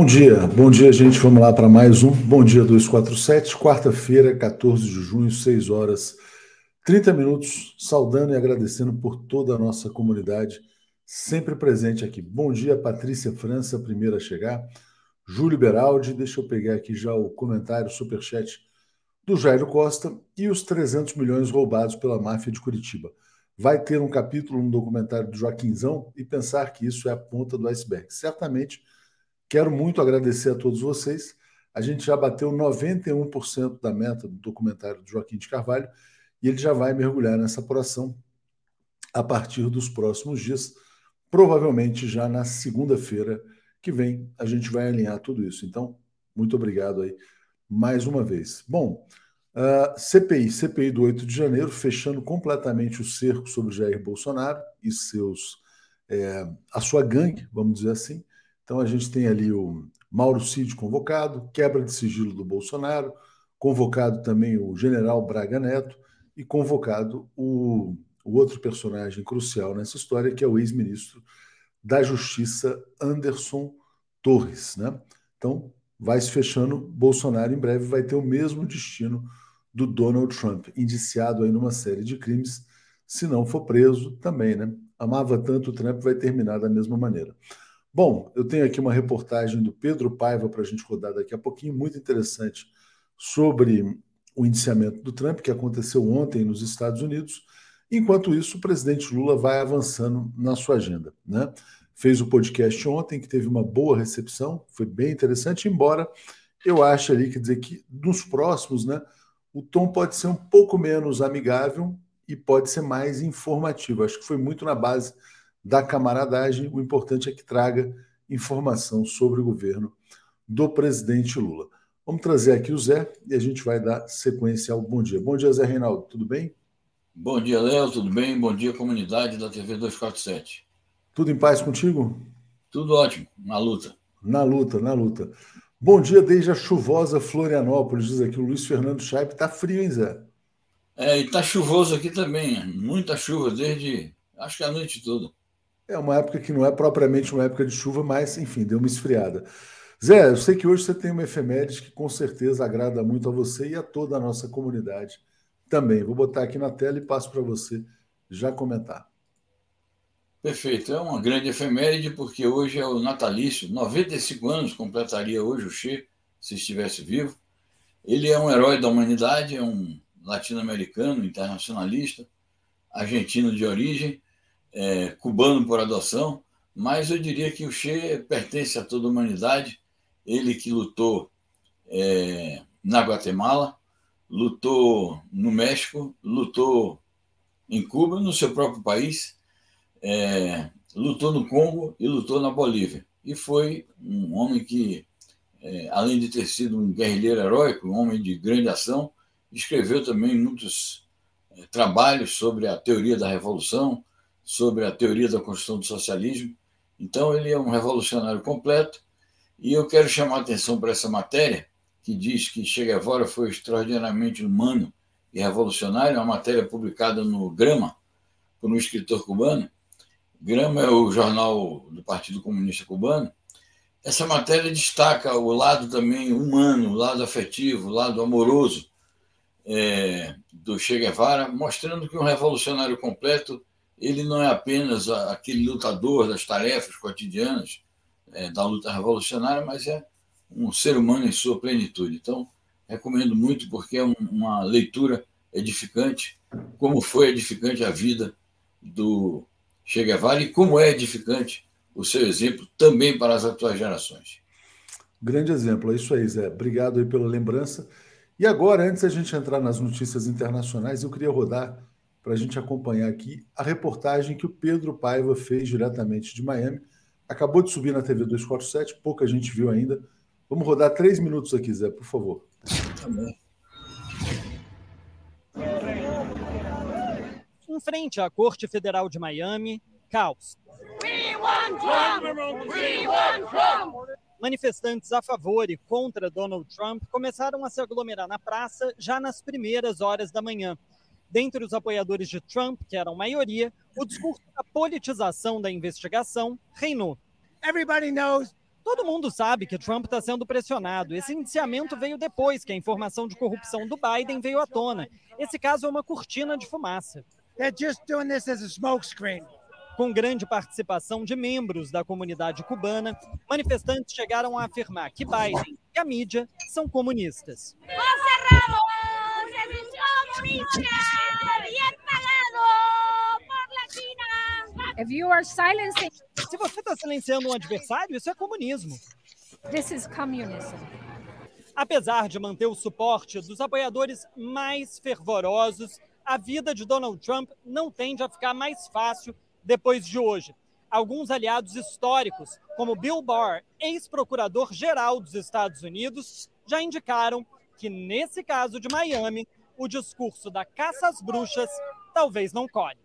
Bom dia, bom dia, gente. Vamos lá para mais um Bom Dia 247, quarta-feira, 14 de junho, 6 horas 30 minutos, saudando e agradecendo por toda a nossa comunidade, sempre presente aqui. Bom dia, Patrícia França, primeira a chegar. Júlio Beraldi, deixa eu pegar aqui já o comentário, superchat do Jairo Costa e os 300 milhões roubados pela máfia de Curitiba. Vai ter um capítulo no documentário do Joaquinzão e pensar que isso é a ponta do iceberg. Certamente Quero muito agradecer a todos vocês. A gente já bateu 91% da meta do documentário do Joaquim de Carvalho e ele já vai mergulhar nessa apuração a partir dos próximos dias, provavelmente já na segunda-feira que vem a gente vai alinhar tudo isso. Então, muito obrigado aí mais uma vez. Bom, uh, CPI, CPI do 8 de janeiro, fechando completamente o cerco sobre Jair Bolsonaro e seus é, a sua gangue, vamos dizer assim. Então a gente tem ali o Mauro Cid convocado, quebra de sigilo do Bolsonaro, convocado também o general Braga Neto e convocado o, o outro personagem crucial nessa história, que é o ex-ministro da Justiça Anderson Torres. Né? Então vai se fechando, Bolsonaro em breve vai ter o mesmo destino do Donald Trump, indiciado aí numa série de crimes, se não for preso também, né? Amava tanto o Trump, vai terminar da mesma maneira. Bom, eu tenho aqui uma reportagem do Pedro Paiva para a gente rodar daqui a pouquinho, muito interessante, sobre o indiciamento do Trump, que aconteceu ontem nos Estados Unidos. Enquanto isso, o presidente Lula vai avançando na sua agenda. Né? Fez o podcast ontem, que teve uma boa recepção, foi bem interessante, embora eu ache ali, quer dizer, que nos próximos, né, o tom pode ser um pouco menos amigável e pode ser mais informativo. Acho que foi muito na base da camaradagem. O importante é que traga informação sobre o governo do presidente Lula. Vamos trazer aqui o Zé e a gente vai dar sequência ao bom dia. Bom dia, Zé Reinaldo, tudo bem? Bom dia, Léo, tudo bem? Bom dia, comunidade da TV 247. Tudo em paz contigo? Tudo ótimo, na luta. Na luta, na luta. Bom dia desde a chuvosa Florianópolis, diz aqui o Luiz Fernando Chaip. Tá frio, hein, Zé? É, e tá chuvoso aqui também. Muita chuva desde, acho que a noite toda. É uma época que não é propriamente uma época de chuva, mas, enfim, deu uma esfriada. Zé, eu sei que hoje você tem uma efeméride que com certeza agrada muito a você e a toda a nossa comunidade também. Vou botar aqui na tela e passo para você já comentar. Perfeito. É uma grande efeméride porque hoje é o natalício. 95 anos completaria hoje o Che, se estivesse vivo. Ele é um herói da humanidade, é um latino-americano, internacionalista, argentino de origem é, cubano por adoção, mas eu diria que o Che pertence a toda a humanidade. Ele que lutou é, na Guatemala, lutou no México, lutou em Cuba, no seu próprio país, é, lutou no Congo e lutou na Bolívia. E foi um homem que, é, além de ter sido um guerrilheiro heróico, um homem de grande ação, escreveu também muitos é, trabalhos sobre a teoria da revolução, sobre a teoria da construção do socialismo. Então, ele é um revolucionário completo. E eu quero chamar a atenção para essa matéria, que diz que Che Guevara foi extraordinariamente humano e revolucionário, uma matéria publicada no Grama, por um escritor cubano. Grama é o jornal do Partido Comunista Cubano. Essa matéria destaca o lado também humano, o lado afetivo, o lado amoroso é, do Che Guevara, mostrando que um revolucionário completo ele não é apenas aquele lutador das tarefas cotidianas é, da luta revolucionária, mas é um ser humano em sua plenitude. Então, recomendo muito porque é uma leitura edificante, como foi edificante a vida do Che Guevara e como é edificante o seu exemplo também para as atuais gerações. Grande exemplo, é isso aí, Zé. Obrigado aí pela lembrança. E agora, antes da gente entrar nas notícias internacionais, eu queria rodar para a gente acompanhar aqui a reportagem que o Pedro Paiva fez diretamente de Miami. Acabou de subir na TV 247, pouca gente viu ainda. Vamos rodar três minutos aqui, Zé, por favor. Em frente à Corte Federal de Miami, caos. Manifestantes a favor e contra Donald Trump começaram a se aglomerar na praça já nas primeiras horas da manhã dentre os apoiadores de Trump, que eram maioria, o discurso da politização da investigação reinou. Everybody knows Todo mundo sabe que Trump está sendo pressionado. Esse indiciamento veio depois que a informação de corrupção do Biden veio à tona. Esse caso é uma cortina de fumaça. They're just doing this as a smokescreen. Com grande participação de membros da comunidade cubana, manifestantes chegaram a afirmar que Biden e a mídia são comunistas. If you are silencing, Se você está silenciando um adversário, isso é comunismo. this is communism. Apesar de manter o suporte dos apoiadores mais fervorosos, a vida de Donald Trump não tende a ficar mais fácil depois de hoje. Alguns aliados históricos, como Bill Barr, ex-procurador-geral dos Estados Unidos, já indicaram que, nesse caso de Miami, o discurso da caça às bruxas talvez não colhe.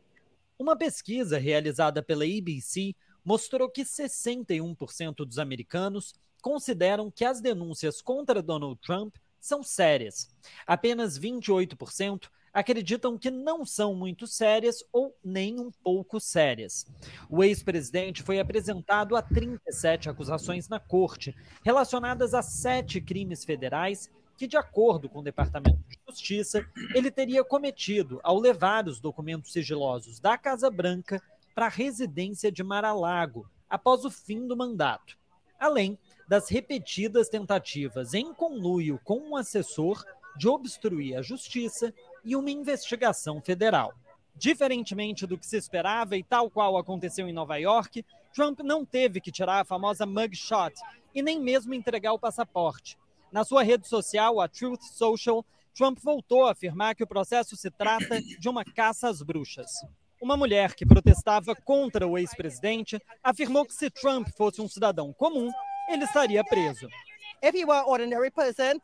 Uma pesquisa realizada pela ABC mostrou que 61% dos americanos consideram que as denúncias contra Donald Trump são sérias. Apenas 28% acreditam que não são muito sérias ou nem um pouco sérias. O ex-presidente foi apresentado a 37 acusações na corte, relacionadas a sete crimes federais que, de acordo com o Departamento de Justiça, ele teria cometido ao levar os documentos sigilosos da Casa Branca para a residência de Mar-a-Lago após o fim do mandato, além das repetidas tentativas em conluio com um assessor de obstruir a justiça e uma investigação federal. Diferentemente do que se esperava e tal qual aconteceu em Nova York, Trump não teve que tirar a famosa mugshot e nem mesmo entregar o passaporte. Na sua rede social, a Truth Social, Trump voltou a afirmar que o processo se trata de uma caça às bruxas. Uma mulher que protestava contra o ex-presidente afirmou que se Trump fosse um cidadão comum, ele estaria preso. If he were ordinary person,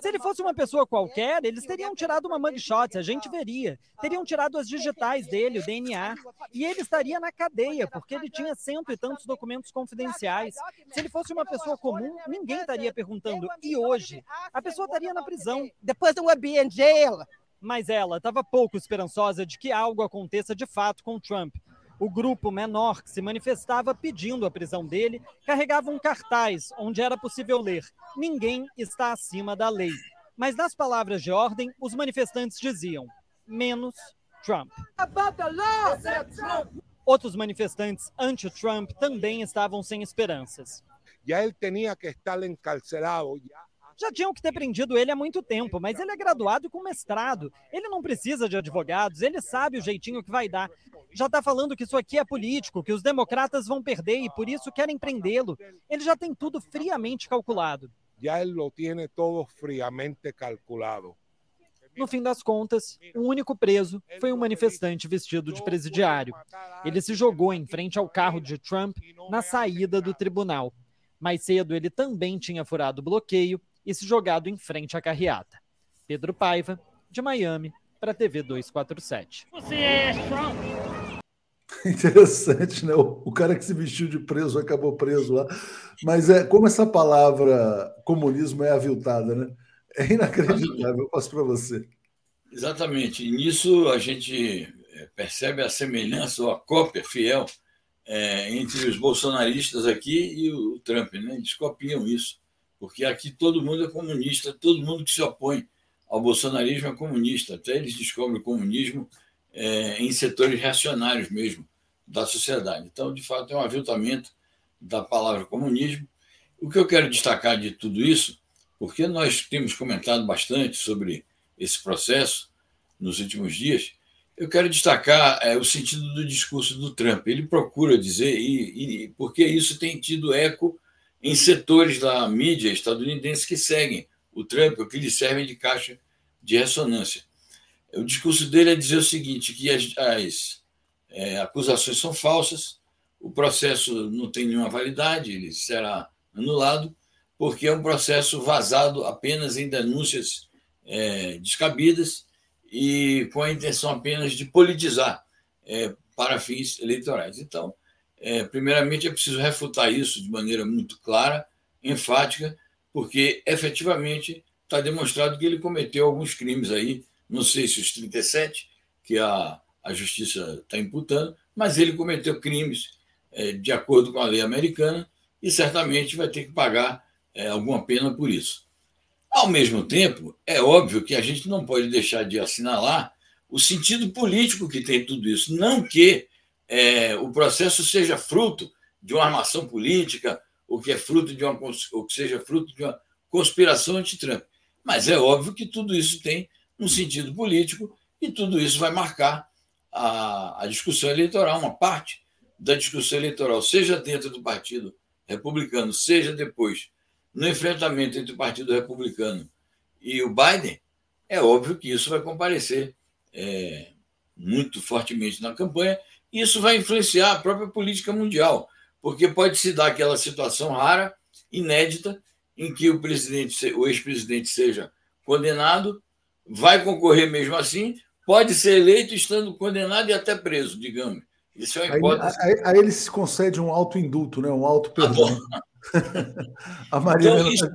Se ele fosse uma pessoa qualquer, eles teriam tirado uma mugshot, a gente veria. Teriam tirado as digitais dele, o DNA. E ele estaria na cadeia, porque ele tinha cento e tantos documentos confidenciais. Se ele fosse uma pessoa comum, ninguém estaria perguntando. E hoje? A pessoa estaria na prisão. the person would be in jail. Mas ela estava pouco esperançosa de que algo aconteça de fato com Trump. O grupo menor que se manifestava pedindo a prisão dele carregava um cartaz onde era possível ler: Ninguém está acima da lei. Mas nas palavras de ordem, os manifestantes diziam: menos Trump. Outros manifestantes anti-Trump também estavam sem esperanças. ya él tenía que estar encarcelado ya Já tinham que ter prendido ele há muito tempo, mas ele é graduado com mestrado. Ele não precisa de advogados, ele sabe o jeitinho que vai dar. Já está falando que isso aqui é político, que os democratas vão perder e por isso querem prendê-lo. Ele já tem tudo friamente calculado. ya él lo tiene todo fríamente calculado. No fim das contas, o único preso foi um manifestante vestido de presidiário. Ele se jogou em frente ao carro de Trump na saída do tribunal. Mais cedo, ele também tinha furado o bloqueio e se jogado em frente à carreata. Pedro Paiva, de Miami, para a TV 247. Interessante, né? O, cara que se vestiu de preso acabou preso lá. Mas é como essa palavra comunismo é aviltada, né? É inacreditável. Eu passo para você. Exatamente. E nisso a gente eh, percebe a semelhança ou a cópia fiel eh, entre os bolsonaristas aqui e o Trump. Né? Eles copiam isso, porque aqui todo mundo é comunista, todo mundo que se opõe ao bolsonarismo é comunista. Até eles descobrem o comunismo eh, em setores reacionários mesmo da sociedade. Então, de fato, é um aviltamento da palavra comunismo. O que eu quero destacar de tudo isso, porque nós temos comentado bastante sobre esse processo nos últimos dias, eu quero destacar é, o sentido do discurso do Trump. Ele procura dizer, e, e, porque isso tem tido eco em setores da mídia estadunidense que seguem o Trump, o que lhe servem de caixa de ressonância. O discurso dele é dizer o seguinte: que as, as é, acusações são falsas, o processo não tem nenhuma validade, ele será anulado, porque é um processo vazado apenas em denúncias é, descabidas e com a intenção apenas de politizar é, para fins eleitorais. Então, é, primeiramente, é preciso refutar isso de maneira muito clara, enfática, porque efetivamente está demonstrado que ele cometeu alguns crimes aí, não sei se os 37 que a, a justiça está imputando, mas ele cometeu crimes é, de acordo com a lei americana e certamente vai ter que pagar é, alguma pena por isso. Ao mesmo tempo, é óbvio que a gente não pode deixar de assinalar o sentido político que tem tudo isso. Não que é, o processo seja fruto de uma armação política, ou que é fruto de uma, ou que seja fruto de uma conspiração anti-Trump. Mas é óbvio que tudo isso tem um sentido político e tudo isso vai marcar a, a discussão eleitoral, uma parte da discussão eleitoral, seja dentro do Partido Republicano, seja depois no enfrentamento entre o Partido Republicano e o Biden, é óbvio que isso vai comparecer é, muito fortemente na campanha, isso vai influenciar a própria política mundial, porque pode se dar aquela situação rara, inédita, em que o presidente, o ex-presidente seja condenado, vai concorrer mesmo assim, pode ser eleito estando condenado e até preso, digamos. Isso é uma hipótese. Aí, aí, aí ele se concede um auto-indulto, né? um auto-perdão. a Maria então, isso,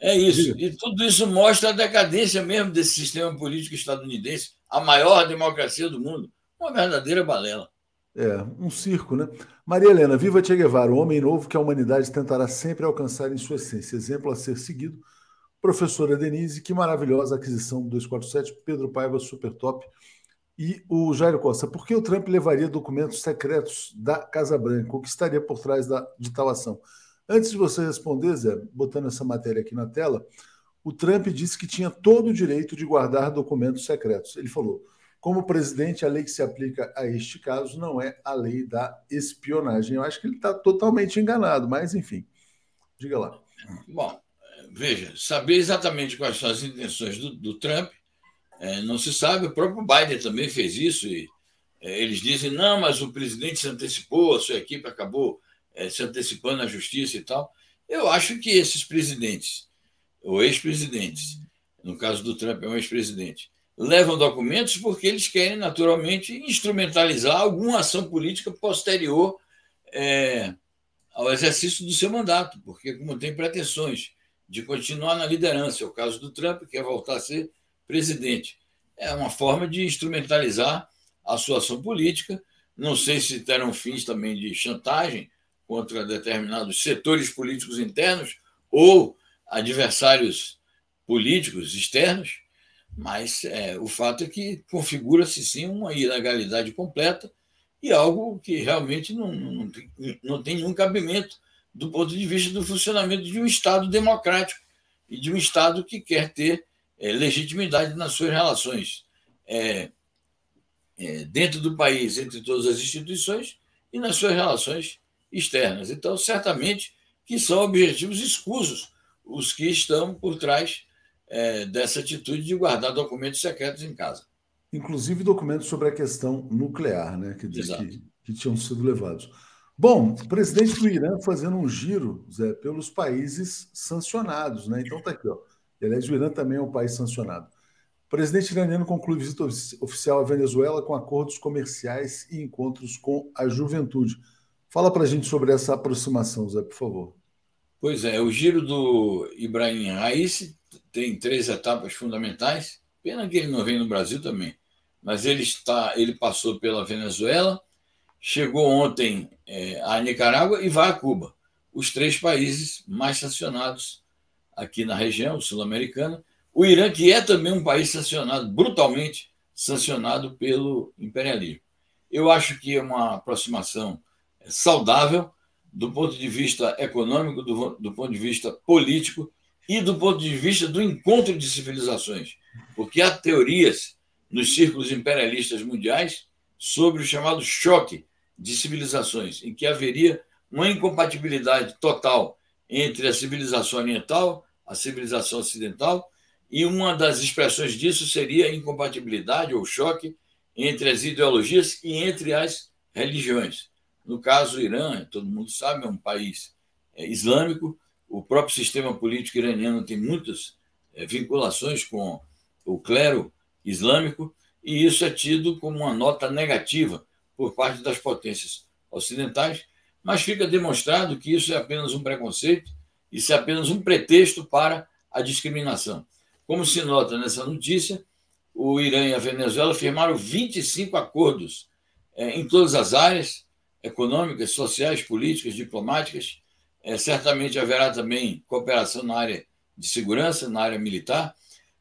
é isso. E tudo isso mostra a decadência mesmo desse sistema político estadunidense, a maior democracia do mundo. Uma verdadeira balela. É, um circo, né? Maria Helena, viva Che Guevara, o homem novo que a humanidade tentará sempre alcançar em sua essência. Exemplo a ser seguido. Professora Denise, que maravilhosa aquisição do 247. Pedro Paiva, super top. E o Jairo Costa, por que o Trump levaria documentos secretos da Casa Branca? O que estaria por trás da, de tal ação? Antes de você responder, Zé, botando essa matéria aqui na tela, o Trump disse que tinha todo o direito de guardar documentos secretos. Ele falou: como presidente, a lei que se aplica a este caso não é a lei da espionagem. Eu acho que ele está totalmente enganado, mas enfim. Diga lá. Bom, veja, saber exatamente quais são as intenções do, do Trump é, não se sabe. O próprio Biden também fez isso e é, eles dizem não, mas o presidente se antecipou, a sua equipe acabou é, se antecipando à justiça e tal. Eu acho que esses presidentes, ou ex-presidentes, no caso do Trump é um ex-presidente, levam documentos porque eles querem, naturalmente, instrumentalizar alguma ação política posterior é, ao exercício do seu mandato, porque, como tem pretensões de continuar na liderança, é o caso do Trump, que quer voltar a ser presidente. É uma forma de instrumentalizar a sua ação política. Não sei se terão fins também de chantagem contra determinados setores políticos internos ou adversários políticos externos mas é, o fato é que configura-se sim uma ilegalidade completa e algo que realmente não, não, tem, não tem nenhum cabimento do ponto de vista do funcionamento de um Estado democrático e de um Estado que quer ter é, legitimidade nas suas relações é, é, dentro do país, entre todas as instituições e nas suas relações externas. Então, certamente que são objetivos escusos os que estão por trás é, dessa atitude de guardar documentos secretos em casa. Inclusive documentos sobre a questão nuclear, né? Quer dizer, que, que, tinham sido levados. Bom, o presidente do Irã fazendo um giro, Zé, pelos países sancionados, né? Então tá aqui, ó. E, aliás, o Irã também é um país sancionado. O presidente iraniano conclui visita oficial à Venezuela com acordos comerciais e encontros com a juventude. Fala para a gente sobre essa aproximação, Zé, por favor. Pois é, o giro do Ibrahim Raisi tem três etapas fundamentais. Pena que ele não vem no Brasil também. Mas ele está, ele passou pela Venezuela, chegou ontem é, a Nicarágua e vai a Cuba. Os três países mais sancionados aqui na região sul-americana. O Irã, que é também um país sancionado, brutalmente sancionado pelo imperialismo. Eu acho que é uma aproximação saudável do ponto de vista econômico, do, do ponto de vista político e do ponto de vista do encontro de civilizações, porque há teorias nos círculos imperialistas mundiais sobre o chamado choque de civilizações, em que haveria uma incompatibilidade total entre a civilização oriental, a civilização ocidental, e uma das expressões disso seria a incompatibilidade ou choque entre as ideologias e entre as religiões. No caso, o Irã, todo mundo sabe, é um país é, islâmico, o próprio sistema político iraniano tem muitas é, vinculações com o clero islâmico, e isso é tido como uma nota negativa por parte das potências ocidentais, mas fica demonstrado que isso é apenas um preconceito, isso é apenas um pretexto para a discriminação. Como se nota nessa notícia, o Irã e a Venezuela firmaram 25 acordos é, em todas as áreas econômicas, sociais, políticas, diplomáticas, É, certamente haverá também cooperação na área de segurança, na área militar.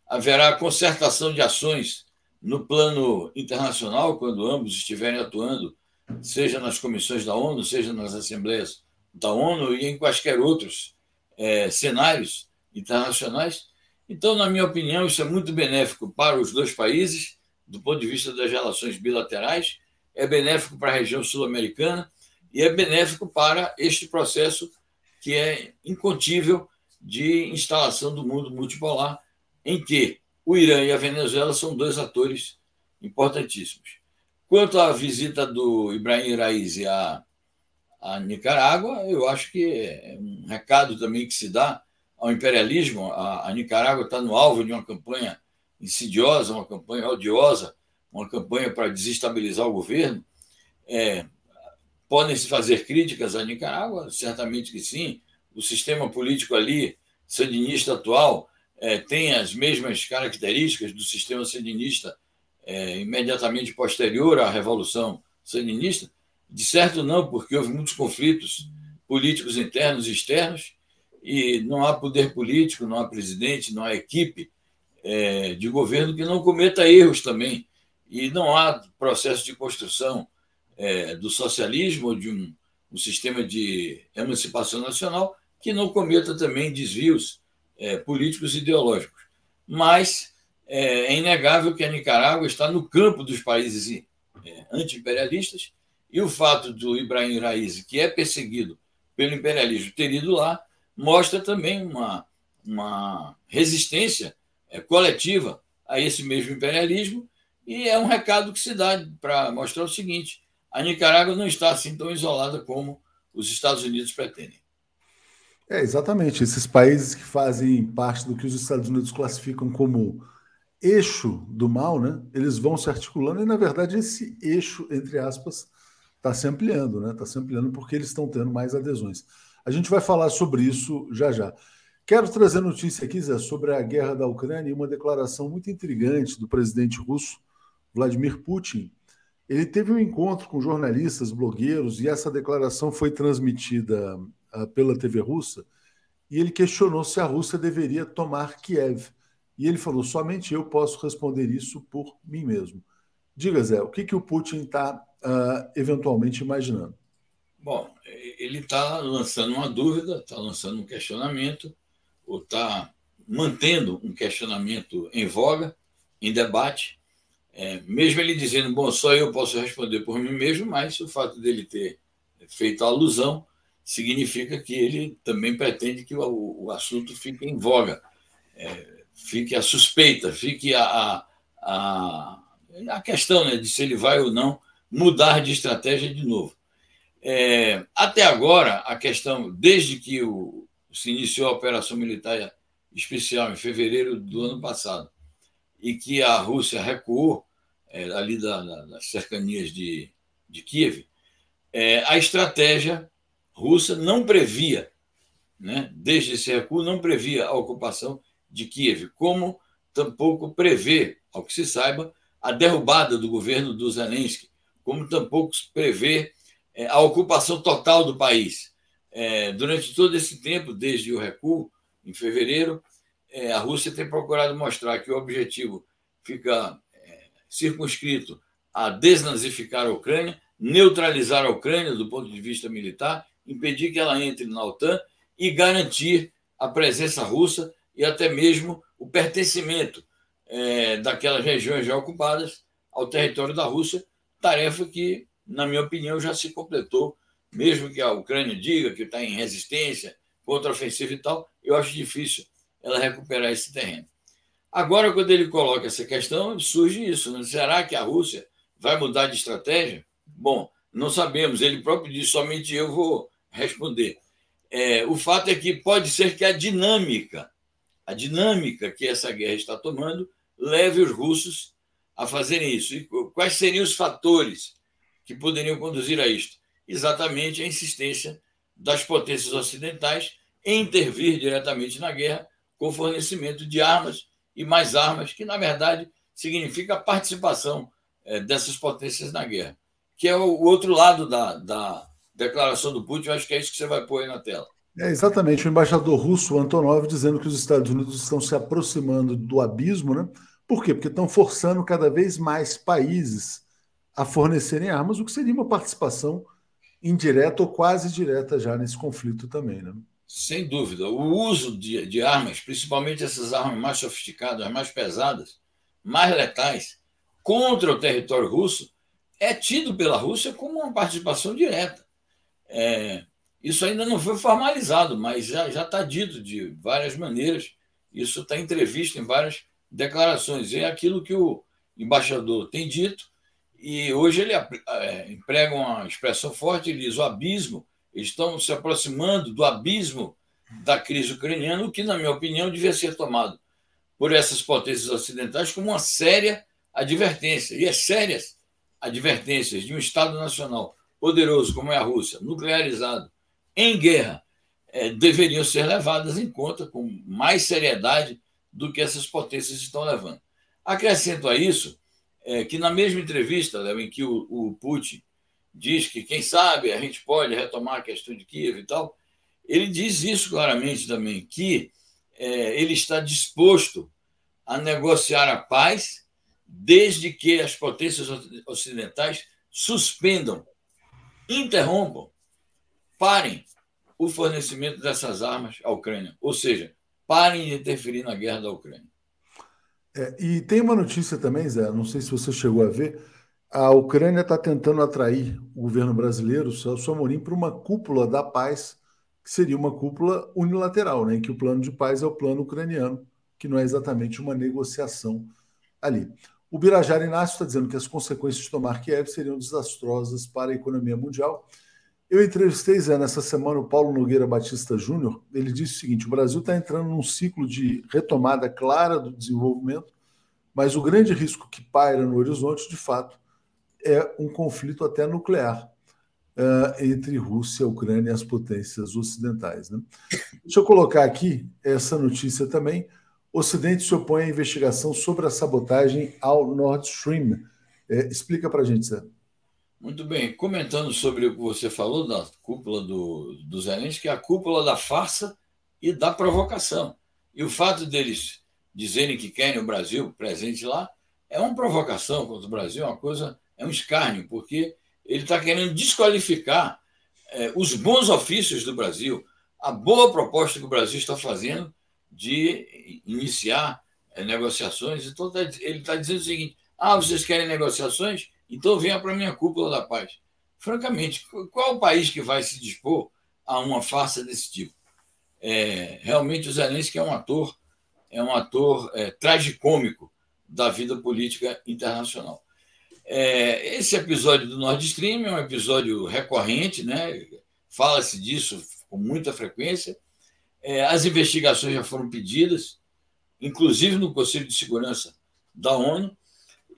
Haverá concertação de ações no plano internacional, quando ambos estiverem atuando, seja nas comissões da ONU, seja nas assembleias da ONU e em quaisquer outros é, cenários internacionais. Então, na minha opinião, isso é muito benéfico para os dois países, do ponto de vista das relações bilaterais, é benéfico para a região sul-americana e é benéfico para este processo que é incontível de instalação do mundo multipolar, em que o Irã e a Venezuela são dois atores importantíssimos. Quanto à visita do Ibrahim Raisi à, à Nicarágua, eu acho que é um recado também que se dá ao imperialismo. A, a Nicarágua está no alvo de uma campanha insidiosa, uma campanha odiosa, uma campanha para desestabilizar o governo. É, podem se fazer críticas à Nicarágua? Certamente que sim. O sistema político ali, sandinista atual, é, tem as mesmas características do sistema sandinista é, imediatamente posterior à Revolução Sandinista? De certo, não, porque houve muitos conflitos políticos internos e externos, e não há poder político, não há presidente, não há equipe é, de governo que não cometa erros também. E não há processo de construção é, do socialismo ou de um, um, sistema de emancipação nacional que não cometa também desvios é, políticos e ideológicos. Mas é, é, inegável que a Nicarágua está no campo dos países é, anti-imperialistas e o fato do Ibrahim Raisi, que é perseguido pelo imperialismo, ter ido lá, mostra também uma, uma resistência é, coletiva a esse mesmo imperialismo e é um recado que se dá para mostrar o seguinte: a Nicarágua não está assim tão isolada como os Estados Unidos pretendem. É, exatamente. Esses países que fazem parte do que os Estados Unidos classificam como eixo do mal, né? Eles vão se articulando e, na verdade, esse eixo, entre aspas, está se ampliando, né? Está se ampliando porque eles estão tendo mais adesões. A gente vai falar sobre isso já já. Quero trazer notícia aqui, Zé, sobre a guerra da Ucrânia e uma declaração muito intrigante do presidente russo, Vladimir Putin. Ele teve um encontro com jornalistas, blogueiros, e essa declaração foi transmitida uh, pela TV russa. E ele questionou se a Rússia deveria tomar Kiev. E ele falou: somente eu posso responder isso por mim mesmo. Diga, Zé, o que, que o Putin está uh, eventualmente imaginando? Bom, ele está lançando uma dúvida, está lançando um questionamento, ou está mantendo um questionamento em voga, em debate, é, mesmo ele dizendo, bom, só eu posso responder por mim mesmo, mas o fato dele ter feito a alusão significa que ele também pretende que o, o assunto fique em voga. É, fique a suspeita, fique a, a, a, questão né, de se ele vai ou não mudar de estratégia de novo. É, até agora, a questão, desde que o, se iniciou a operação militar especial em fevereiro do ano passado, e que a Rússia recuou é, ali da, cercanias de, de Kiev, é, a estratégia russa não previa, né, desde esse recuo, não previa a ocupação de Kiev, como tampouco prevê, ao que se saiba, a derrubada do governo do Zelensky, como tampouco prevê é, a ocupação total do país. É, durante todo esse tempo, desde o recuo, em fevereiro, é, a Rússia tem procurado mostrar que o objetivo fica circunscrito a desnazificar a Ucrânia, neutralizar a Ucrânia do ponto de vista militar, impedir que ela entre na OTAN e garantir a presença russa e até mesmo o pertencimento é, daquelas regiões já ocupadas ao território da Rússia, tarefa que, na minha opinião, já se completou, mesmo que a Ucrânia diga que está em resistência, contra-ofensiva e tal, eu acho difícil ela recuperar esse terreno. Agora, quando ele coloca essa questão, surge isso: né? será que a Rússia vai mudar de estratégia? Bom, não sabemos. Ele próprio disse: somente eu vou responder. É, o fato é que pode ser que a dinâmica a dinâmica que essa guerra está tomando leve os russos a fazerem isso. E quais seriam os fatores que poderiam conduzir a isto? Exatamente a insistência das potências ocidentais em intervir diretamente na guerra com fornecimento de armas e mais armas, que na verdade significa a participação é, dessas potências na guerra, que é o outro lado da, da declaração do Putin. Eu acho que é isso que você vai pôr aí na tela. É exatamente o embaixador russo Antonov dizendo que os Estados Unidos estão se aproximando do abismo, né? Por quê? Porque estão forçando cada vez mais países a fornecerem armas, o que seria uma participação indireta ou quase direta já nesse conflito também, né? Sem dúvida. O uso de, de armas, principalmente essas armas mais sofisticadas, mais pesadas, mais letais, contra o território russo, é tido pela Rússia como uma participação direta. É, isso ainda não foi formalizado, mas já está dito de várias maneiras. Isso está entrevisto em várias declarações. É aquilo que o embaixador tem dito, e hoje ele é, emprega uma expressão forte, ele diz o abismo, estão se aproximando do abismo da crise ucraniana, o que, na minha opinião, devia ser tomado por essas potências ocidentais como uma séria advertência. E as sérias advertências de um Estado nacional poderoso como é a Rússia, nuclearizado, em guerra, é, deveriam ser levadas em conta com mais seriedade do que essas potências estão levando. Acrescento a isso é, que, na mesma entrevista, Léo, em que o, o Putin diz que, quem sabe, a gente pode retomar a questão de Kiev e tal, ele diz isso claramente também, que é, ele está disposto a negociar a paz desde que as potências ocidentais suspendam interrompam, parem o fornecimento dessas armas à Ucrânia, ou seja, parem de interferir na guerra da Ucrânia. É, e tem uma notícia também, Zé, não sei se você chegou a ver, a Ucrânia está tentando atrair o governo brasileiro, o Celso Amorim, para uma cúpula da paz, que seria uma cúpula unilateral, né, em que o plano de paz é o plano ucraniano, que não é exatamente uma negociação ali. O Birajara Inácio está dizendo que as consequências de tomar Kiev seriam desastrosas para a economia mundial. Eu entrevistei, Zé, nessa semana o Paulo Nogueira Batista Júnior. Ele disse o seguinte: o Brasil está entrando num ciclo de retomada clara do desenvolvimento, mas o grande risco que paira no horizonte, de fato, é um conflito até nuclear uh, entre Rússia, Ucrânia e as potências ocidentais. Né? Deixa eu colocar aqui essa notícia também. O Ocidente se opõe à investigação sobre a sabotagem ao Nord Stream. É, explica para a gente, Zé. Muito bem. Comentando sobre o que você falou da cúpula do, do Zelensky, que é a cúpula da farsa e da provocação. E o fato deles dizerem que querem o Brasil presente lá é uma provocação contra o Brasil, é uma coisa, é um escárnio, porque ele está querendo desqualificar é, os bons ofícios do Brasil, a boa proposta que o Brasil está fazendo de iniciar é, negociações. Então, tá ele está dizendo o seguinte: ah, vocês querem negociações? Então venha para a minha cúpula da paz. Francamente, qual o país que vai se dispor a uma farsa desse tipo? É, realmente o Zelensky é um ator, é um ator é, tragicômico da vida política internacional. É, esse episódio do Nord Stream é um episódio recorrente, né? fala-se disso com muita frequência. É, as investigações já foram pedidas, inclusive no Conselho de Segurança da ONU,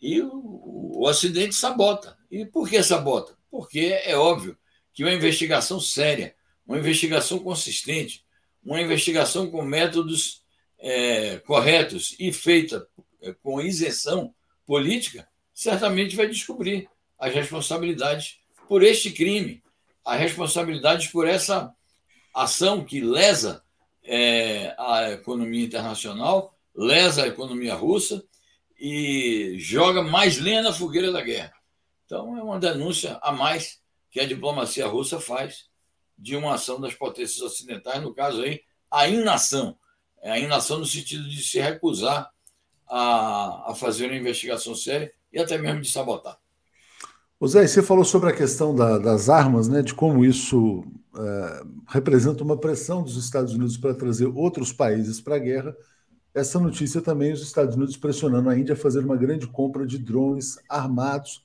e o, o Ocidente sabota. E por que sabota? Porque é óbvio que uma investigação séria, uma investigação consistente, uma investigação com métodos é, corretos e feita é, com isenção política, certamente vai descobrir as responsabilidades por este crime, as responsabilidades por essa ação que lesa é, a economia internacional, lesa a economia russa e joga mais lenha na fogueira da guerra. Então, é uma denúncia a mais que a diplomacia russa faz de uma ação das potências ocidentais, no caso aí, a inação. É a inação no sentido de se recusar a, a fazer uma investigação séria e até mesmo de sabotar. O Zé, você falou sobre a questão da, das armas, né, de como isso é, representa uma pressão dos Estados Unidos para trazer outros países para a guerra. Essa notícia também, os Estados Unidos pressionando a Índia a fazer uma grande compra de drones armados.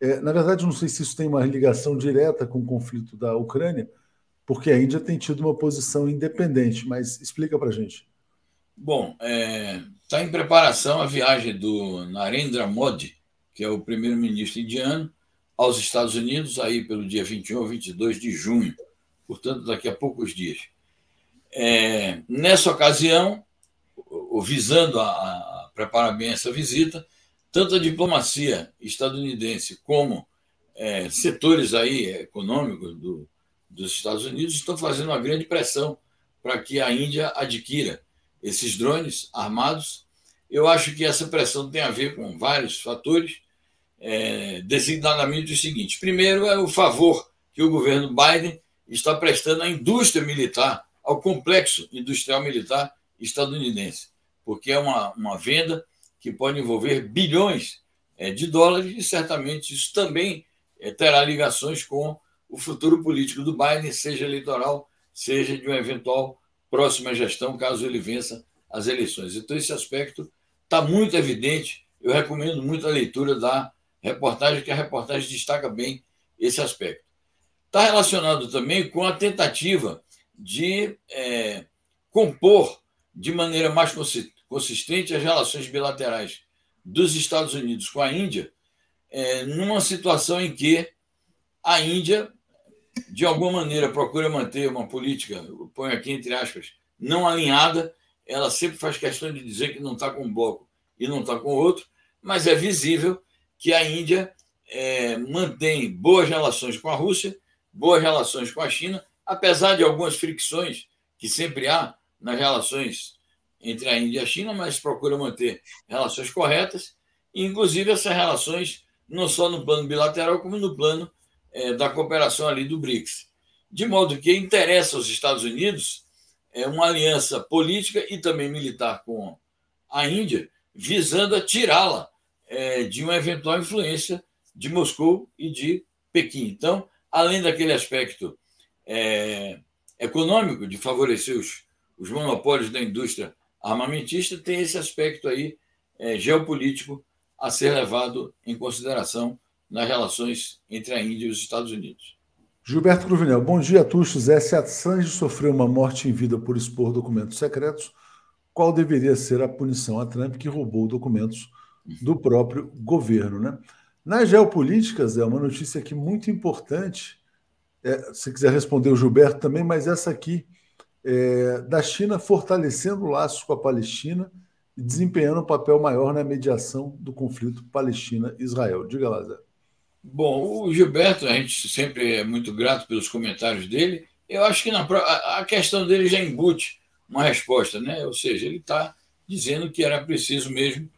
É, na verdade, não sei se isso tem uma ligação direta com o conflito da Ucrânia, porque a Índia tem tido uma posição independente, mas explica para a gente. Bom, está é, tá em preparação a viagem do Narendra Modi, que é o primeiro-ministro indiano, aos Estados Unidos, aí pelo dia 21 ou 22 de junho, portanto, daqui a poucos dias. É, nessa ocasião, visando a, a, preparar bem essa visita, tanto a diplomacia estadunidense como é, setores aí econômicos do, dos Estados Unidos estão fazendo uma grande pressão para que a Índia adquira esses drones armados. Eu acho que essa pressão tem a ver com vários fatores, é, designadamente o seguinte: primeiro, é o favor que o governo Biden está prestando à indústria militar, ao complexo industrial militar estadunidense, porque é uma, uma venda que pode envolver bilhões é, de dólares e certamente isso também é, terá ligações com o futuro político do Biden, seja eleitoral, seja de uma eventual próxima gestão, caso ele vença as eleições. Então, esse aspecto está muito evidente. Eu recomendo muito a leitura da reportagem, que a reportagem destaca bem esse aspecto. Está relacionado também com a tentativa de é, compor de maneira mais consistente as relações bilaterais dos Estados Unidos com a Índia, é, numa situação em que a Índia, de alguma maneira, procura manter uma política, põe aqui entre aspas, não alinhada, ela sempre faz questão de dizer que não está com um bloco e não está com outro, mas é visível que a Índia é, mantém boas relações com a Rússia, boas relações com a China, apesar de algumas fricções que sempre há nas relações entre a Índia e a China, mas procura manter relações corretas, inclusive essas relações não só no plano bilateral, como no plano é, da cooperação ali do BRICS. De modo que interessa aos Estados Unidos é, uma aliança política e também militar com a Índia, visando a tirá-la é, de uma eventual influência de Moscou e de Pequim. Então, além daquele aspecto é, econômico, de favorecer os, os monopólios da indústria armamentista, tem esse aspecto aí é, geopolítico a ser levado em consideração nas relações entre a Índia e os Estados Unidos. Gilberto Cruvinel, bom dia, Tuxo. Zé, se Assange sofreu uma morte em vida por expor documentos secretos, qual deveria ser a punição a Trump que roubou documentos do próprio governo? Né? Na geopolítica, Zé, uma notícia aqui muito importante, é, se quiser responder o Gilberto também, mas essa aqui, é, da China fortalecendo laços com a Palestina e desempenhando um papel maior na mediação do conflito Palestina-Israel. Diga lá, Zé. Bom, o Gilberto, a gente sempre é muito grato pelos comentários dele. Eu acho que na, a questão dele já embute uma resposta, né? Ou seja, ele está dizendo que era preciso mesmo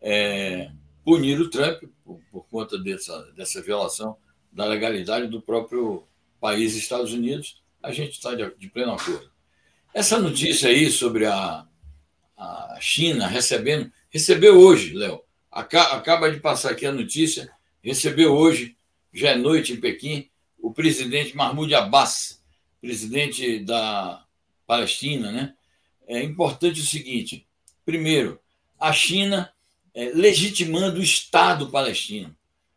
é, punir o Trump por, por, conta dessa, dessa violação da legalidade do próprio país Estados Unidos. A gente está de, de pleno acordo. Essa notícia aí sobre a, a China recebendo, recebeu hoje, Léo, acaba de passar aqui a notícia recebeu hoje, já é noite em Pequim, o presidente Mahmoud Abbas, presidente da Palestina. Né? É importante o seguinte: primeiro, a China é, legitimando o Estado palestino.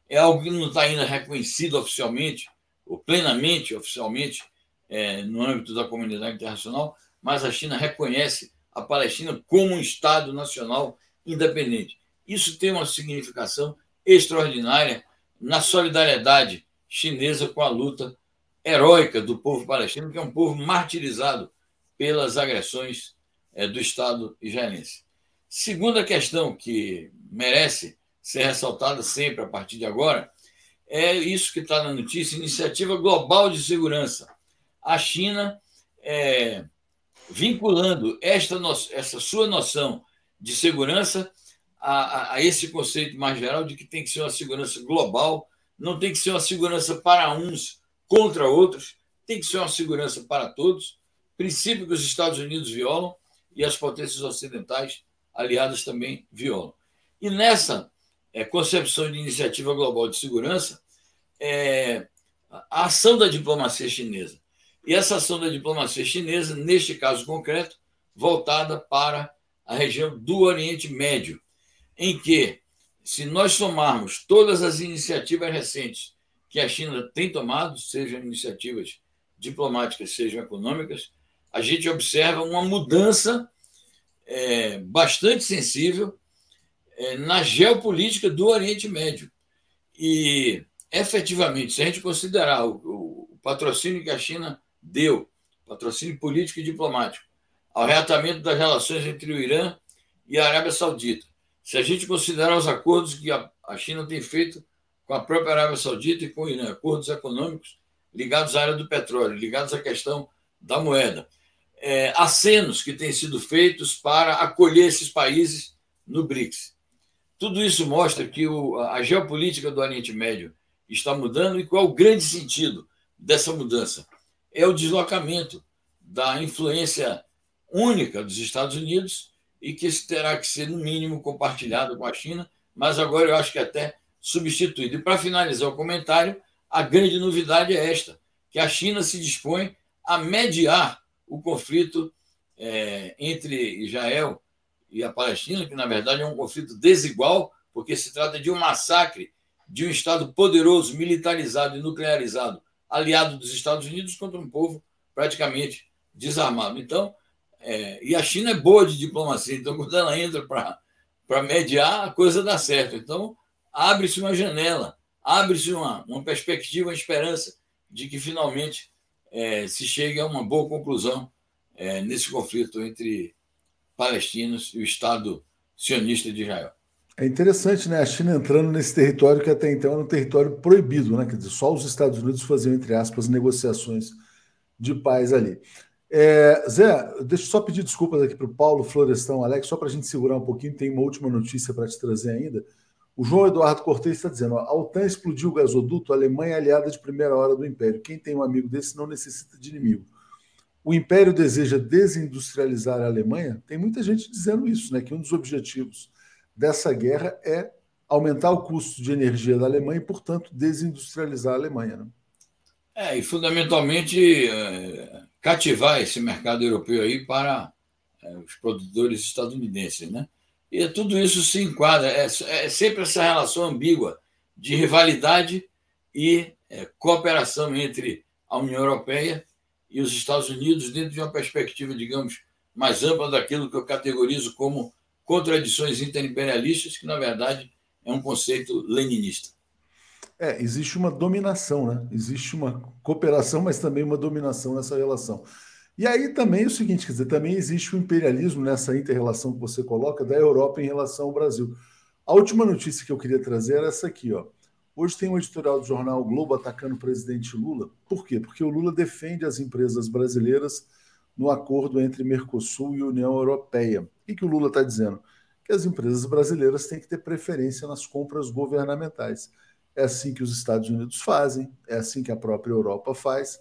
É algo que não está ainda reconhecido oficialmente, ou plenamente oficialmente, é, no âmbito da comunidade internacional, mas a China reconhece a Palestina como um Estado nacional independente. Isso tem uma significação extraordinária na solidariedade chinesa com a luta heróica do povo palestino, que é um povo martirizado pelas agressões é, do Estado israelense. Segunda questão que merece ser ressaltada sempre a partir de agora é isso que está na notícia: Iniciativa Global de Segurança. A China é, vinculando esta, essa sua noção de segurança a, a, esse conceito mais geral de que tem que ser uma segurança global, não tem que ser uma segurança para uns contra outros, tem que ser uma segurança para todos, princípio que os Estados Unidos violam e as potências ocidentais aliadas também violam. E nessa é, concepção de iniciativa global de segurança, é, a ação da diplomacia chinesa. E essa ação da diplomacia chinesa, neste caso concreto, voltada para a região do Oriente Médio, em que, se nós somarmos todas as iniciativas recentes que a China tem tomado, sejam iniciativas diplomáticas, sejam econômicas, a gente observa uma mudança é, bastante sensível é, na geopolítica do Oriente Médio. E, efetivamente, se a gente considerar o, o patrocínio que a China deu, patrocínio político e diplomático, ao reatamento das relações entre o Irã e a Arábia Saudita, se a gente considerar os acordos que a China tem feito com a própria Arábia Saudita e com o Irã, acordos econômicos ligados à área do petróleo, ligados à questão da moeda. É, acenos que têm sido feitos para acolher esses países no BRICS. Tudo isso mostra que o, a geopolítica do Oriente Médio está mudando e qual é o grande sentido dessa mudança? É o deslocamento da influência única dos Estados Unidos e que terá que ser, no mínimo, compartilhado com a China, mas agora eu acho que até substituído. E para finalizar o comentário, a grande novidade é esta: que a China se dispõe a mediar o conflito é, entre Israel e a Palestina, que na verdade é um conflito desigual, porque se trata de um massacre de um Estado poderoso, militarizado e nuclearizado, aliado dos Estados Unidos, contra um povo praticamente desarmado. Então, é, e a China é boa de diplomacia, então quando ela entra para mediar, a coisa dá certo. Então, abre-se uma janela, abre-se uma, uma perspectiva, uma esperança de que finalmente é, se chegue a uma boa conclusão é, nesse conflito entre palestinos e o Estado sionista de Israel. É interessante, né? A China entrando nesse território que até então era um território proibido, né? Quer dizer, só os Estados Unidos faziam, entre aspas, negociações de paz ali. É, Zé, deixa eu só pedir desculpas aqui para o Paulo Florestão, Alex, só para a gente segurar um pouquinho, tem uma última notícia para te trazer ainda. O João Eduardo Cortes está dizendo: ó, a OTAN explodiu o gasoduto, a Alemanha é aliada de primeira hora do Império. Quem tem um amigo desse não necessita de inimigo o Império deseja desindustrializar a Alemanha, tem muita gente dizendo isso, né? Que um dos objetivos dessa guerra é aumentar o custo de energia da Alemanha e, portanto, desindustrializar a Alemanha. Né? É, e fundamentalmente é, cativar esse mercado europeu aí para é, os produtores estadunidenses, né? E tudo isso se enquadra, é, é sempre essa relação ambígua de rivalidade e é, cooperação entre a União Europeia e os Estados Unidos dentro de uma perspectiva, digamos, mais ampla daquilo que eu categorizo como contradições interimperialistas, que na verdade é um conceito leninista. É, existe uma dominação, né? Existe uma cooperação, mas também uma dominação nessa relação. E aí também é o seguinte, quer dizer, também existe o imperialismo nessa inter-relação que você coloca da Europa em relação ao Brasil. A última notícia que eu queria trazer era essa aqui, ó. Hoje tem um editorial do jornal Globo atacando o presidente Lula. Por quê? Porque o Lula defende as empresas brasileiras no acordo entre Mercosul e União Europeia. O que o Lula está dizendo? Que as empresas brasileiras têm que ter preferência nas compras governamentais. É assim que os Estados Unidos fazem, é assim que a própria Europa faz,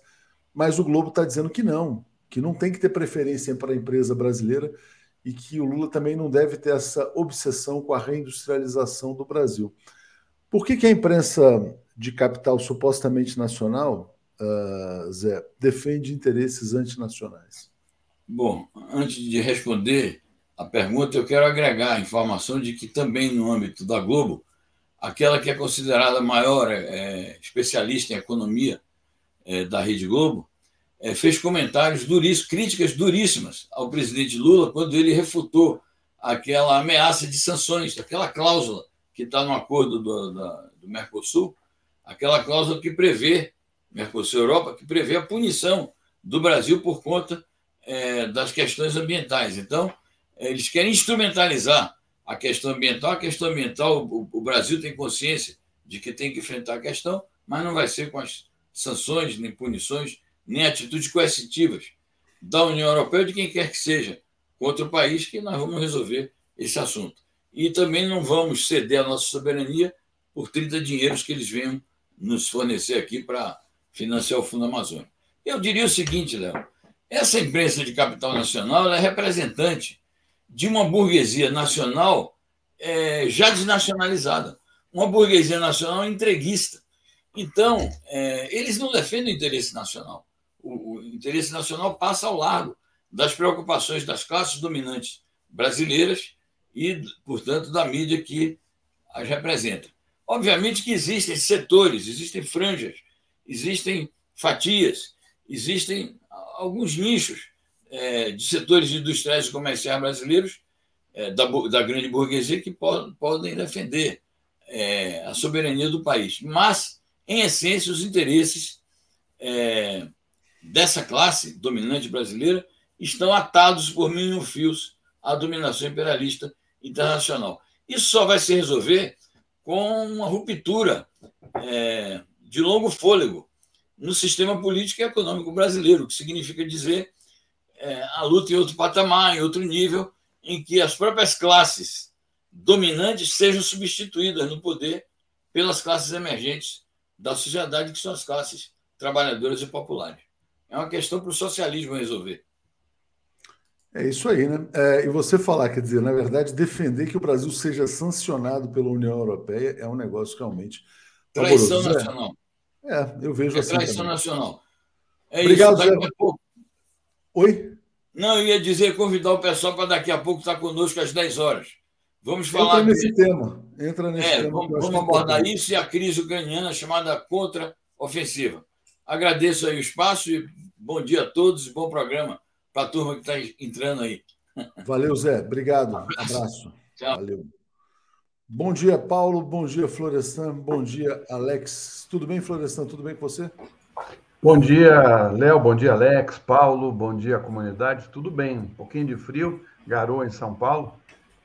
mas o Globo está dizendo que não, que não tem que ter preferência para a empresa brasileira e que o Lula também não deve ter essa obsessão com a reindustrialização do Brasil. Por que, que a imprensa de capital supostamente nacional, uh, Zé, defende interesses antinacionais? Bom, antes de responder a pergunta, eu quero agregar a informação de que também no âmbito da Globo, aquela que é considerada a maior é, especialista em economia é, da Rede Globo, é, fez comentários duríssimos, críticas duríssimas ao presidente Lula quando ele refutou aquela ameaça de sanções, aquela cláusula que está no acordo do, da, do Mercosul, aquela cláusula que prevê, Mercosul Europa, que prevê a punição do Brasil por conta é, das questões ambientais. Então, eles querem instrumentalizar a questão ambiental. A questão ambiental, o, o Brasil tem consciência de que tem que enfrentar a questão, mas não vai ser com as sanções, nem punições, nem atitudes coercitivas da União Europeia de quem quer que seja contra o país que nós vamos resolver esse assunto e também não vamos ceder a nossa soberania por 30 dinheiros que eles venham nos fornecer aqui para financiar o Fundo Amazônico. Eu diria o seguinte, Léo, essa imprensa de capital nacional é representante de uma burguesia nacional é, já desnacionalizada, uma burguesia nacional entreguista. Então, é, eles não defendem o interesse nacional. O, o interesse nacional passa ao largo das preocupações das classes dominantes brasileiras e, portanto, da mídia que as representa. Obviamente que existem setores, existem franjas, existem fatias, existem alguns nichos é, de setores industriais e comerciais brasileiros é, da, da, grande burguesia que po podem defender é, a soberania do país. Mas, em essência, os interesses é, dessa classe dominante brasileira estão atados por mil fios à dominação imperialista internacional. Isso só vai se resolver com uma ruptura é, de longo fôlego no sistema político e econômico brasileiro, o que significa dizer é, a luta em outro patamar, em outro nível, em que as próprias classes dominantes sejam substituídas no poder pelas classes emergentes da sociedade, que são as classes trabalhadoras e populares. É uma questão para o socialismo resolver. É isso aí, né? É, e você falar, quer dizer, na verdade, defender que o Brasil seja sancionado pela União Europeia é um negócio realmente. Traição amoroso. nacional. É, eu vejo é assim. Traição também. nacional. É Obrigado, isso, Zé. Pouco... Oi? Não, eu ia dizer, convidar o pessoal para daqui a pouco estar conosco às 10 horas. Vamos falar. Entra nesse de... tema. Entra nesse é, tema. Vamos, vamos abordar isso e a crise ucraniana chamada contra-ofensiva. Agradeço aí o espaço e bom dia a todos e bom programa para a turma que está entrando aí. Valeu, Zé. Obrigado. Abraço. Abraço. Tchau. Valeu. Bom dia, Paulo. Bom dia, Florestan. Bom dia, Alex. Tudo bem, Florestan? Tudo bem com você? Bom dia, Léo. Bom dia, Alex. Paulo. Bom dia, comunidade. Tudo bem. Um pouquinho de frio, garoa em São Paulo,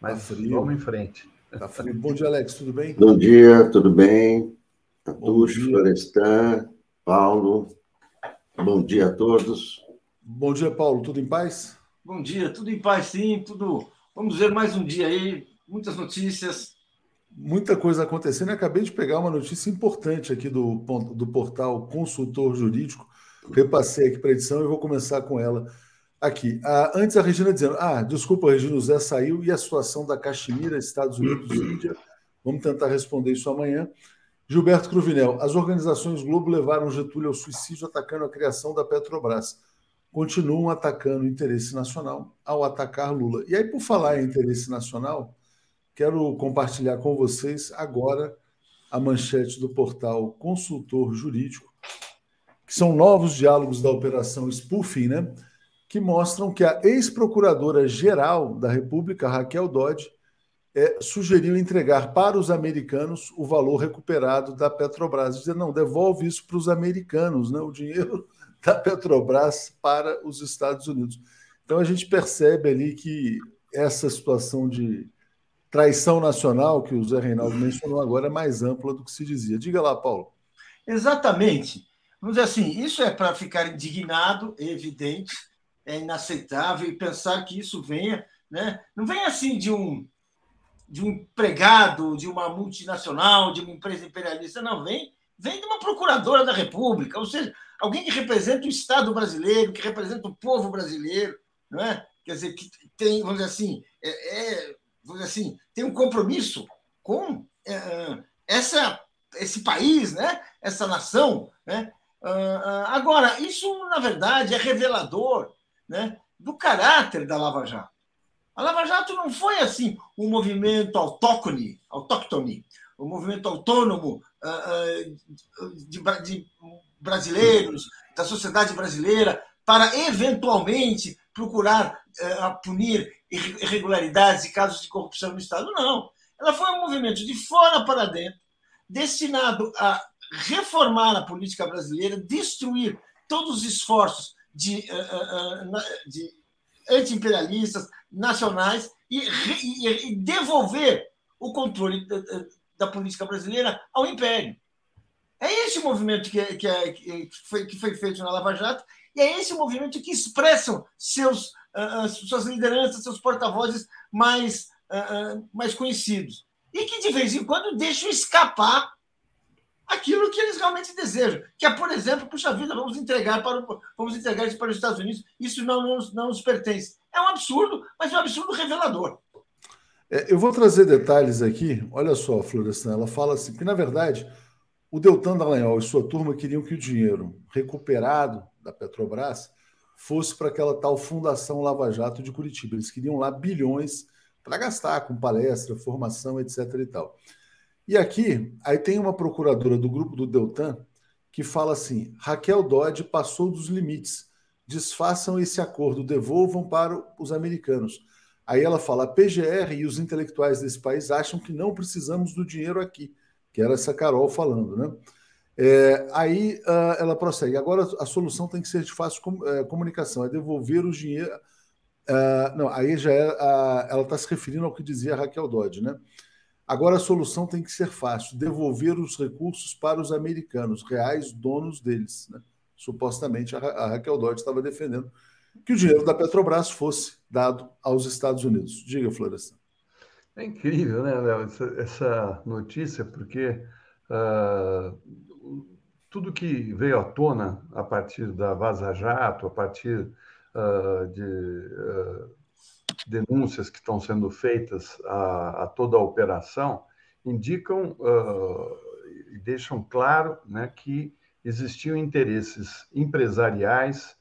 mas tá frio. vamos em frente. Tá frio. Bom dia, Alex. Tudo bem? Bom dia, tudo bem? Tatucho, Florestan, Paulo. Bom dia a todos. Bom dia, Paulo. Tudo em paz? Bom dia, tudo em paz, sim. Tudo. Vamos ver mais um dia aí, muitas notícias. Muita coisa acontecendo. Eu acabei de pegar uma notícia importante aqui do, do portal Consultor Jurídico. Repassei aqui para a edição e vou começar com ela aqui. Ah, antes a Regina dizendo: Ah, desculpa, Regina, o Zé saiu e a situação da Caxemira, Estados Unidos Índia. Vamos tentar responder isso amanhã. Gilberto Cruvinel, as organizações Globo levaram Getúlio ao suicídio atacando a criação da Petrobras continuam atacando o interesse nacional ao atacar Lula. E aí, por falar em interesse nacional, quero compartilhar com vocês agora a manchete do portal Consultor Jurídico, que são novos diálogos da Operação Spoofing, né? Que mostram que a ex-procuradora-geral da República, Raquel Dodge, é, sugeriu entregar para os americanos o valor recuperado da Petrobras. Dizer, não, devolve isso para os americanos, né? O dinheiro da Petrobras para os Estados Unidos. Então a gente percebe ali que essa situação de traição nacional que o Zé Reinaldo mencionou agora é mais ampla do que se dizia. Diga lá, Paulo. Exatamente. Vamos dizer assim, isso é para ficar indignado, é evidente, é inaceitável e pensar que isso venha, né? Não vem assim de um de um empregado de uma multinacional, de uma empresa imperialista, não vem, vem de uma procuradora da República, ou seja, alguém que representa o Estado brasileiro, que representa o povo brasileiro, não é? Quer dizer, que tem, vamos dizer assim, é, é dizer assim, tem um compromisso com é, é essa, esse país, né? essa nação. Né? Ah, ah, agora, isso, na verdade, é revelador né? do caráter da Lava Jato. A Lava Jato não foi assim um movimento autóctone, autóctone um movimento autônomo uh, de, de brasileiros, da sociedade brasileira, para eventualmente procurar uh, punir irregularidades e casos de corrupção no Estado. Não. Ela foi um movimento de fora para dentro, destinado a reformar a política brasileira, destruir todos os esforços de, uh, uh, de anti-imperialistas nacionais e, e, e, devolver o controle da, da política brasileira ao império. É esse o movimento que, que, é, que, foi, que foi feito na Lava Jato é esse o movimento que expressam seus, uh, suas lideranças, seus porta-vozes mais, uh, mais conhecidos. E que, de vez em quando, deixam escapar aquilo que eles realmente desejam. Que é, por exemplo, puxa vida, vamos entregar para, o, vamos entregar isso para os Estados Unidos, isso não, não, não nos pertence. É um absurdo, mas é um absurdo revelador. É, eu vou trazer detalhes aqui. Olha só, Florestan, ela fala assim que, na verdade, o Deltan Dallagnol e sua turma queriam que o dinheiro recuperado da Petrobras fosse para aquela tal Fundação Lava Jato de Curitiba. Eles queriam lá bilhões para gastar com palestra, formação, etc. e tal. E aqui, aí tem uma procuradora do grupo do Deltan que fala assim: Raquel Dodge passou dos limites. Desfaçam esse acordo, devolvam para os americanos. Aí ela fala: a PGR e os intelectuais desse país acham que não precisamos do dinheiro aqui que era essa Carol falando, né? É, aí uh, ela prossegue. Agora a solução tem que ser de fácil com, uh, comunicação, é devolver o dinheiro. Uh, não, aí já é, ela está se referindo ao que dizia a Raquel Dodge, né? Agora a solução tem que ser fácil: devolver os recursos para os americanos, reais donos deles. Né? Supostamente a Raquel Dodge estava defendendo que o dinheiro da Petrobras fosse dado aos Estados Unidos. Diga, Florestan. É incrível, né, Léo, essa, essa, notícia, porque tudo que veio à tona a partir da Vaza Jato, a partir uh, de uh, denúncias que estão sendo feitas a, a toda a operação, indicam e deixam claro né, que existiam interesses empresariais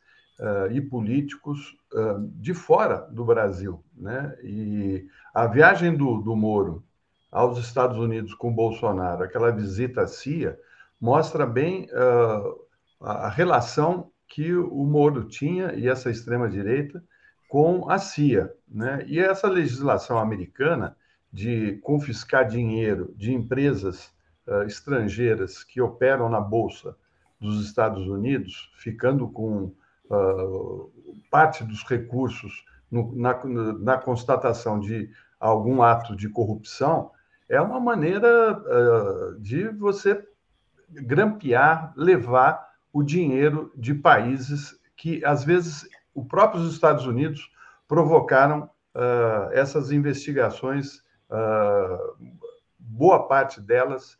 e políticos de fora do Brasil. Né? E a viagem do, do Moro aos Estados Unidos com Bolsonaro, aquela visita à CIA, mostra bem uh, a relação que o Moro tinha e essa extrema-direita com a CIA. Né? E essa legislação americana de confiscar dinheiro de empresas uh, estrangeiras que operam na Bolsa dos Estados Unidos, ficando com uh, parte dos recursos no, na, na, constatação de algum ato de corrupção, é uma maneira uh, de você grampear, levar o dinheiro de países que, às vezes, os próprios Estados Unidos provocaram uh, essas investigações, boa parte delas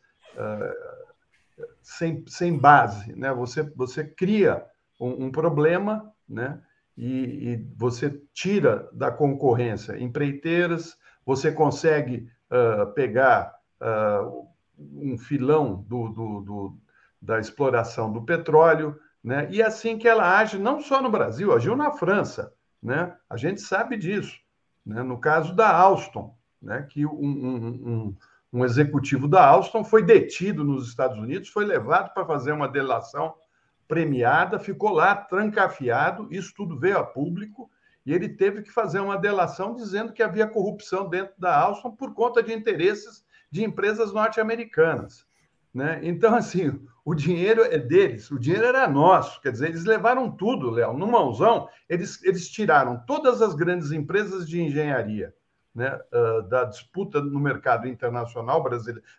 sem, sem base. Né? Você, você cria um, um problema, né? E, e, você tira da concorrência empreiteiras, você consegue uh, pegar uh, um filão do, do, do, da exploração do petróleo, né? E assim que ela age, não só no Brasil, agiu na França, né? A gente sabe disso, né? No caso da Alstom, né? Que um, um, um, um executivo da Alstom foi detido nos Estados Unidos, foi levado para fazer uma delação premiada, ficou lá trancafiado, isso tudo veio a público, e ele teve que fazer uma delação dizendo que havia corrupção dentro da Alstom por conta de interesses de empresas norte-americanas. Né? Então, assim, o dinheiro é deles, o dinheiro era nosso, quer dizer, eles levaram tudo, Léo, no mãozão, eles, eles tiraram todas as grandes empresas de engenharia né, uh, da disputa no mercado internacional,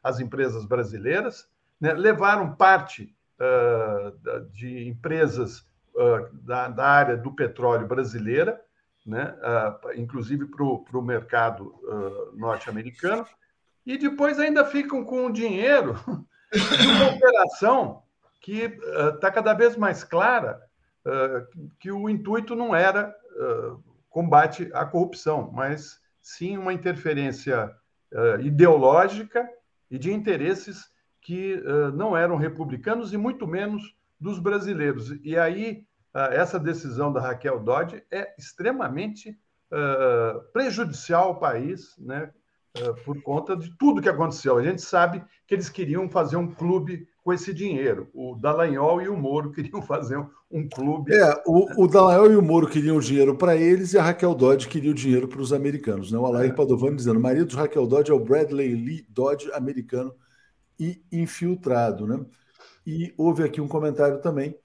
as empresas brasileiras, né, levaram parte uh, de empresas uh, da, da, área do petróleo brasileira, né, inclusive para o mercado norte-americano, e depois ainda ficam com o dinheiro de uma operação que está cada vez mais clara que o intuito não era combate à corrupção, mas sim uma interferência ideológica e de interesses que uh, não eram republicanos e muito menos dos brasileiros. E aí, uh, essa decisão da Raquel Dodge é extremamente uh, prejudicial ao país, né? Por conta de tudo que aconteceu. A gente sabe que eles queriam fazer um clube com esse dinheiro. O Dallagnol e o Moro queriam fazer um clube. É, o, o Dallagnol e o Moro queriam o dinheiro para eles e a Raquel Dodge queria o dinheiro para os americanos. Né? O Alair é. Padovani dizendo: o marido de Raquel Dodge é o Bradley Lee Dodge americano e infiltrado. Né? E houve aqui um comentário também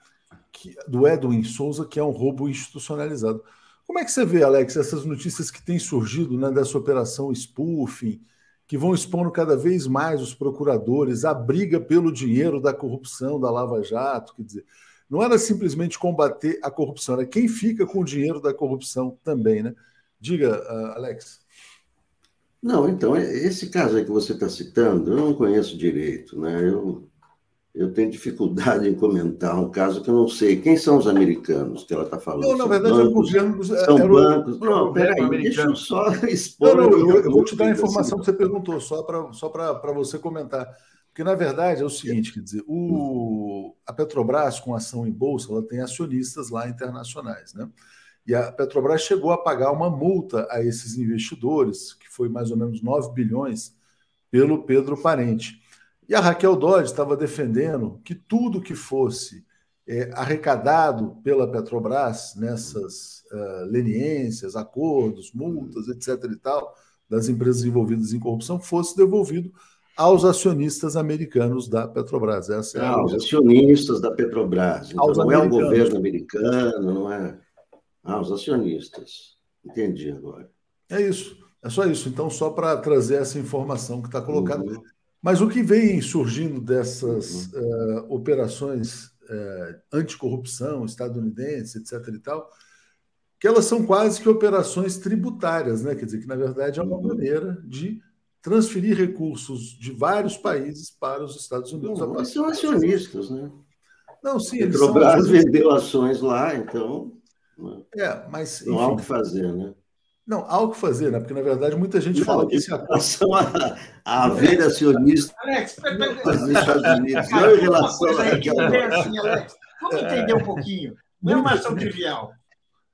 que, do Edwin Souza, que é um roubo institucionalizado. Como é que você vê, Alex, essas notícias que têm surgido né, dessa operação spoofing, que vão expondo cada vez mais os procuradores, a briga pelo dinheiro da corrupção, da Lava Jato, quer dizer, não era simplesmente combater a corrupção, era quem fica com o dinheiro da corrupção também, né? Diga, uh, Alex. Não, então, é, esse caso aí que você está citando, eu não conheço direito, né? Eu, eu tenho dificuldade em comentar um caso que eu não sei. Quem são os americanos que ela está falando? Não, na verdade, bancos, é o governo. São era bancos. O, não, peraí, deixa eu só expor. Não, não, eu, eu, vou te dar a informação que você perguntou, só para só você comentar. Porque, na verdade, é o seguinte: quer dizer, o, a Petrobras, com ação em bolsa, ela tem acionistas lá internacionais, né? E a Petrobras chegou a pagar uma multa a esses investidores, que foi mais ou menos 9 bilhões, pelo Pedro Parente. E a Raquel Dodge estava defendendo que tudo que fosse é, arrecadado pela Petrobras nessas uh, leniências, acordos, multas, etc. e tal, das empresas envolvidas em corrupção, fosse devolvido aos acionistas americanos da Petrobras. Essa é aos acionistas da Petrobras. Então, não é o governo americano, não é. Ah, os acionistas. Entendi agora. É isso. É só isso. Então, só para trazer essa informação que está colocada. Uhum. Mas o que vem surgindo dessas uhum. uh, operações uh, anticorrupção estadunidenses, etc. e tal, que elas são quase que operações tributárias, né? Quer dizer, que na verdade é uma uhum. maneira de transferir recursos de vários países para os Estados Unidos. Não, eles são acionistas, né? Não, sim, eles Petrobras vendeu ações lá, então. Né? É, mas. Enfim, não há o que fazer, né? Não, há o que fazer, né? Porque, na verdade, muita gente não, fala que esse acordo. relação a, a ver acionista Alex, nos Estados Unidos, em relação a. Assim, Alex, vamos entender um pouquinho. Não é uma ação trivial.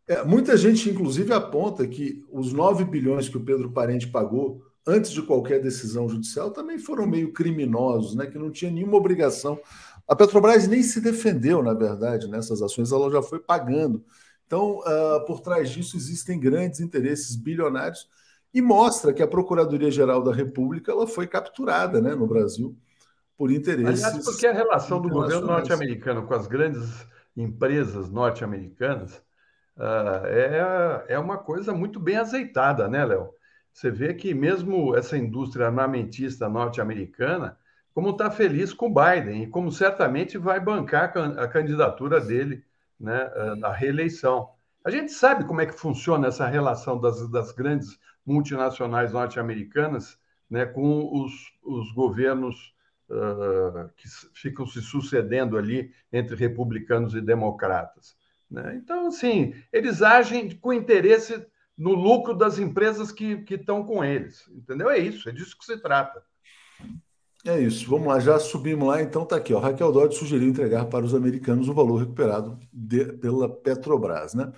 É, muita gente, inclusive, aponta que os 9 bilhões que o Pedro Parente pagou antes de qualquer decisão judicial também foram meio criminosos, né? Que não tinha nenhuma obrigação. A Petrobras nem se defendeu, na verdade, nessas ações, ela já foi pagando. Então, uh, por trás disso existem grandes interesses bilionários e mostra que a Procuradoria-Geral da República ela foi capturada né, no Brasil por interesses. Aliás, porque a relação do governo norte-americano com as grandes empresas norte-americanas uh, é, é uma coisa muito bem azeitada, né, Léo? Você vê que mesmo essa indústria armamentista norte-americana, como está feliz com Biden e como certamente vai bancar a candidatura dele né, eh, na reeleição. A gente sabe como é que funciona essa relação das, das grandes multinacionais norte-americanas né, com os, os governos uh, que ficam se sucedendo ali entre republicanos e democratas. Né? Então, assim, eles agem com interesse no lucro das empresas que, que estão com eles. Entendeu? É isso, é disso que se trata. É isso, vamos lá, já subimos lá, então tá aqui, ó. Raquel Dodge sugeriu entregar para os americanos o valor recuperado de, pela Petrobras, né?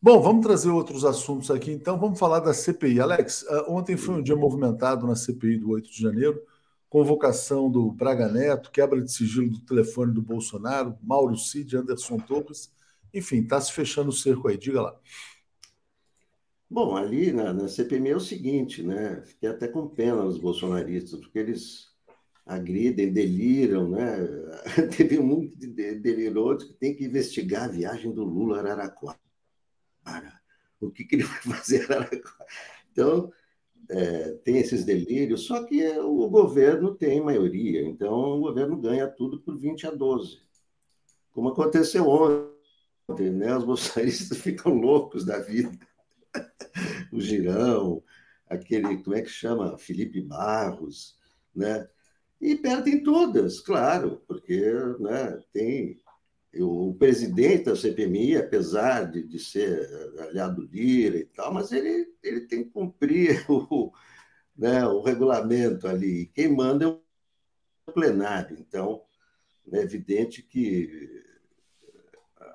Bom, vamos trazer outros assuntos aqui, então vamos falar da CPI. Alex, uh, ontem foi um dia movimentado na CPI do 8 de janeiro, convocação do Braga Neto, quebra de sigilo do telefone do Bolsonaro, Mauro Cid, Anderson Torres, enfim, está se fechando o cerco aí, diga lá. Bom, ali na, na é o seguinte, né? Fiquei até com pena dos bolsonaristas, porque eles agridem, deliram, né? Teve um de delirou que tem que investigar a viagem do Lula a Araraquara. O que, que ele vai fazer em Araraquara? Então, é, tem esses delírios, só que o governo tem maioria, então o governo ganha tudo por 20 a 12. Como aconteceu ontem, né? Os bolsonaristas ficam loucos da vida. o Girão, aquele, como é que chama? Felipe Barros, né? E perdem todas, claro, porque né, tem o presidente da CPMI, apesar de, de ser aliado Lira e tal, mas ele, ele tem que cumprir o, né, o regulamento ali. Quem manda é o plenário. Então, é evidente que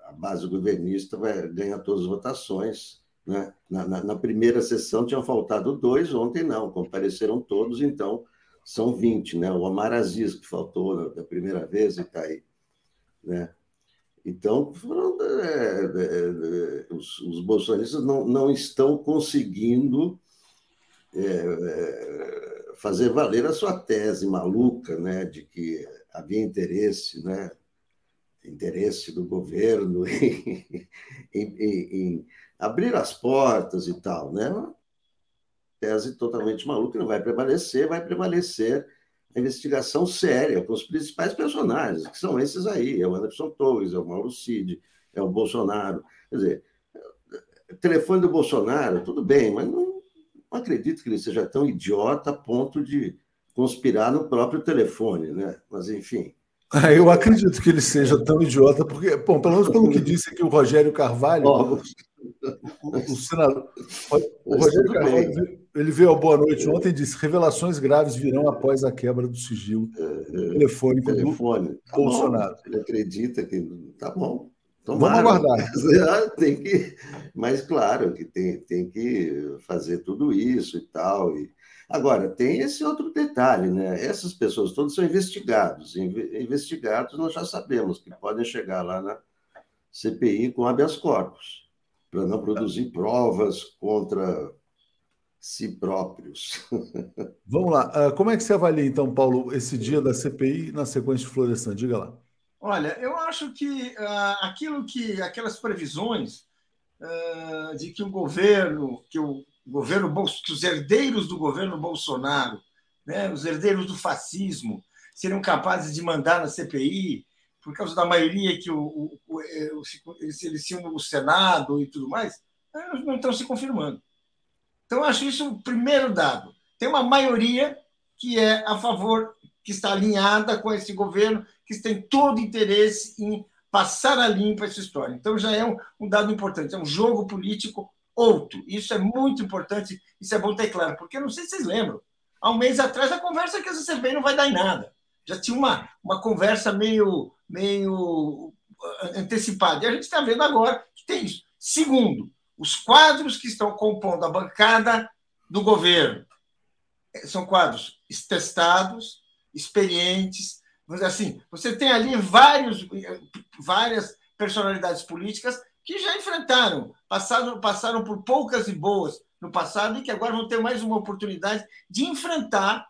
a base governista vai ganhar todas as votações. Né? Na, na, na primeira sessão tinham faltado dois, ontem não, compareceram todos, então são 20, né? O Omar Aziz, que faltou da primeira vez, e está aí. Né? Então, foram, é, é, é, os, os, bolsonaristas não, não estão conseguindo é, é, fazer valer a sua tese maluca né, de que havia interesse, né, interesse do governo em, em, em abrir as portas e tal. Né? Tese totalmente maluca, não vai prevalecer, vai prevalecer a investigação séria com os principais personagens, que são esses aí, é o Anderson Torres, é o Mauro Cid, é o Bolsonaro. Quer dizer, telefone do Bolsonaro, tudo bem, mas não, não acredito que ele seja tão idiota a ponto de conspirar no próprio telefone, né? Mas, enfim, ah, eu acredito que ele seja tão idiota, porque, bom, pelo menos pelo que disse aqui o Rogério Carvalho, oh. O, o, senador, o Rogério Carvalho, ele veio ao Boa Noite ontem e disse: revelações graves virão após a quebra do sigilo é, é telefônico telefone. do tá Bolsonaro. Bom. Ele acredita que tá bom. Tomara. Vamos aguardar. tem que, mas claro que tem, tem que fazer tudo isso e tal. E... Agora, tem esse outro detalhe, né? Essas pessoas todas são investigados. Investigados, nós já sabemos que podem chegar lá na CPI com habeas corpus, para não produzir provas contra si próprios. Vamos lá. Ah, como é que você avalia, então, Paulo, esse dia da CPI na sequência de Florestan? Diga lá. Olha, eu acho que uh, aquilo que, aquelas previsões uh, de que o governo, que o o governo que os herdeiros do governo Bolsonaro, né, os herdeiros do fascismo, seriam capazes de mandar na CPI por causa da maioria que o, o, o, eles, eles tinham o Senado e tudo mais, não estão se confirmando. Então, acho isso o primeiro dado. Tem uma maioria que é a favor, que está alinhada com esse governo, que tem todo interesse em passar a limpa essa história. Então, já é um, um dado importante, é um jogo político outro. Isso é muito importante, isso é bom ter claro, porque não sei se vocês lembram, há um mês atrás a conversa que essa CPI não vai dar em nada. Já tinha uma, uma conversa meio meio uh, antecipada. E a gente está vendo agora que tem isso. Segundo, os quadros que estão compondo a bancada do governo eh, são quadros testados, experientes. Dizer assim, você tem ali vários, eh, várias personalidades políticas que já enfrentaram, passaram, passaram por poucas e boas no passado e que agora vão ter mais uma oportunidade de enfrentar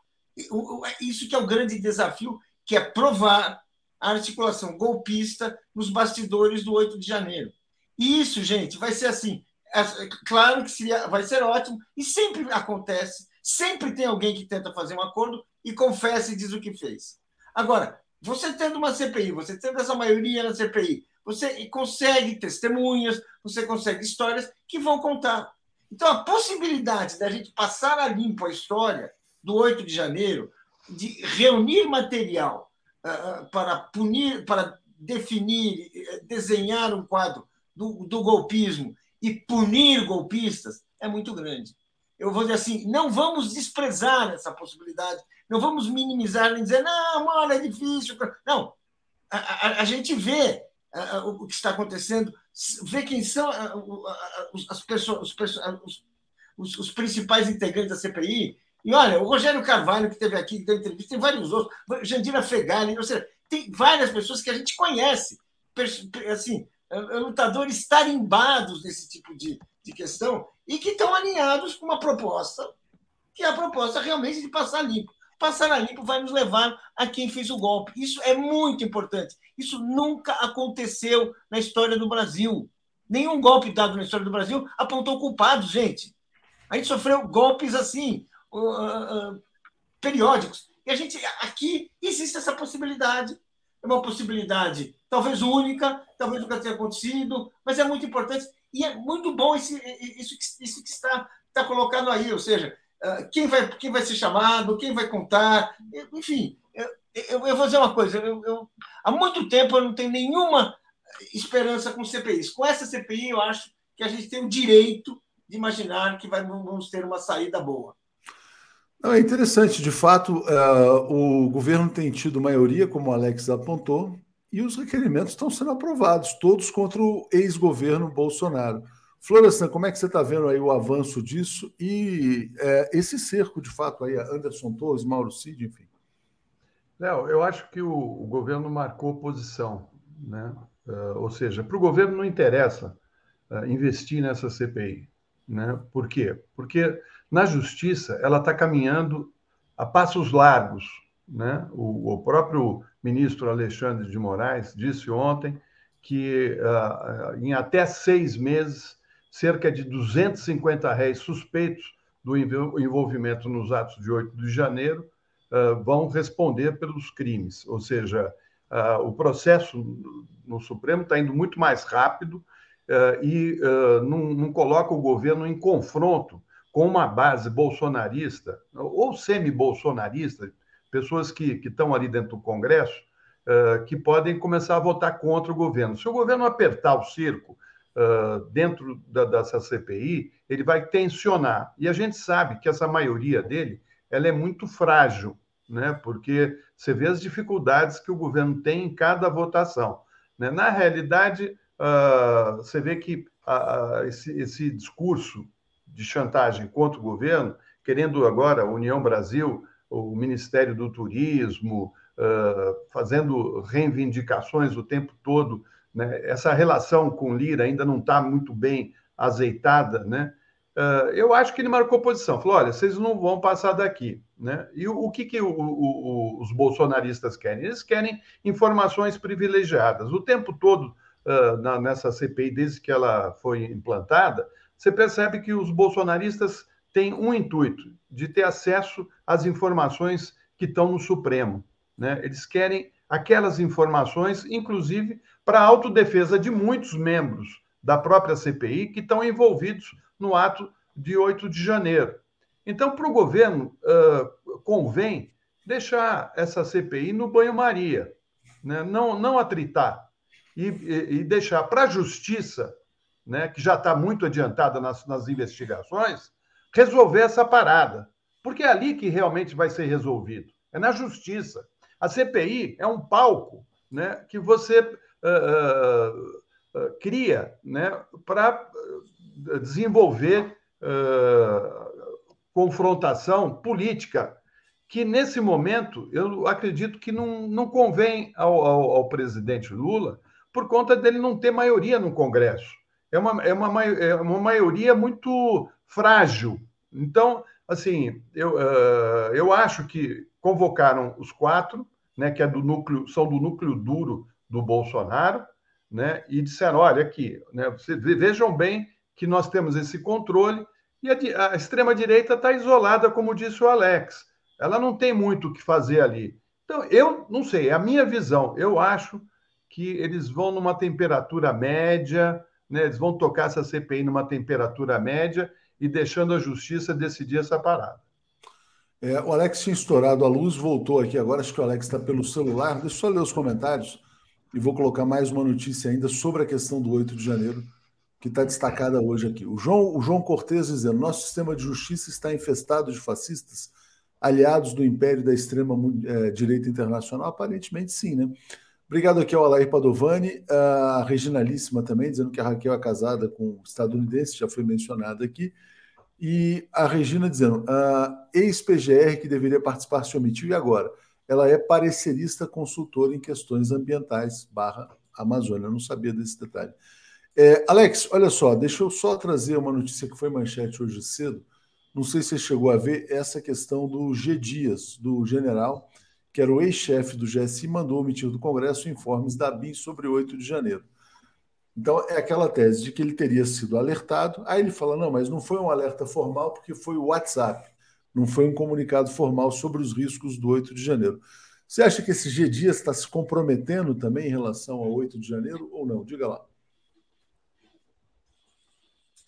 isso que é o grande desafio, que é provar a articulação golpista nos bastidores do 8 de janeiro. E isso, gente, vai ser assim. É, claro que seria, vai ser ótimo, e sempre acontece, sempre tem alguém que tenta fazer um acordo e confessa e diz o que fez. Agora, você tendo uma CPI, você tendo essa maioria na CPI, você consegue testemunhas, você consegue histórias que vão contar. Então, a possibilidade da gente passar a limpo a história do 8 de janeiro, de reunir material para punir, para definir, eh, desenhar um quadro do, do golpismo e punir golpistas é muito grande. Eu vou dizer assim, não vamos desprezar essa possibilidade, não vamos minimizar nem dizer, não, olha, é difícil. Não, a, a, a gente vê o que está acontecendo, vê quem são as pessoas, os, os, os, principais integrantes da CPI, e olha, o Rogério Carvalho, que esteve aqui, que deu entrevista, tem vários outros, Jandira Fegali, ou seja, tem várias pessoas que a gente conhece, assim, é, é, lutadores tarimbados nesse tipo de, de questão e que estão alinhados com uma proposta, que é a proposta realmente de passar limpo. Passar a limpo vai nos levar a quem fez o golpe. Isso é muito importante. Isso nunca aconteceu na história do Brasil. Nenhum golpe dado na história do Brasil apontou culpados, gente. A gente sofreu golpes assim uh, periódicos. E a gente aqui existe essa possibilidade. É uma possibilidade talvez única, talvez nunca tenha acontecido, mas é muito importante e é muito bom esse, isso, isso que está, está colocado aí, ou seja, quem vai, quem vai ser chamado, quem vai contar, enfim. Eu, eu, eu vou dizer uma coisa, eu, eu, há muito tempo eu não tenho nenhuma esperança com CPIs. Com essa CPI, eu acho que a gente tem o direito de imaginar que vai, vamos ter uma saída boa. Não, é interessante, de fato, uh, o governo tem tido maioria, como o Alex apontou, e os requerimentos estão sendo aprovados, todos contra o ex-governo Bolsonaro. Florestan, como é que você está vendo aí o avanço disso e é, esse cerco, de fato, aí, Anderson Torres, Mauro Cid, enfim? Léo, eu acho que o, o governo marcou posição, né? Uh, ou seja, para o governo não interessa uh, investir nessa CPI, né? Por quê? Porque na justiça, ela está caminhando a passos largos. Né? O, o, próprio ministro Alexandre de Moraes disse ontem que uh, em até seis meses, cerca de 250 réis suspeitos do envolvimento nos atos de 8 de janeiro uh, vão responder pelos crimes. Ou seja, uh, o processo no Supremo está indo muito mais rápido e não, não coloca o governo em confronto com uma base bolsonarista ou semi-bolsonarista, pessoas que, que estão ali dentro do Congresso, uh, que podem começar a votar contra o governo. Se o governo apertar o circo uh, dentro da, dessa CPI, ele vai tensionar. E a gente sabe que essa maioria dele ela é muito frágil, né? porque você vê as dificuldades que o governo tem em cada votação. Né? Na realidade, uh, você vê que esse, esse discurso de chantagem contra o governo, querendo agora a União Brasil, o Ministério do Turismo, uh, fazendo reivindicações o tempo todo. Né? Essa relação com Lira ainda não está muito bem azeitada. Né? Uh, eu acho que ele marcou posição. Falou: olha, vocês não vão passar daqui. Né? E o, o que, que o, o, os bolsonaristas querem? Eles querem informações privilegiadas. O tempo todo, uh, na, nessa CPI, desde que ela foi implantada, você percebe que os bolsonaristas têm um intuito de ter acesso às informações que estão no Supremo. Né? Eles querem aquelas informações, inclusive para a autodefesa de muitos membros da própria CPI que estão envolvidos no ato de 8 de janeiro. Então, para o governo, uh, convém deixar essa CPI no banho-maria, né? não, não atritar, e, e, e deixar para a justiça, né, que já está muito adiantada nas, nas investigações, resolver essa parada. Porque é ali que realmente vai ser resolvido é na justiça. A CPI é um palco né, que você uh, uh, cria né, para desenvolver confrontação política, que nesse momento eu acredito que não, não convém ao, ao, ao presidente Lula, por conta dele não ter maioria no Congresso. É uma, é uma, é uma maioria muito frágil. Então, assim, eu, uh, eu acho que convocaram os quatro, né, que é do núcleo, são do núcleo duro do Bolsonaro, né, e disseram: olha, aqui, né, vejam bem que nós temos esse controle, e a, a extrema-direita está isolada, como disse o Alex. Ela não tem muito o que fazer ali. Então, eu não sei, é a minha visão. Eu acho que eles vão numa temperatura média, né, eles vão tocar essa CPI numa temperatura média e deixando a justiça decidir essa parada. É, o Alex tinha estourado a luz, voltou aqui agora. Acho que o Alex está pelo celular. Deixa eu só ler os comentários e vou colocar mais uma notícia ainda sobre a questão do 8 de janeiro, que está destacada hoje aqui. O João, o João Cortes dizendo: nosso sistema de justiça está infestado de fascistas, aliados do império da extrema é, direita internacional? Aparentemente sim, né? Obrigado aqui ao Alair Padovani, a Reginalíssima também, dizendo que a Raquel é casada com um estadunidense, já foi mencionada aqui. E a Regina dizendo, a ex-PGR que deveria participar se omitiu, e agora? Ela é parecerista consultora em questões ambientais, barra Amazônia. Eu não sabia desse detalhe. É, Alex, olha só, deixa eu só trazer uma notícia que foi manchete hoje cedo. Não sei se você chegou a ver essa questão do G. Dias, do general, que era o ex-chefe do GSI, mandou omitir do Congresso informes da BIM sobre 8 de janeiro. Então, é aquela tese de que ele teria sido alertado. Aí ele fala: não, mas não foi um alerta formal, porque foi o WhatsApp, não foi um comunicado formal sobre os riscos do 8 de janeiro. Você acha que esse G Dias está se comprometendo também em relação ao 8 de janeiro ou não? Diga lá.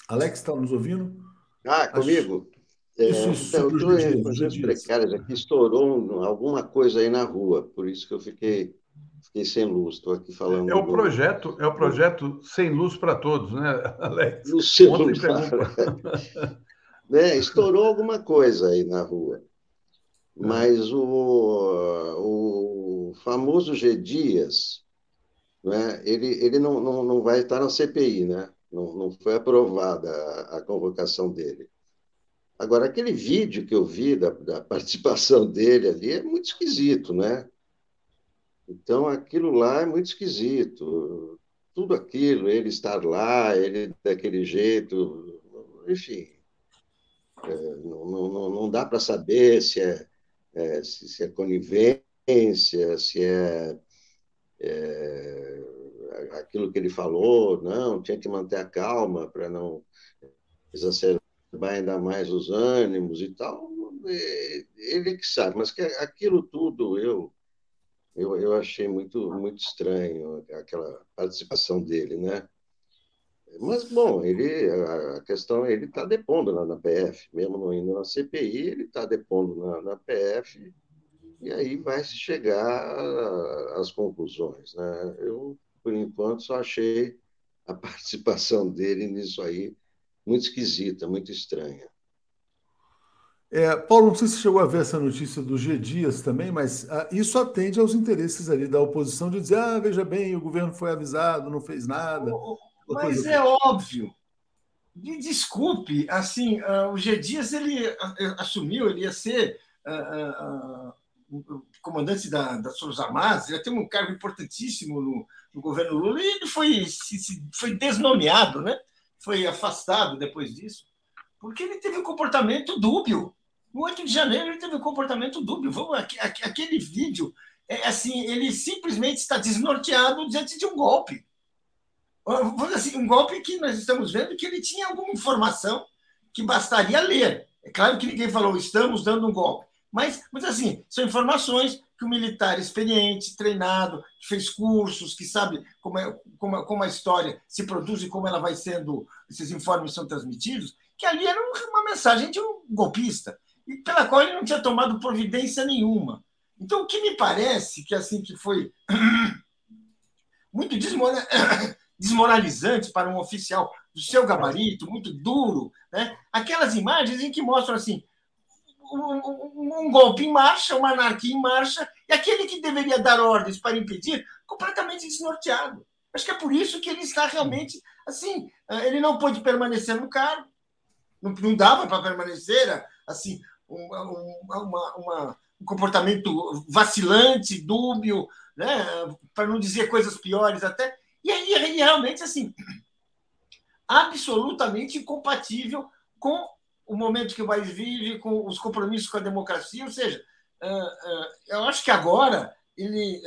Alex, está nos ouvindo? Ah, comigo? É, isso, então, eu estou precárias aqui, estourou alguma coisa aí na rua, por isso que eu fiquei Fiquei sem luz, estou aqui falando. É o projeto, é o projeto Sem Luz para Todos, né, Alex? No celular. né, estourou alguma coisa aí na rua. Mas o, o famoso G Dias, né, ele, ele não, não, não vai estar na CPI, né? Não, não foi aprovada a, a convocação dele. Agora, aquele vídeo que eu vi da, da participação dele ali é muito esquisito, né? Então, aquilo lá é muito esquisito. Tudo aquilo, ele estar lá, ele daquele jeito, enfim. É, não, não, não dá para saber se é, é, se é conivência, se é, é, aquilo que ele falou, não, tinha que manter a calma para não exacerbar ainda mais os ânimos e tal. Ele que sabe, mas que aquilo tudo eu eu, eu achei muito, muito estranho aquela participação dele, né? Mas, bom, ele, a questão é ele está depondo lá na PF, mesmo não indo na CPI, ele está depondo na, na PF, e aí vai se chegar às conclusões. Né? Eu, por enquanto, só achei a participação dele nisso aí muito esquisita, muito estranha. É, Paulo, não sei se chegou a ver essa notícia do G Dias também, mas ah, isso atende aos interesses ali da oposição de dizer, ah, veja bem, o governo foi avisado, não fez nada. Mas é assim. óbvio. Me desculpe, assim, uh, o G Dias ele uh, assumiu, ele ia ser uh, comandante da, das Forças Armadas, ele ia ter um cargo importantíssimo no, no governo Lula, e ele foi, se, se, foi desnomeado, né? Foi afastado depois disso, porque ele teve um comportamento dúbio. No 8 de janeiro ele teve um comportamento dúbio. Vamos, aquele vídeo, é assim, ele simplesmente está desnorteado diante de um golpe. assim, um golpe que nós estamos vendo que ele tinha alguma informação que bastaria ler. É claro que ninguém falou, estamos dando um golpe. Mas, mas assim, são informações que o militar experiente, treinado, que fez cursos, que sabe como, é, como, como a história se produz e como ela vai sendo, esses informes são transmitidos, que ali era uma mensagem de um golpista, e pela qual ele não tinha tomado providência nenhuma. Então, o que me parece que assim que foi muito desmoralizante para um oficial do seu gabarito, muito duro, né? aquelas imagens em que mostram assim um, um, golpe em marcha, uma anarquia em marcha, e aquele que deveria dar ordens para impedir, completamente desnorteado. Acho que é por isso que ele está realmente assim. Ele não pôde permanecer no cargo, não, não dava para permanecer assim, uma, uma, um comportamento vacilante, dúbio, né? para não dizer coisas piores até. E aí, realmente, assim, absolutamente incompatível com o momento que o país vive, com os compromissos com a democracia. Ou seja, eu acho que agora ele.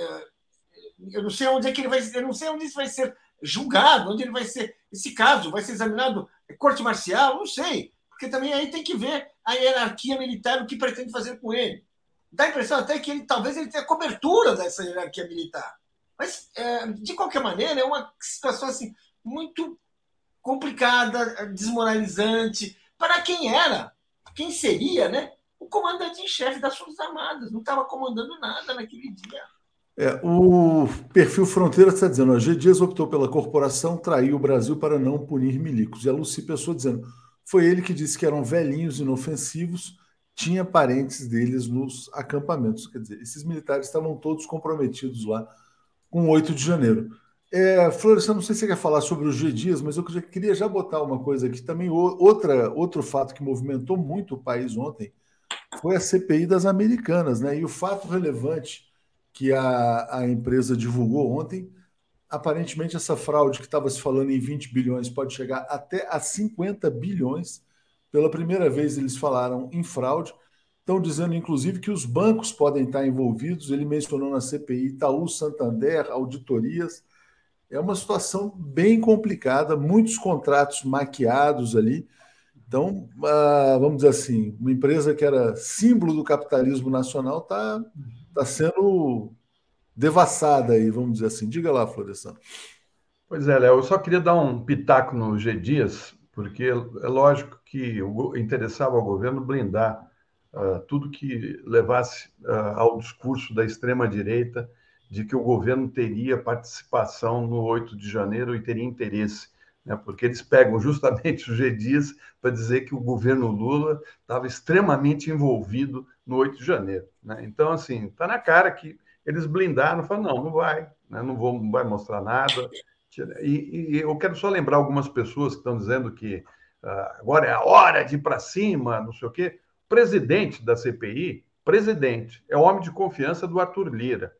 Eu não sei onde é que ele vai não sei onde isso vai ser julgado, onde ele vai ser. Esse caso vai ser examinado corte marcial, não sei. Porque também aí tem que ver a hierarquia militar, o que pretende fazer com ele. Dá a impressão até que ele talvez ele tenha cobertura dessa hierarquia militar. Mas, de qualquer maneira, é uma situação assim, muito complicada, desmoralizante, para quem era, quem seria, né? O comandante em chefe das Forças Armadas. Não estava comandando nada naquele dia. É, o perfil Fronteira está dizendo: G. Dias optou pela corporação, traiu o Brasil para não punir milicos. E a Luci Pessoa dizendo: foi ele que disse que eram velhinhos inofensivos, tinha parentes deles nos acampamentos. Quer dizer, esses militares estavam todos comprometidos lá com 8 de janeiro. É, Florestan, não sei se você quer falar sobre os G dias, mas eu queria já botar uma coisa aqui também. Outra, outro fato que movimentou muito o país ontem foi a CPI das Americanas, né? E o fato relevante que a, a empresa divulgou ontem, aparentemente essa fraude que estava se falando em 20 bilhões pode chegar até a 50 bilhões. Pela primeira vez eles falaram em fraude. Estão dizendo, inclusive, que os bancos podem estar envolvidos. Ele mencionou na CPI Itaú, Santander, auditorias é uma situação bem complicada, muitos contratos maquiados ali. Então, vamos dizer assim, uma empresa que era símbolo do capitalismo nacional está tá sendo devassada aí, vamos dizer assim. Diga lá, Florestan. Pois é, Léo, eu só queria dar um pitaco no G Dias, porque é lógico que interessava ao governo blindar uh, tudo que levasse uh, ao discurso da extrema-direita de que o governo teria participação no 8 de janeiro e teria interesse, né? porque eles pegam justamente o G Dias para dizer que o governo Lula estava extremamente envolvido no 8 de janeiro. Né? Então, assim, está na cara que eles blindaram, falaram, não, não vai, né? não, vou, não vai mostrar nada. E, e, eu quero só lembrar algumas pessoas que estão dizendo que uh, agora é a hora de ir para cima, não sei o quê. O presidente da CPI, presidente, é homem de confiança do Arthur Lira.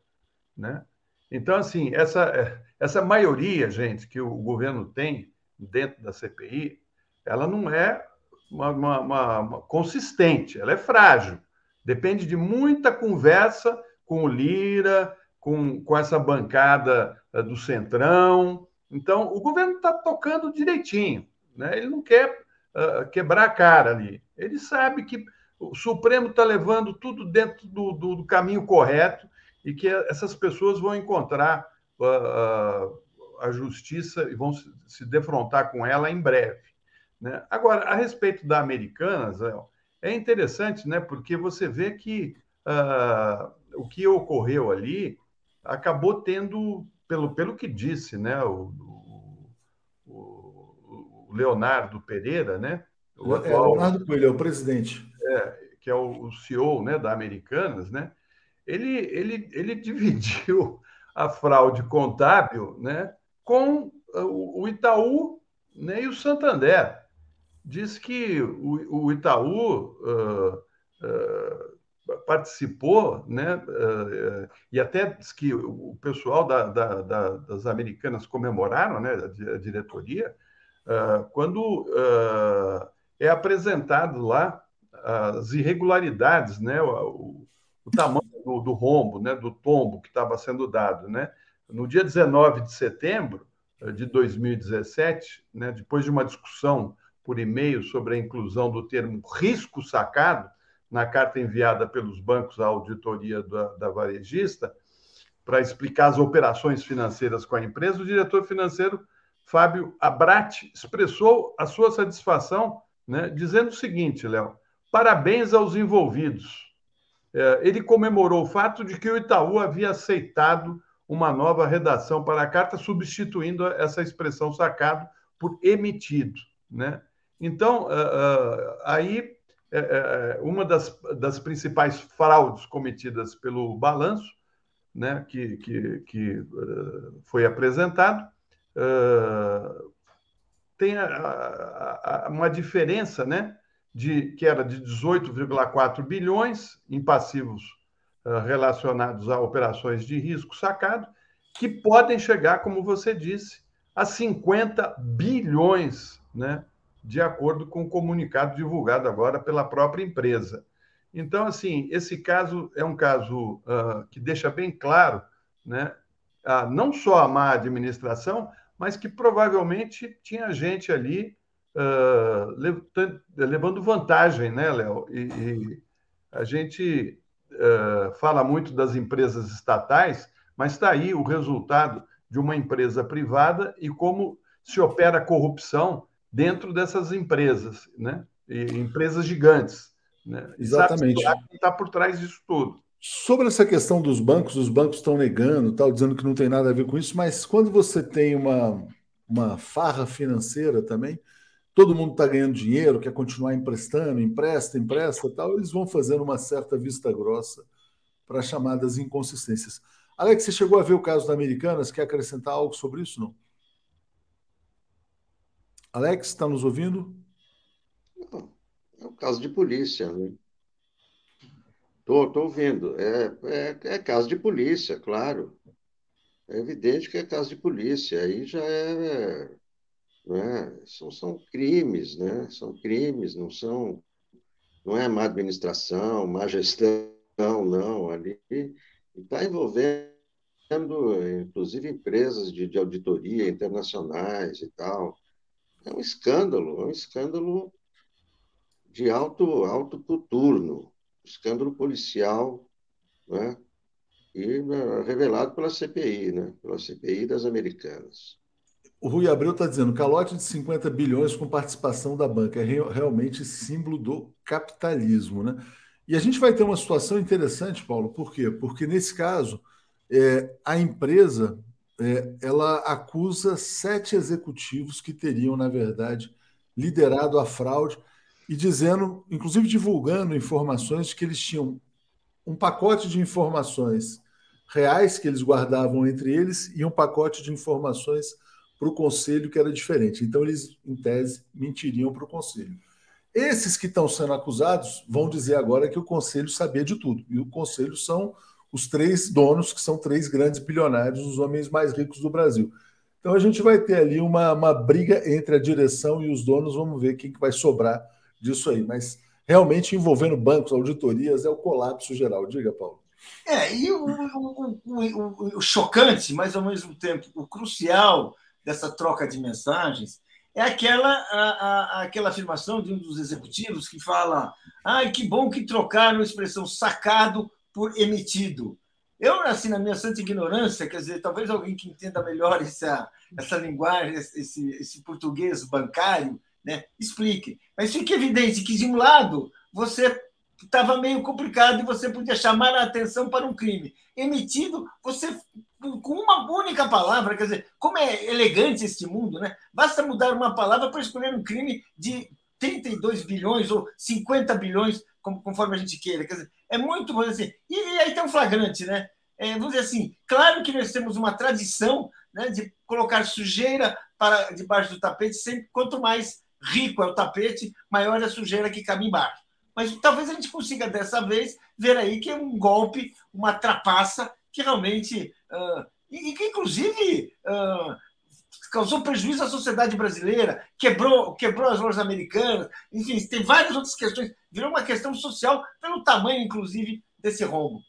Né? Então, assim, essa, essa maioria, gente, que o governo tem dentro da CPI, ela não é uma, uma, uma, uma consistente, ela é frágil. Depende de muita conversa com o Lira, com, com essa bancada uh, do Centrão. Então, o governo está tocando direitinho. Né? Ele não quer uh, quebrar a cara ali. Ele sabe que o Supremo está levando tudo dentro do, do, do caminho correto e que essas pessoas vão encontrar uh, a justiça e vão se, se defrontar com ela em breve. Né? Agora, a respeito da Americanas, é interessante, né? porque você vê que uh, o que ocorreu ali acabou tendo, pelo, pelo que disse né? o, o, o Leonardo Pereira, né? O atual, é, Leonardo Coelho, é o presidente. É, que é o, o CEO né, da Americanas, né? Ele, ele, ele dividiu a fraude contábil né, com o Itaú né, e o Santander. Diz que o, o Itaú uh, uh, participou, né, uh, e até diz que o pessoal da, da, da, das americanas comemoraram, né, a diretoria, quando é apresentado lá as irregularidades, né, o, o tamanho do, do rombo, né, do tombo que estava sendo dado. Né? No dia 19 de setembro, de 2017, né, depois de uma discussão por e-mail sobre a inclusão do termo risco sacado na carta enviada pelos bancos à auditoria da, da varejista, para explicar as operações financeiras com a empresa, o diretor financeiro Fábio Abratti expressou a sua satisfação, né, dizendo o seguinte, Léo: parabéns aos envolvidos. É, ele comemorou o fato de que o Itaú havia aceitado uma nova redação para a carta, substituindo essa expressão sacado por emitido. Né? Então, uh, uh, aí, uma das, das principais fraudes cometidas pelo balanço, né, que, que, que foi apresentado, tem uma diferença né, de, que era de 18,4 bilhões em passivos relacionados a operações de risco sacado, que podem chegar, como você disse, a 50 bilhões né, de acordo com o comunicado divulgado agora pela própria empresa. Então, assim, esse caso é um caso uh, que deixa bem claro, né, não só a má administração, mas que provavelmente tinha gente ali uh, levando vantagem, né, Léo? E, e, a gente fala muito das empresas estatais, mas está aí o resultado de uma empresa privada e como se opera a corrupção dentro dessas empresas, né? E empresas gigantes. Né? Exatamente. Está por trás disso tudo. Sobre essa questão dos bancos, os bancos estão negando, tal, dizendo que não tem nada a ver com isso, mas quando você tem uma, uma farra financeira também, todo mundo está ganhando dinheiro, quer continuar emprestando, empresta, empresta, tal, eles vão fazendo uma certa vista grossa para chamadas inconsistências. Alex, você chegou a ver o caso da Americanas? Quer acrescentar algo sobre isso, não? Alex, está nos ouvindo? é um caso de polícia, né? Estou ouvindo. É, é, é caso de polícia, claro. É evidente que é caso de polícia. Aí já é. Né? São, são crimes, né? São crimes, não são. Não é má administração, má gestão, não. Ali está envolvendo, inclusive, empresas de, de auditoria internacionais e tal. É um escândalo, é um escândalo de alto, alto coturno, escândalo policial, né? e uh, revelado pela CPI, né? pela CPI das americanas. O Rui Abreu está dizendo calote de 50 bilhões com participação da banca. É realmente símbolo do capitalismo. Né? E a gente vai ter uma situação interessante, Paulo, por quê? Porque nesse caso, é, a empresa é, ela acusa sete executivos que teriam, na verdade, liderado a fraude e dizendo, inclusive divulgando informações de que eles tinham um pacote de informações reais que eles guardavam entre eles e um pacote de informações para o conselho que era diferente. Então, eles, em tese, mentiriam para o conselho. Esses que estão sendo acusados vão dizer agora que o conselho sabia de tudo. E o conselho são os três donos, que são três grandes bilionários, os homens mais ricos do Brasil. Então a gente vai ter ali uma, uma briga entre a direção e os donos, vamos ver quem que vai sobrar disso aí. Mas realmente envolvendo bancos, auditorias, é o colapso geral. Diga, Paulo. É, e o, o, o, o chocante, mas ao mesmo tempo o crucial dessa troca de mensagens é aquela, a, a, aquela afirmação de um dos executivos que fala: ai, que bom que trocaram a expressão sacado por emitido. Eu, assim, na minha santa ignorância, quer dizer, talvez alguém que entenda melhor essa, essa linguagem, esse, esse português bancário, né, explique. Mas fica evidente que, de um lado, você estava meio complicado e você podia chamar a atenção para um crime. Emitido, você, com uma única palavra, quer dizer, como é elegante este mundo, né? Basta mudar uma palavra para escolher um crime de 32 bilhões ou 50 bilhões, conforme a gente queira. Quer dizer, é muito assim. E, e aí tem um flagrante, né? É, vamos dizer assim, claro que nós temos uma tradição né, de colocar sujeira para debaixo do tapete, sempre quanto mais rico é o tapete, maior é a sujeira que cabe embaixo. Mas talvez a gente consiga dessa vez ver aí que é um golpe, uma trapaça que realmente e, que inclusive uh, causou prejuízo à sociedade brasileira, quebrou, quebrou as lojas americanas, enfim, tem várias outras questões. Virou uma questão social pelo tamanho, inclusive, desse rombo.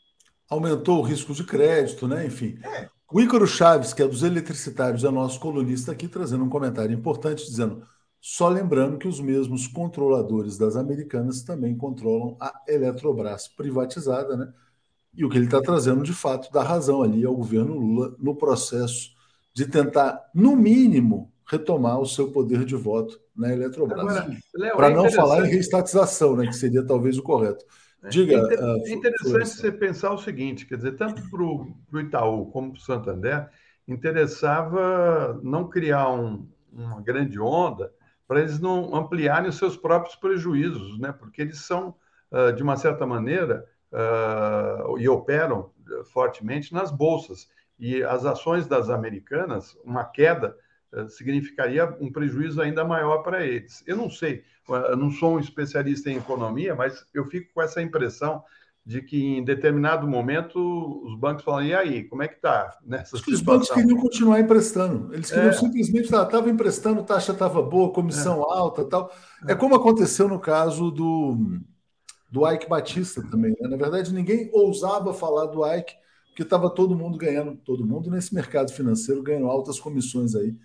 Aumentou o risco de crédito, né? Enfim. É. O Ícaro Chaves, que é dos eletricitários, é nosso colunista aqui, trazendo um comentário importante, dizendo: só lembrando que os mesmos controladores das americanas também controlam a Eletrobras privatizada, né? E o que ele está trazendo, de fato, dá razão ali ao governo Lula no processo de tentar, no mínimo, retomar o seu poder de voto na Eletrobras. Para é não falar em reestatização, né, que seria talvez o correto. É, Diga. É, interessante você pensar o seguinte: quer dizer, tanto para o Itaú como para o Santander, interessava não criar um, uma grande onda para eles não ampliarem os seus próprios prejuízos, né? porque eles são, ah, de uma certa maneira, ah, e operam fortemente nas bolsas. E as ações das americanas, uma queda eh, significaria um prejuízo ainda maior para eles. Eu não sei, eu não sou um especialista em economia, mas eu fico com essa impressão de que em determinado momento os bancos falam, e aí, como é que está Os bancos queriam continuar emprestando. Eles queriam é. simplesmente, estava emprestando, taxa estava boa, comissão é. alta tal. É. é como aconteceu no caso do, do Ike Batista também. Né? Na verdade, ninguém ousava falar do Ike, porque estava todo mundo ganhando, todo mundo nesse mercado financeiro ganhando altas comissões aí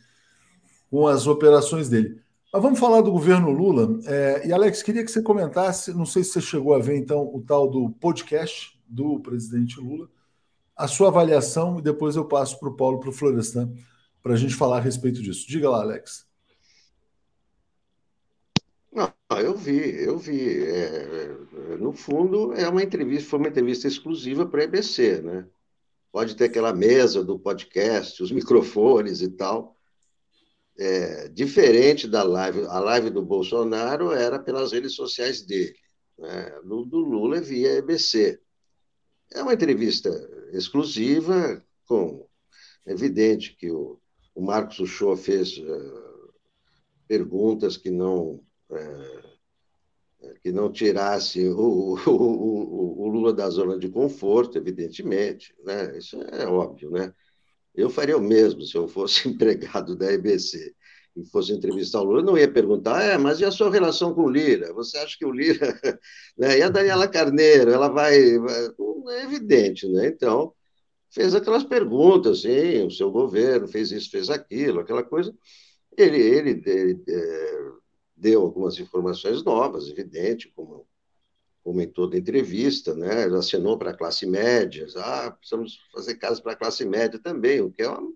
com as operações dele. Mas vamos falar do governo Lula. É, e, Alex, queria que você comentasse, não sei se você chegou a ver, então, o tal do podcast do presidente Lula, a sua avaliação, e depois eu passo para o Paulo, para o Florestan, para a gente falar a respeito disso. Diga lá, Alex. Não, eu vi, eu vi. É, é no fundo, é uma entrevista, foi uma entrevista exclusiva para a EBC, né? Pode ter aquela mesa do podcast, os microfones e tal, é, diferente da live, a live do Bolsonaro era pelas redes sociais dele, né? do, do Lula via EBC. É uma entrevista exclusiva, com é evidente que o, o Marcos Uchoa fez uh, perguntas que não que não tirasse o, o, o, Lula da zona de conforto, evidentemente, né? Isso é óbvio, né? Eu faria o mesmo se eu fosse empregado da EBC e fosse entrevistar o Lula, não ia perguntar, é, mas e a sua relação com o Lira? Você acha que o Lira. Né? E a Daniela Carneiro, ela vai. vai... É evidente, né? Então, fez aquelas perguntas, sim, o seu governo fez isso, fez aquilo, aquela coisa. Ele, ele, ele é, deu algumas informações novas, evidente, como como em toda entrevista, né? Ele assinou para a classe média, ah, precisamos fazer casas para a classe média também, o que é uma,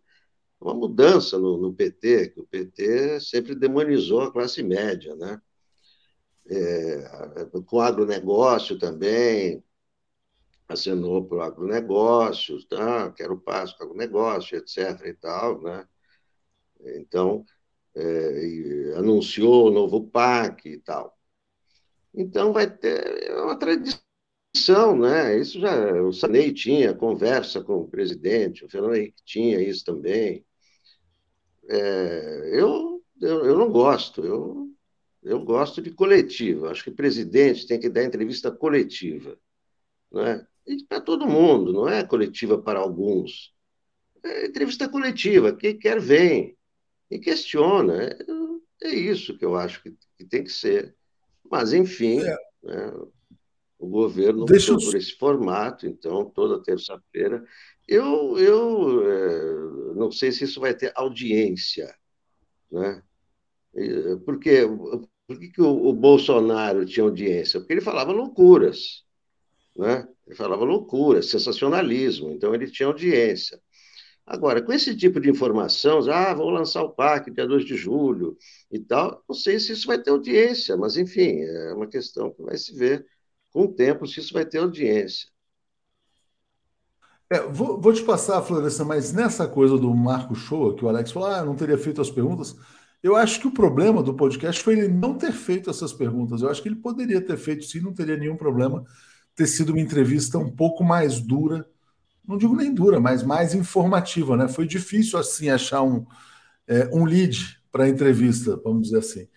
uma mudança no, no, PT, que o PT sempre demonizou a classe média, né? É, com o agronegócio também, assinou para o agronegócio, tá? quero passo para o agronegócio, etc. e tal, né? Então, é, anunciou o novo PAC e tal. Então vai ter é uma tradição, né? Isso já o Sanei tinha conversa com o presidente, o Fernando Henrique tinha isso também. É, eu, eu, eu não gosto, eu, eu gosto de coletiva. Acho que o presidente tem que dar entrevista coletiva, né? E para todo mundo, não é coletiva para alguns. É entrevista coletiva, quem quer vem e questiona. É, é isso que eu acho que, que tem que ser. Mas, enfim, é. né, o governo Deixa optou por esse formato, então, toda terça-feira. Eu, eu é, não sei se isso vai ter audiência, né? Porque, por que, que o, o, Bolsonaro tinha audiência? Porque ele falava loucuras, né? Ele falava loucuras, sensacionalismo, então ele tinha audiência. Agora, com esse tipo de informação, ah, vou lançar o PAC dia 2 de julho e tal, não sei se isso vai ter audiência, mas, enfim, é uma questão que vai se ver com o tempo se isso vai ter audiência. É, vou, vou, te passar, Florestan, mas nessa coisa do Marco Show, que o Alex falou, ah, não teria feito as perguntas, eu acho que o problema do podcast foi ele não ter feito essas perguntas. Eu acho que ele poderia ter feito sim, não teria nenhum problema ter sido uma entrevista um pouco mais dura não digo nem dura, mas mais informativa, né? Foi difícil assim achar um, é, um lead para a entrevista, vamos dizer assim.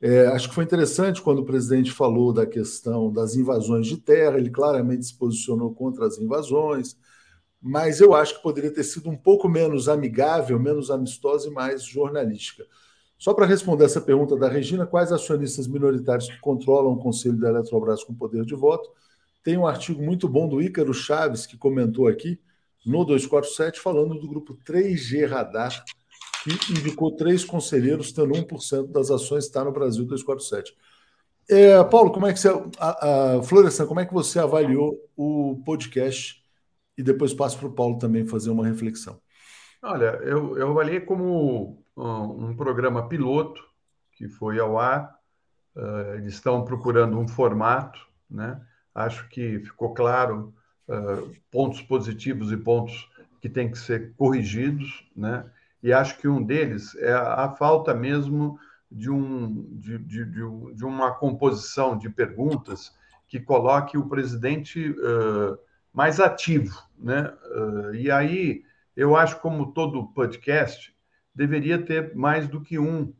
É, acho que foi interessante quando o presidente falou da questão das invasões de terra, ele claramente se posicionou contra as invasões, mas eu acho que poderia ter sido um pouco menos amigável, menos amistosa e mais jornalística. Só para responder essa pergunta da Regina, quais acionistas minoritários que controlam o conselho da Eletrobras com poder de voto? Tem um artigo muito bom do Ícaro Chaves, que comentou aqui, no 247, falando do grupo 3G Radar, que indicou três conselheiros, tendo 1% das ações está no Brasil 247. É, Paulo, como é que você. A, Florestan, como é que você avaliou o podcast? E depois passo para o Paulo também fazer uma reflexão. Olha, eu, eu avaliei como um, um programa piloto que foi ao ar. Uh, eles estão procurando um formato, né? Acho que ficou claro uh, pontos positivos e pontos que têm que ser corrigidos, né? E acho que um deles é a, a falta mesmo de, um, de, de, de, de, uma composição de perguntas que coloque o presidente uh, mais ativo, né? Uh, e aí eu acho como todo podcast deveria ter mais do que um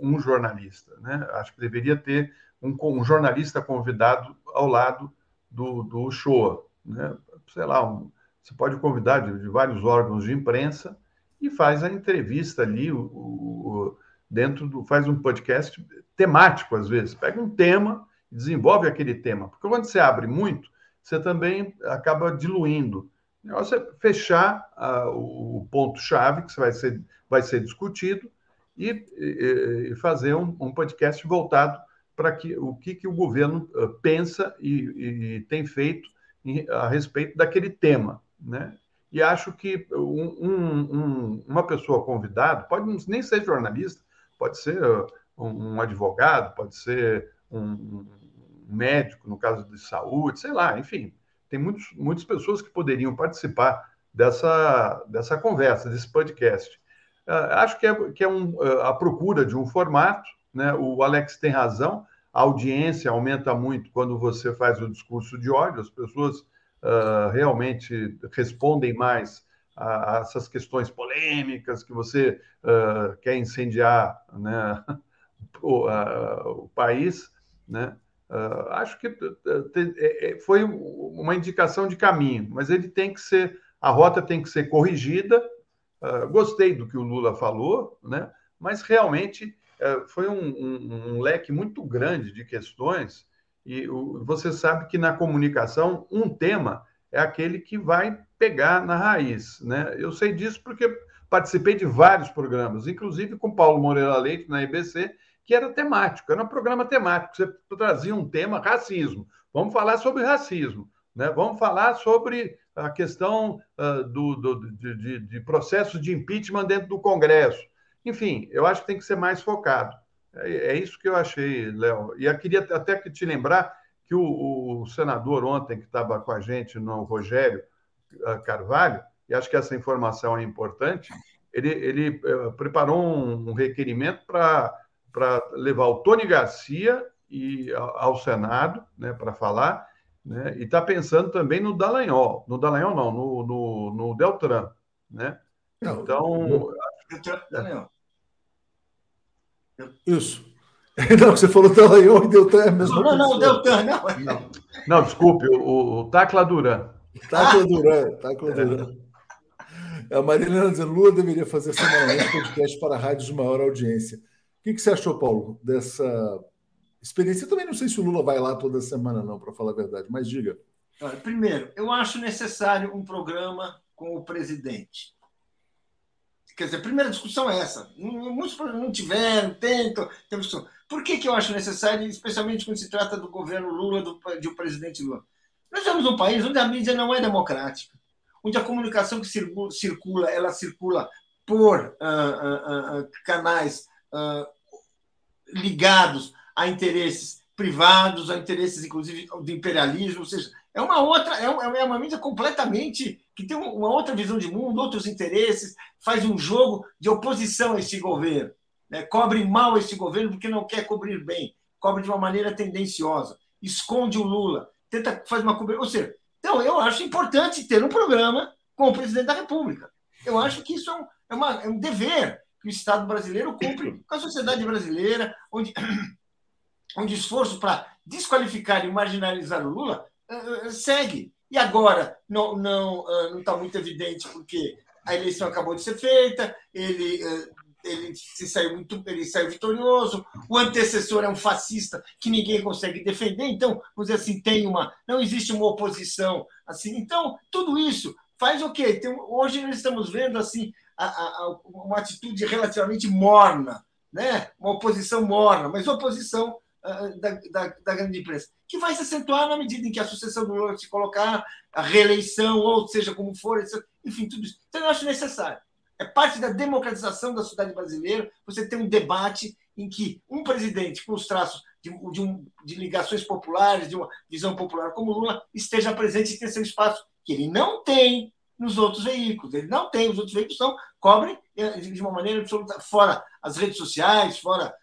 um jornalista, né? Acho que deveria ter um, um jornalista convidado ao lado do, do show, né? Sei lá, um, você pode convidar de, de, vários órgãos de imprensa e faz a entrevista ali, o, o, dentro do. faz um podcast temático, às vezes. Pega um tema e desenvolve aquele tema. Porque quando você abre muito, você também acaba diluindo. O negócio é fechar uh, o ponto-chave que vai ser, vai ser discutido e, e, e fazer um, um, podcast voltado para que, o que, que o governo uh, pensa e, e, tem feito em, a respeito daquele tema. Né? E acho que um, um, uma pessoa convidada, pode nem ser jornalista, pode ser um, advogado, pode ser um, médico, no caso de saúde, sei lá, enfim, tem muitos, muitas pessoas que poderiam participar dessa, dessa conversa, desse podcast. Uh, acho que é, que é um, uh, a procura de um formato, né? o Alex tem razão, a audiência aumenta muito quando você faz o discurso de ódio, as pessoas uh, realmente respondem mais a, a essas questões polêmicas que você uh, quer incendiar né, o, uh, o, país, né? Acho que é, é, foi uma indicação de caminho, mas ele tem que ser, a rota tem que ser corrigida. gostei do que o Lula falou, né? mas realmente foi um, um, um, leque muito grande de questões, e o, você sabe que na comunicação um tema é aquele que vai pegar na raiz. Né? Eu sei disso porque participei de vários programas, inclusive com Paulo Moreira Leite, na IBC, que era temático, era um programa temático. Você trazia um tema, racismo. Vamos falar sobre racismo. Né? Vamos falar sobre a questão uh, do, do de, de, de processos de impeachment dentro do Congresso. Enfim, eu acho que tem que ser mais focado. É, é isso que eu achei, Léo. E eu queria até te lembrar que o, o senador ontem, que estava com a gente, no Rogério uh, Carvalho, e acho que essa informação é importante, ele, ele uh, preparou um, um requerimento para levar o Tony Garcia e, ao, ao Senado né, para falar, né, e está pensando também no Dallagnol, no Dallagnol não, no, no, no Deltran, né? Então... Não, Isso. Não, você falou Dallagnol e Deltan é a mesma Não, não, Deltan, não. não. Não, desculpe, o, o Tacla Duran. Tacla ah. Duran, Tacla Duran. A Marilena dizendo Lula deveria fazer semanalmente podcast para rádios de maior audiência. O que, que você achou, Paulo, dessa experiência? Eu também não sei se o Lula vai lá toda semana, não, para falar a verdade, mas diga. Primeiro, eu acho necessário um programa com o presidente. Quer dizer, a primeira discussão é essa. Muitos não tiveram, tentam, temos por que, que eu acho necessário, especialmente quando se trata do governo Lula, do, de o presidente Lula? Nós temos um país onde a mídia não é democrática, onde a comunicação que circula, ela circula por uh, uh, uh, canais ligados a interesses privados, a interesses, inclusive, do imperialismo, ou seja, é uma outra, é, é uma mídia completamente que tem uma outra visão de mundo, outros interesses, faz um jogo de oposição a este governo né, cobre mal este governo porque não quer cobrir bem, cobre de uma maneira tendenciosa, esconde o Lula, tenta fazer uma cobertura. Ou seja, então eu acho importante ter um programa com o presidente da República. Eu acho que isso é um, é uma, é um dever que o Estado brasileiro cumpre com a sociedade brasileira, onde, onde esforço para desqualificar e marginalizar o Lula segue. E agora não não uh, não está muito evidente porque a eleição acabou de ser feita, ele uh, ele se saiu muito, ele saiu vitorioso. O antecessor é um fascista que ninguém consegue defender. Então, vamos dizer assim, tem uma, não existe uma oposição assim. Então, tudo isso faz o quê? Tem, hoje nós estamos vendo assim a, a, uma atitude relativamente morna, né? uma oposição morna, mas oposição da, da, da, grande imprensa, que vai se acentuar na medida em que a sucessão do Lula se colocar, a reeleição, ou seja como for, enfim, tudo isso. Então, eu acho necessário. É parte da democratização da sociedade brasileira você ter um debate em que um presidente com os traços de, de, um, de ligações populares, de uma visão popular como Lula, esteja presente e tenha seu espaço, que ele não tem nos outros veículos. Ele não tem, os outros veículos são, cobrem eh, de uma maneira absoluta, fora as redes sociais, fora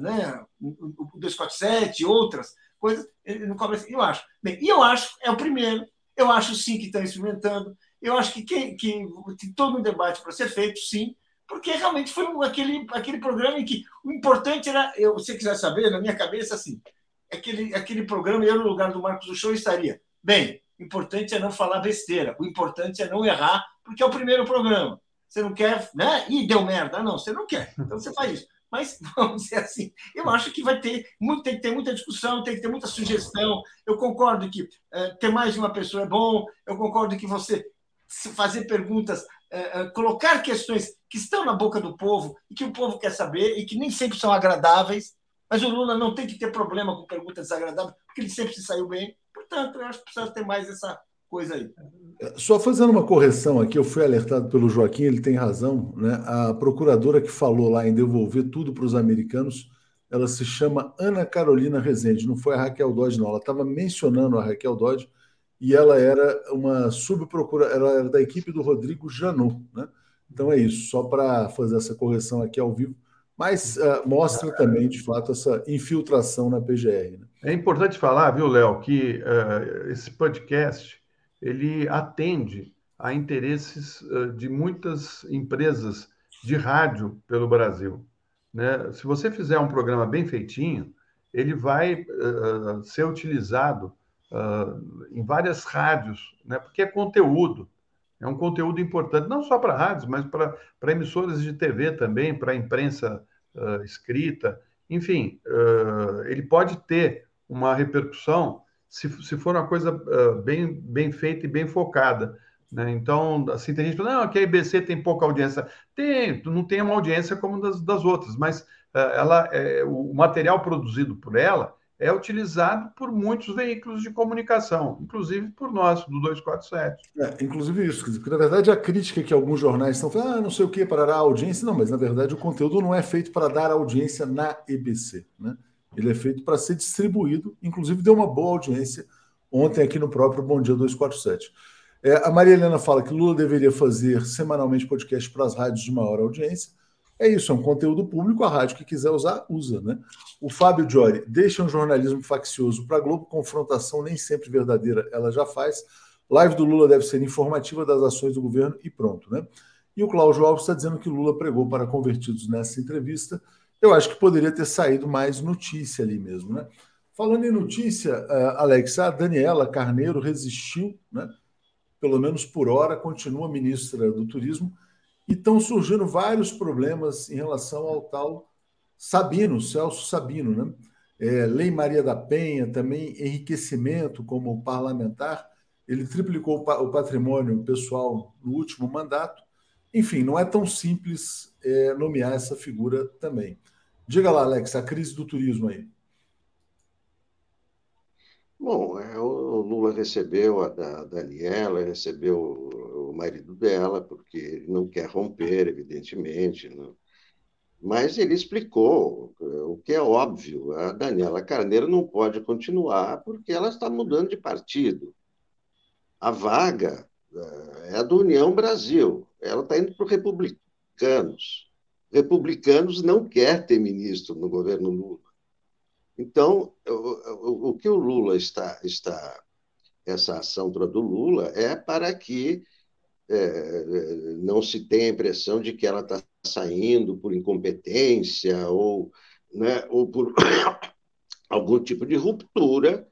né, o 247, outras coisas, não cobre assim. Eu acho. Bem, e eu acho, é o primeiro, eu acho sim que estão experimentando, eu acho que, que, que, todo um debate para ser feito, sim, porque realmente foi um, aquele, aquele programa em que o importante era, eu, se você quiser saber, na minha cabeça, assim, aquele, aquele programa, eu no lugar do Marcos do Show estaria, bem, o importante é não falar besteira, o importante é não errar, porque é o primeiro programa. Você não quer, né? Ih, deu merda. Não, você não quer. Então você faz isso. Mas, vamos dizer assim, eu acho que vai ter, muito, tem que ter muita discussão, tem que ter muita sugestão. Eu concordo que é, ter mais de uma pessoa é bom, eu concordo que você fazer perguntas, é, é, colocar questões que estão na boca do povo e que o povo quer saber e que nem sempre são agradáveis, mas o Lula não tem que ter problema com perguntas desagradáveis, porque ele sempre se saiu bem. Portanto, eu acho que precisa ter mais essa coisa aí. Só fazendo uma correção aqui, eu fui alertado pelo Joaquim, ele tem razão, né? A procuradora que falou lá em devolver tudo para os americanos, ela se chama Ana Carolina Rezende, não foi a Raquel Dodge, não. Ela estava mencionando a Raquel Dodge e ela era uma subprocura, ela era da equipe do Rodrigo Janot, né? Então é isso, só para fazer essa correção aqui ao vivo, mas uh, mostra também, de fato, essa infiltração na PGR. Né? É importante falar, viu, Léo, que uh, esse podcast ele atende a interesses uh, de muitas empresas de rádio pelo Brasil. Né? Se você fizer um programa bem feitinho, ele vai ser utilizado uh, em várias rádios, né? porque é conteúdo. É um conteúdo importante, não só para rádios, mas para emissoras de TV também, para imprensa uh, escrita. Enfim, uh, ele pode ter uma repercussão se, se for uma coisa bem, bem feita e bem focada. Né? Então, assim, tem gente que fala, não, que a IBC tem pouca audiência. Tem, não tem uma audiência como das, das outras, mas ela, é, o material produzido por ela é utilizado por muitos veículos de comunicação, inclusive por nós, do 247. É, inclusive isso, porque na verdade a crítica que alguns jornais estão falando, ah, não sei o que, para dar audiência, não, mas na verdade o conteúdo não é feito para dar audiência na EBC, né? Ele é feito para ser distribuído, inclusive deu uma boa audiência ontem aqui no próprio Bom Dia 247. É, a Maria Helena fala que Lula deveria fazer semanalmente podcast para as rádios de maior audiência. É isso, é um conteúdo público, a rádio que quiser usar, usa, né? O Fábio Giori deixa um jornalismo faccioso para a Globo, confrontação nem sempre verdadeira, ela já faz. Live do Lula deve ser informativa das ações do governo e pronto, né? E o Cláudio Alves está dizendo que Lula pregou para convertidos nessa entrevista. Eu acho que poderia ter saído mais notícia ali mesmo, né? Falando em notícia, uh, Alex, a Daniela Carneiro resistiu, né? Pelo menos por hora, continua ministra do Turismo e estão surgindo vários problemas em relação ao tal Sabino, Celso Sabino, né? É, Lei Maria da Penha, também enriquecimento como parlamentar, ele triplicou o patrimônio pessoal no último mandato. Enfim, não é tão simples é, nomear essa figura também. Diga lá, Alex, a crise do turismo aí. Bom, é, o Lula recebeu a Daniela, recebeu o marido dela, porque não quer romper, evidentemente. Não. Né? Mas ele explicou o que é óbvio: a Daniela Carneiro não pode continuar porque ela está mudando de partido. A vaga eh, é a do União Brasil, ela está indo para os republicanos. Republicanos não quer ter ministro no governo Lula. Então, o, o, que o Lula está, está, essa ação do Lula é para que é, não se tem a impressão de que ela está saindo por incompetência ou, né, ou por algum tipo de ruptura,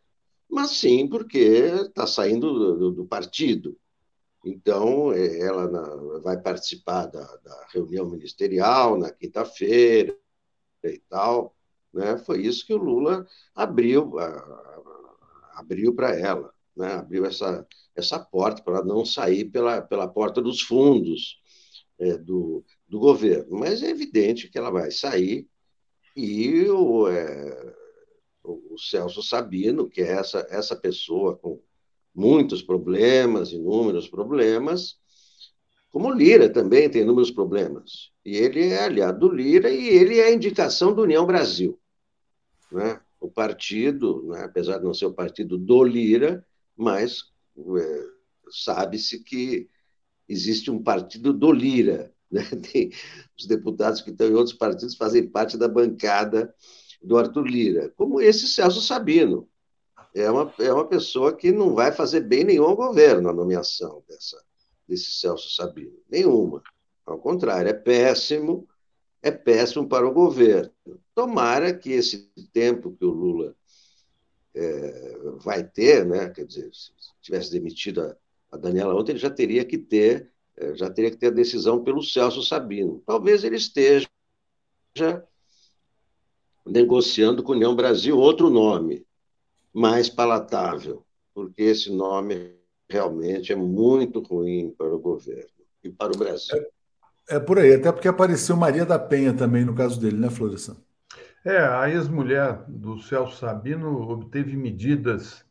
mas sim porque está saindo do, do, partido. Então, é, ela na, vai participar da, da, reunião ministerial na quinta-feira e tal. Né? Foi isso que o Lula abriu, abriu para ela. né? abriu essa, essa porta para não sair pela, pela porta dos fundos é, do, do governo. Mas é evidente que ela vai sair e o, é, o Celso Sabino, que é essa, essa pessoa com muitos problemas, inúmeros problemas, como Lira também tem inúmeros problemas. E ele é aliado do Lira e ele é a indicação do União Brasil. Né? O partido, né, apesar de não ser o partido do Lira, mas é, sabe-se que existe um partido do Lira. Né? Tem, os deputados que estão em outros partidos fazem parte da bancada do Arthur Lira, como esse Celso Sabino. É uma, é uma pessoa que não vai fazer bem nenhum ao governo a nomeação dessa, desse Celso Sabino. Nenhuma. Ao contrário, é péssimo, é péssimo para o governo. Tomara que esse tempo que o Lula é, vai ter, né? quer dizer, se tivesse demitido a, a Daniela ontem, ele já teria que ter é, já teria que ter a decisão pelo Celso Sabino. Talvez ele esteja negociando com a União Brasil outro nome, mais palatável, porque esse nome realmente é muito ruim para o governo e para o Brasil. É, é por aí, até porque apareceu Maria da Penha também no caso dele, né, Florestan? É, a ex-mulher do Celso Sabino obteve medidas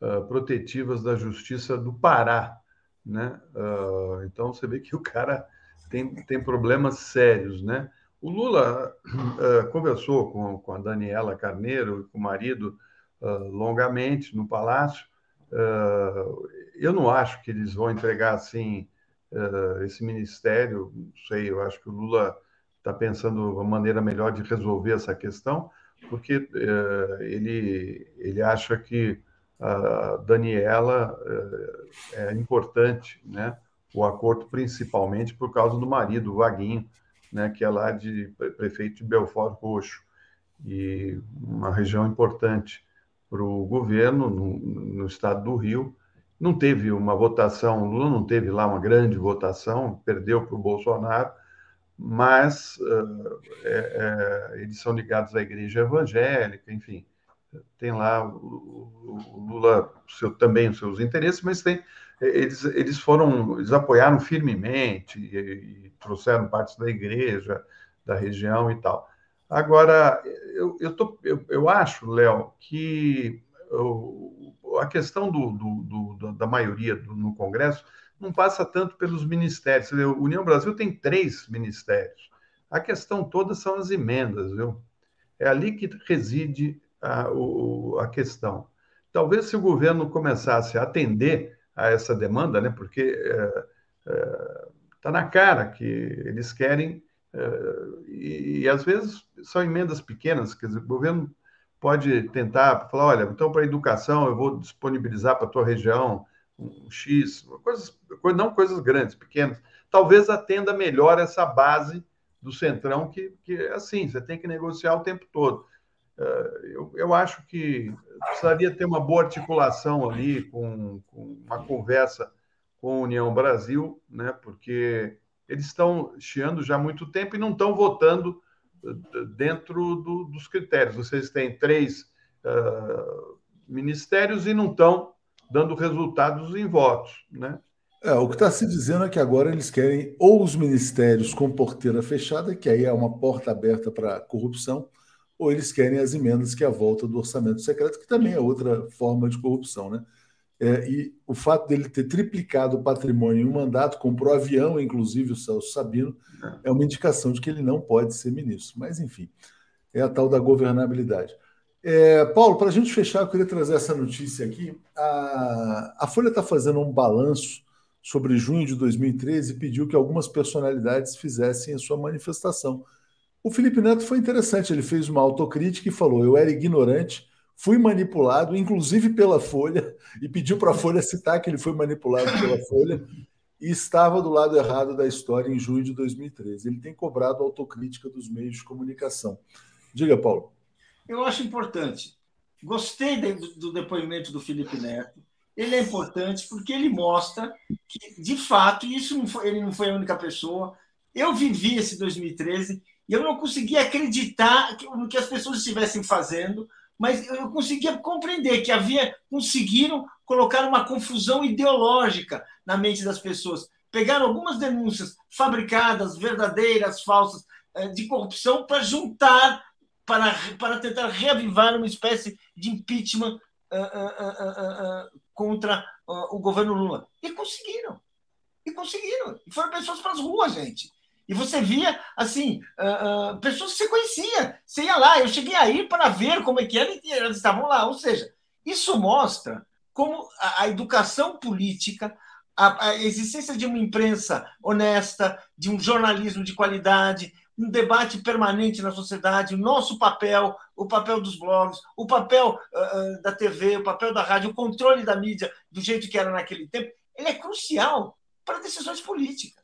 uh, protetivas da Justiça do Pará né? Uh, então você vê que o cara tem, tem problemas sérios, né? O Lula uh, conversou com, com a Daniela Carneiro, com o marido, uh, longamente no Palácio. eu não acho que eles vão entregar assim esse ministério. Não sei, eu acho que o Lula está pensando uma maneira melhor de resolver essa questão, porque ele, ele acha que a Daniela é, é importante, né? O acordo principalmente por causa do marido, o Vaguinho, né? Que é lá de prefeito de Belfort Roxo e uma região importante para o governo no, no, estado do Rio. Não teve uma votação, Lula não teve lá uma grande votação, perdeu para o Bolsonaro, mas uh, é, é, eles são ligados à igreja evangélica, enfim tem lá o, o Lula seu, também os seus interesses, mas tem eles, eles foram eles apoiaram firmemente e, e trouxeram partes da igreja da região e tal. Agora eu, eu, tô, eu, eu acho, Léo, que a questão do, do, do, da maioria no Congresso não passa tanto pelos ministérios. A União Brasil tem três ministérios. A questão toda são as emendas, viu? É ali que reside a, o, a questão. Talvez se o governo começasse a atender a essa demanda, né, porque está é, é, tá na cara que eles querem, é, e, e, às vezes são emendas pequenas, quer dizer, o governo pode tentar falar, olha, então para educação eu vou disponibilizar para a tua região um X, coisas, não coisas grandes, pequenas. Talvez atenda melhor essa base do Centrão, que, que assim, você tem que negociar o tempo todo. Eh, eu, eu acho que precisaria ter uma boa articulação ali com, com uma conversa com a União Brasil, né? porque eles estão chiando já há muito tempo e não estão votando eh, dentro do, dos critérios. Vocês têm três uh, ministérios e não estão dando resultados em votos. Né? É, o que está se dizendo é que agora eles querem ou os ministérios com porteira fechada, que aí é uma porta aberta para corrupção, ou eles querem as emendas, que é a volta do orçamento secreto, que também é outra forma de corrupção. Né? É, e o fato dele ter triplicado o patrimônio em um mandato, comprou avião, inclusive o Celso Sabino, é uma indicação de que ele não pode ser ministro. Mas, enfim, é a tal da governabilidade. É, Paulo, para a gente fechar, eu queria trazer essa notícia aqui. A, a Folha está fazendo um balanço sobre junho de 2013 e pediu que algumas personalidades fizessem a sua manifestação o Felipe Neto foi interessante, ele fez uma autocrítica e falou: eu era ignorante, fui manipulado, inclusive pela Folha, e pediu para a Folha citar que ele foi manipulado pela Folha e estava do lado errado da história em junho de 2013. Ele tem cobrado autocrítica dos meios de comunicação. Diga, Paulo. Eu acho importante. Gostei do depoimento do Felipe Neto. Ele é importante porque ele mostra que, de fato, isso não foi, ele não foi a única pessoa. Eu vivi esse 2013 e eu não conseguia acreditar no que as pessoas estivessem fazendo, mas eu conseguia compreender que havia conseguiram colocar uma confusão ideológica na mente das pessoas. Pegaram algumas denúncias fabricadas, verdadeiras, falsas, eh, de corrupção para juntar, para, para tentar reavivar uma espécie de impeachment uh, uh, uh, contra o governo Lula. E conseguiram. E conseguiram. E foram pessoas para as ruas, gente. E você via, assim, uh, uh, pessoas que você conhecia. Você ia lá, eu cheguei aí para ver como é que era e elas estavam lá. Ou seja, isso mostra como a, a educação política, a, a, existência de uma imprensa honesta, de um jornalismo de qualidade, um debate permanente na sociedade, o nosso papel, o papel dos blogs, o papel uh, da TV, o papel da rádio, o controle da mídia do jeito que era naquele tempo, ele é crucial para decisões políticas.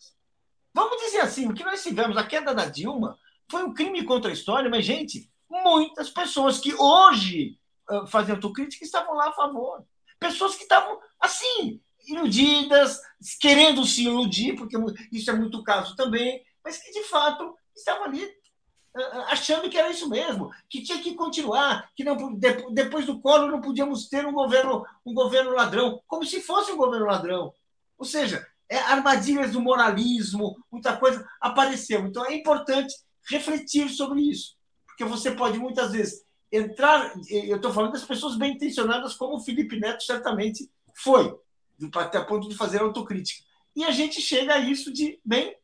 Vamos dizer assim, o que nós tivemos, a queda da Dilma, foi um crime contra a história, mas, gente, muitas pessoas que hoje uh, fazem autocrítica estavam lá a favor. Pessoas que estavam, assim, iludidas, querendo se iludir, porque isso é muito caso também, mas que, de fato, estavam ali uh, achando que era isso mesmo, que tinha que continuar, que não, depois do colo não podíamos ter um governo, um governo ladrão, como se fosse um governo ladrão. Ou seja, é, armadilhas do moralismo, muita coisa apareceu. Então é importante refletir sobre isso, porque você pode muitas vezes entrar. Eu estou falando das pessoas bem intencionadas, como o Felipe Neto certamente foi, até a ponto de fazer autocrítica. E a gente chega a isso de bem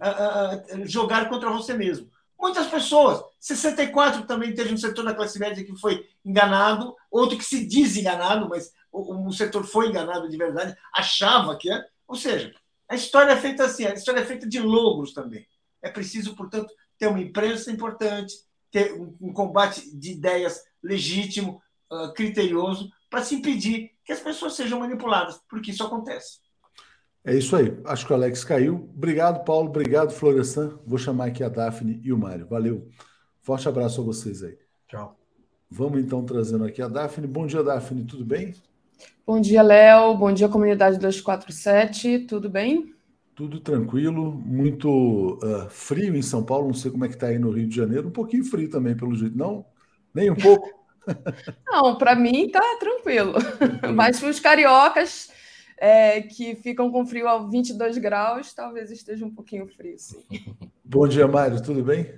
uh, uh, jogar contra você mesmo. Muitas pessoas, 64 também teve um setor da classe média que foi enganado, outro que se diz enganado, mas o, o setor foi enganado de verdade, achava que é. Ou seja, a história é feita assim, a história é feita de logros também. É preciso, portanto, ter uma imprensa importante, ter um, combate de ideias legítimo, uh, criterioso, para se impedir que as pessoas sejam manipuladas, porque isso acontece. É isso aí. Acho que o Alex caiu. Obrigado, Paulo. Obrigado, Florestan. Vou chamar aqui a Daphne e o Mário. Valeu. Forte abraço a vocês aí. Tchau. Vamos então trazendo aqui a Daphne. Bom dia, Daphne. Tudo bem? Bom dia, Léo. Bom dia, comunidade 247. Tudo bem? Tudo tranquilo, muito uh, frio em São Paulo. Não sei como é que está aí no Rio de Janeiro. Um pouquinho frio também, pelo jeito. Não? Nem um pouco? Não, para mim tá tranquilo. Mas para os cariocas é, que ficam com frio a 22 graus, talvez esteja um pouquinho frio, sim. Bom dia, Mário. Tudo bem?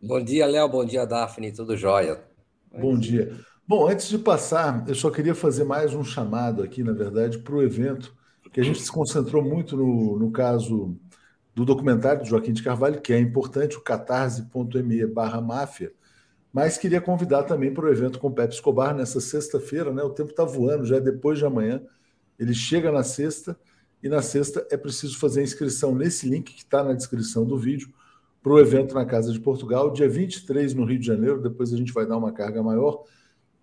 Bom dia, Léo. Bom dia, Daphne. Tudo jóia? Bom dia. Bom, antes de passar, eu só queria fazer mais um chamado aqui, na verdade, para o evento, que a gente se concentrou muito no, no caso do documentário de Joaquim de Carvalho, que é importante, o catarse.me barra máfia, mas queria convidar também para o evento com o Pepe Escobar nessa sexta-feira, né? O tempo está voando, já é depois de amanhã. Ele chega na sexta, e na sexta é preciso fazer a inscrição nesse link que está na descrição do vídeo para o evento na Casa de Portugal, dia 23 no Rio de Janeiro, depois a gente vai dar uma carga maior.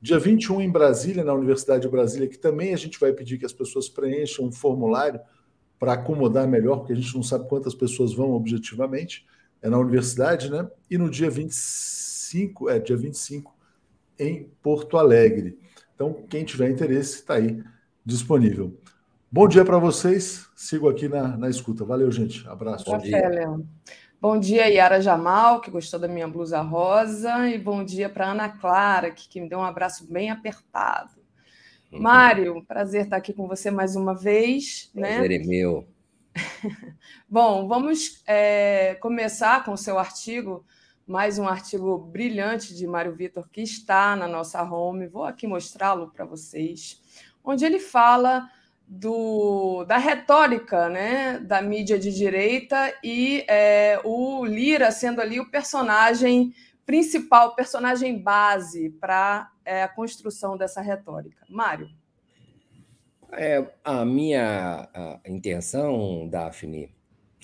Dia 21, em Brasília, na Universidade de Brasília, que também a gente vai pedir que as pessoas preencham um formulário para acomodar melhor, porque a gente não sabe quantas pessoas vão objetivamente. É na universidade, né? E no dia 25, é, dia 25, em Porto Alegre. Então, quem tiver interesse, está aí disponível. Bom dia para vocês. Sigo aqui na, na escuta. Valeu, gente. Abraço. Bom dia. Léo. Bom dia, Yara Jamal, que gostou da minha blusa rosa, e bom dia para Ana Clara, que, que, me deu um abraço bem apertado. Uhum. Mário, prazer estar aqui com você mais uma vez. Né? Prazer né? é meu. bom, vamos é, começar com o seu artigo, mais um artigo brilhante de Mário Vitor, que está na nossa home. Vou aqui mostrá-lo para vocês, onde ele fala do, da retórica né, da mídia de direita e é, o Lira sendo ali o personagem principal, o personagem base para é, a construção dessa retórica. Mário. É, a minha a intenção, Daphne,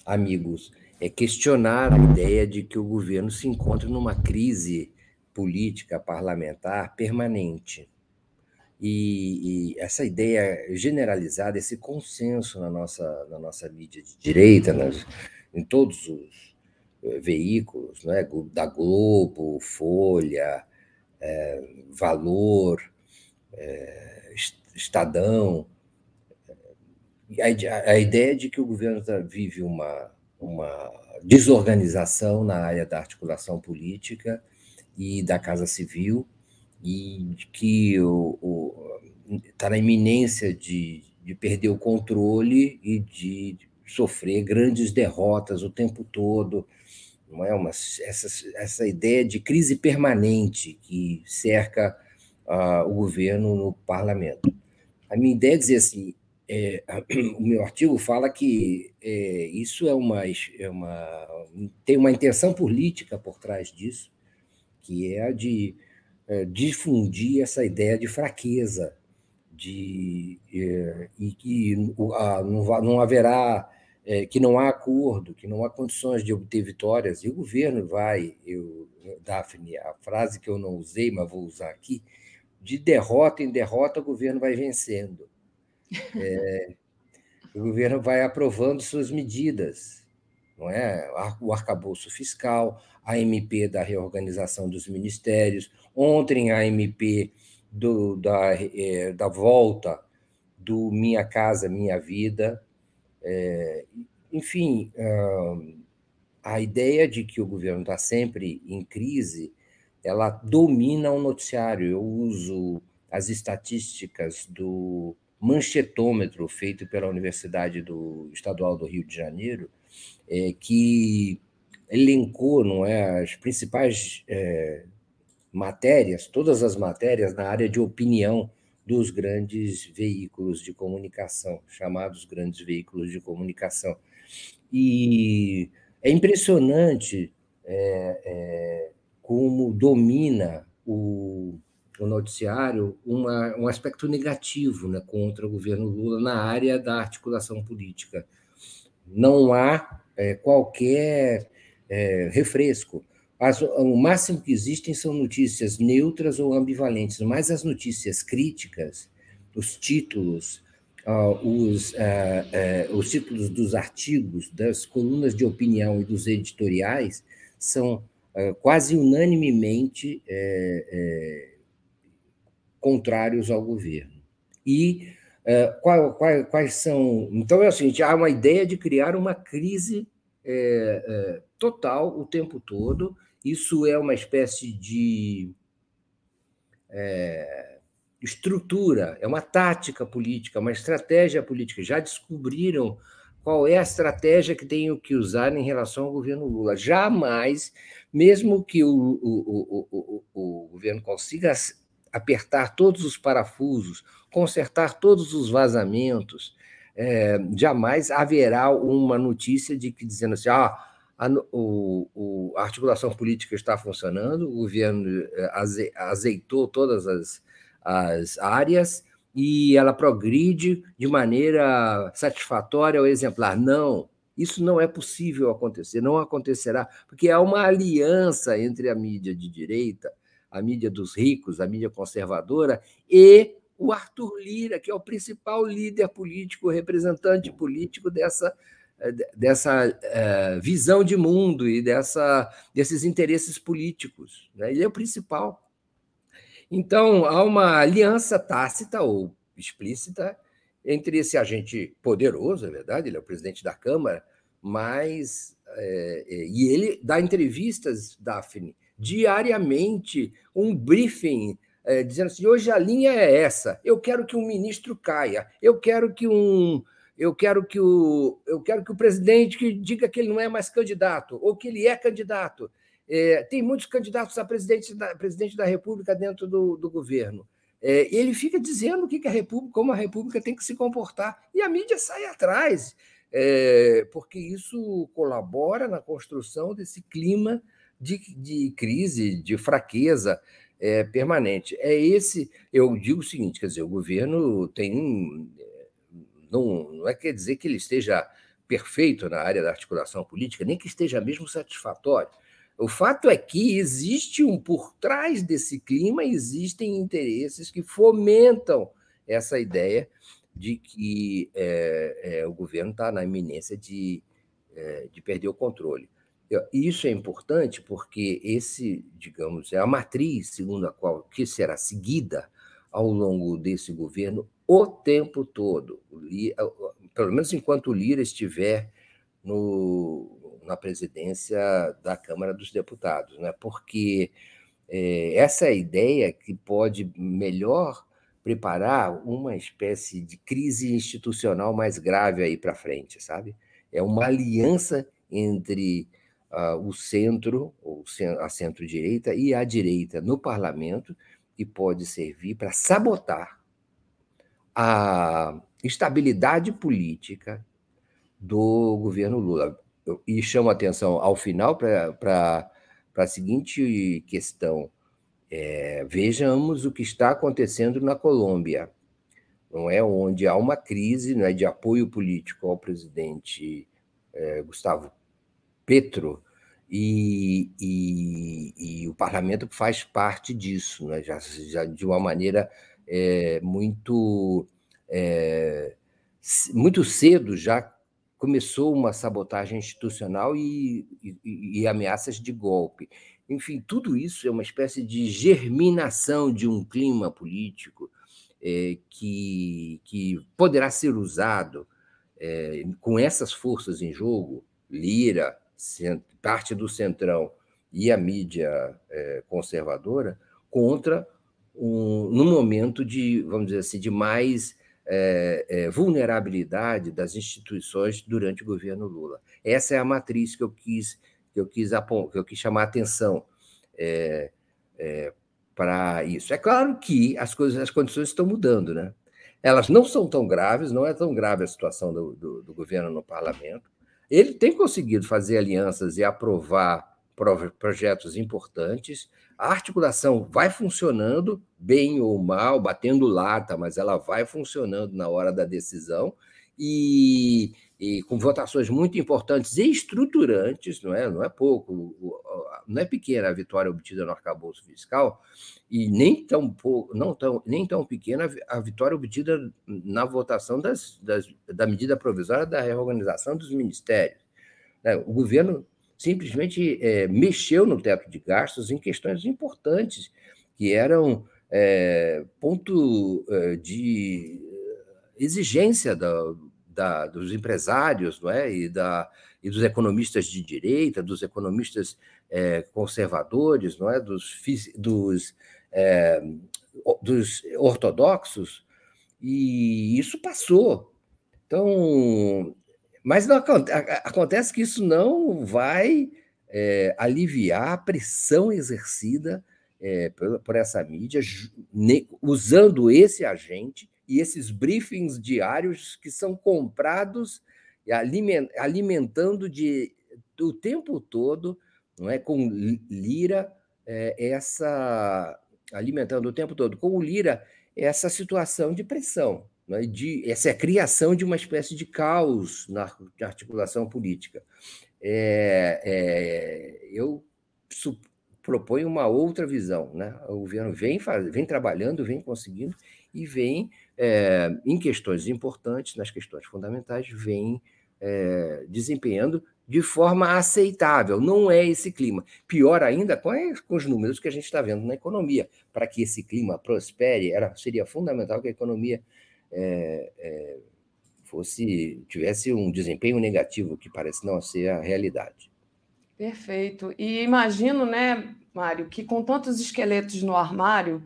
amigos, é questionar a ideia de que o governo se encontra numa crise política parlamentar permanente. E, e, essa ideia generalizada, esse consenso na nossa, na nossa mídia de direita, nas, em todos os eh, veículos, né, da Globo, Folha, é, Valor, é, Estadão, a, a, ideia de que o governo tá, vive uma, uma desorganização na área da articulação política e da Casa Civil, e que está na iminência de, de perder o controle e de sofrer grandes derrotas o tempo todo. Não é uma essa, essa ideia de crise permanente que cerca uh, o governo no parlamento. A minha ideia é dizer assim, é, o meu artigo fala que é, isso é uma, é uma tem uma intenção política por trás disso, que é a de é, difundir essa ideia de fraqueza, de é, e que a, não, não haverá é, que não há acordo, que não há condições de obter vitórias, e o governo vai, eu, Daphne, a frase que eu não usei, mas vou usar aqui, de derrota em derrota, o governo vai vencendo. É, o governo vai aprovando suas medidas, não é? O arcabouço fiscal, a MP da reorganização dos ministérios, ontem a MP do, da, é, da volta do Minha Casa Minha Vida, é, enfim, a ideia de que o governo está sempre em crise, ela domina o noticiário. Eu uso as estatísticas do manchetômetro feito pela Universidade do Estadual do Rio de Janeiro, é, que elencou não é, as principais é, matérias, todas as matérias na área de opinião dos grandes veículos de comunicação, chamados grandes veículos de comunicação. E é impressionante é, é, como domina o, o noticiário uma, um aspecto negativo né, contra o governo Lula na área da articulação política. Não há é, qualquer é, refresco. As, o máximo que existem são notícias neutras ou ambivalentes, mas as notícias críticas, os títulos, uh, os, uh, uh, os títulos dos artigos, das colunas de opinião e dos editoriais são quase unanimemente contrários ao governo. E qual, qual, quais são. Então é o seguinte: há uma ideia de criar uma crise total o tempo todo isso é uma espécie de é, estrutura, é uma tática política, uma estratégia política. Já descobriram qual é a estratégia que tenho que usar em relação ao governo Lula. Jamais, mesmo que o, o, o, o, governo consiga apertar todos os parafusos, consertar todos os vazamentos, é, jamais haverá uma notícia de que dizendo assim, ah, a, o, o, a articulação política está funcionando, o governo eh, aze, azeitou todas as, as áreas e ela progride de maneira satisfatória ou exemplar. Não, isso não é possível acontecer, não acontecerá, porque há uma aliança entre a mídia de direita, a mídia dos ricos, a mídia conservadora e o Arthur Lira, que é o principal líder político, representante político dessa dessa é, visão de mundo e dessa, desses interesses políticos. Né? Ele é o principal. Então, há uma aliança tácita ou explícita entre esse agente poderoso, é verdade, ele é o presidente da Câmara, mas. É, e ele dá entrevistas, Daphne, diariamente, um briefing é, dizendo assim: hoje a linha é essa, eu quero que um ministro caia, eu quero que um eu quero que o, eu quero que o presidente diga que ele não é mais candidato, ou que ele é candidato. É, tem muitos candidatos a presidente da, presidente da República dentro do, do governo. É, ele fica dizendo o que, que a República, como a República tem que se comportar, e a mídia sai atrás, é, porque isso colabora na construção desse clima de, de crise, de fraqueza é, permanente. É esse, eu digo o seguinte, quer dizer, o governo tem não, não é quer dizer que ele esteja perfeito na área da articulação política, nem que esteja mesmo satisfatório. O fato é que existe um por trás desse clima, existem interesses que fomentam essa ideia de que é, é, o governo está na iminência de, é, de perder o controle. Isso é importante porque esse, digamos, é a matriz segundo a qual que será seguida ao longo desse governo o tempo todo, pelo menos enquanto o Lira estiver no, na presidência da Câmara dos Deputados, né? porque é, essa é a ideia que pode melhor preparar uma espécie de crise institucional mais grave aí para frente, sabe? É uma aliança entre uh, o centro, ou a centro-direita, e a direita no parlamento, que pode servir para sabotar a estabilidade política do governo Lula. E chamo a atenção ao final para a seguinte questão. É, vejamos o que está acontecendo na Colômbia, não é onde há uma crise não é, de apoio político ao presidente é, Gustavo Petro, e, e, e, o parlamento faz parte disso, né? já, já de uma maneira é, muito, é, muito cedo já começou uma sabotagem institucional e, e, ameaças de golpe. Enfim, tudo isso é uma espécie de germinação de um clima político é, que, que poderá ser usado é, com essas forças em jogo, Lira, parte do Centrão e a mídia é, conservadora, contra um, num momento de, vamos dizer assim, de mais é, é, vulnerabilidade das instituições durante o governo Lula. Essa é a matriz que eu quis que eu quis, que eu quis chamar a atenção é, é, para isso. É claro que as coisas, as condições estão mudando, né? Elas não são tão graves, não é tão grave a situação do, do, do governo no parlamento. Ele tem conseguido fazer alianças e aprovar projetos importantes. A articulação vai funcionando, bem ou mal, batendo lata, mas ela vai funcionando na hora da decisão. E, e, com votações muito importantes e estruturantes, não é, não é pouco, não é pequena a vitória obtida no arcabouço fiscal, e nem tão, pouco, não tão, nem tão pequena a vitória obtida na votação das, das, da medida provisória da reorganização dos ministérios. Né? O governo simplesmente é, mexeu no teto de gastos em questões importantes, que eram é, ponto é, de exigência da, da, dos empresários não é? e, da, e dos economistas de direita, dos economistas é, conservadores, não é? dos, dos, é, dos ortodoxos, e isso passou. Então, mas não, acontece que isso não vai é, aliviar a pressão exercida é, por, por, essa mídia, ne, usando esse agente e esses briefings diários que são comprados e aliment, alimentando de, o tempo todo, não é, com lira é, essa alimentando o tempo todo com o lira essa situação de pressão né, de essa é a criação de uma espécie de caos na, articulação política. É, é, eu su, proponho uma outra visão. Né? O governo vem, faz, vem trabalhando, vem conseguindo e vem, é, em questões importantes, nas questões fundamentais, vem é, desempenhando de forma aceitável. Não é esse clima. Pior ainda com, com os números que a gente está vendo na economia. Para que esse clima prospere, era, seria fundamental que a economia é, é, fosse tivesse um desempenho negativo, que parece não ser a realidade. Perfeito. E imagino, né, Mário, que com tantos esqueletos no armário,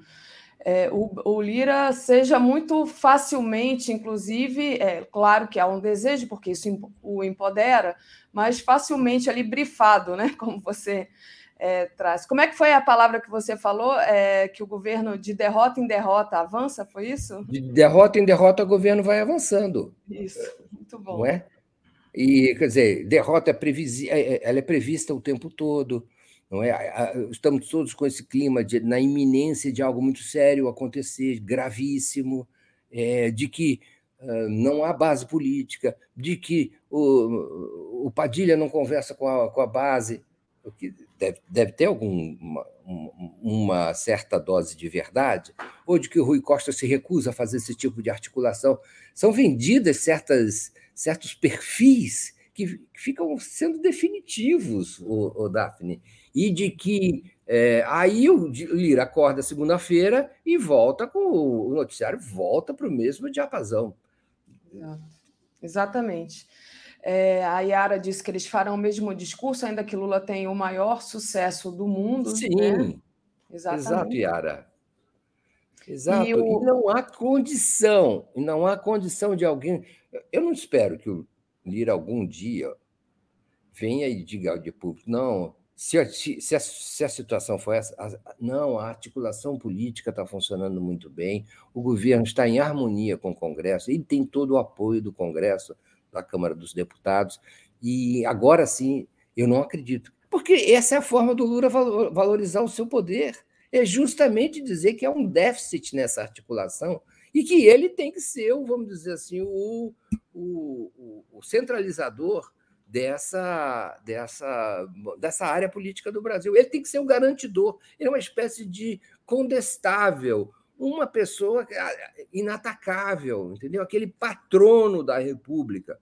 é, o, o, Lira seja muito facilmente, inclusive, é claro que há um desejo, porque isso o empodera, mas facilmente ali brifado, né? Como você é, traz. Como é que foi a palavra que você falou? É, que o governo, de derrota em derrota, avança, foi isso? De derrota em derrota, o governo vai avançando. Isso, muito bom. Não é? E, quer dizer, derrota é, previsi é, é, ela é prevista o tempo todo. Não é? Estamos todos com esse clima de, na iminência de algo muito sério acontecer, gravíssimo, é, de que uh, não há base política, de que o, o Padilha não conversa com a, com a base, o que deve, deve ter alguma uma certa dose de verdade, ou de que o Rui Costa se recusa a fazer esse tipo de articulação. São vendidas certas, certos perfis que ficam sendo definitivos, o, o Daphne, e de que é, aí o Lira acorda segunda-feira e volta com o noticiário, volta para o mesmo diapasão. Exatamente. É, a Yara disse que eles farão o mesmo discurso, ainda que Lula tenha o maior sucesso do mundo. Sim. Né? Exatamente. Exato, Yara. Exato. E, o... e, não há condição, não há condição de alguém. Eu não espero que o Lira algum dia venha e diga de público, não, se a, se, a, se a, situação for essa, a, não, a articulação política está funcionando muito bem, o governo está em harmonia com o Congresso, ele tem todo o apoio do Congresso, da Câmara dos Deputados, e agora sim, eu não acredito. Porque essa é a forma do Lula valorizar o seu poder, é justamente dizer que há um déficit nessa articulação e que ele tem que ser, vamos dizer assim, o, o, o centralizador dessa, dessa, dessa área política do Brasil. Ele tem que ser o garantidor, ele é uma espécie de condestável, uma pessoa inatacável, entendeu? Aquele patrono da República.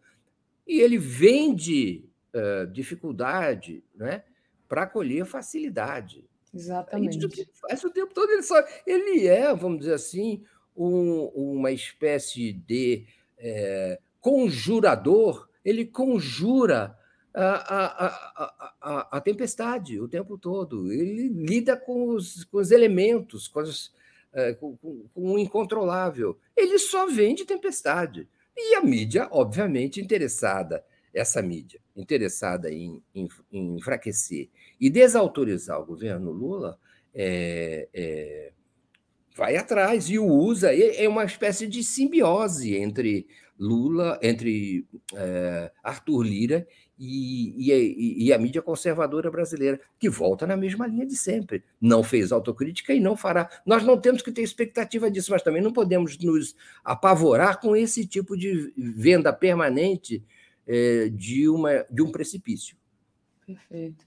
E ele vende uh, dificuldade né, para colher facilidade. Exatamente. É isso que faz o tempo todo. Ele, só, ele é, vamos dizer assim, um, uma espécie de é, conjurador ele conjura a, a, a, a, tempestade o tempo todo, ele lida com os, com os elementos, com, os, é, com, com, o incontrolável. Ele só vende tempestade. E a mídia, obviamente, interessada, essa mídia, interessada em, em, em enfraquecer e desautorizar o governo Lula, é, é, vai atrás e o usa. É uma espécie de simbiose entre Lula, entre é, Arthur Lira e, e, e, a mídia conservadora brasileira, que volta na mesma linha de sempre. Não fez autocrítica e não fará. Nós não temos que ter expectativa disso, mas também não podemos nos apavorar com esse tipo de venda permanente é, de, uma, de um precipício. Perfeito.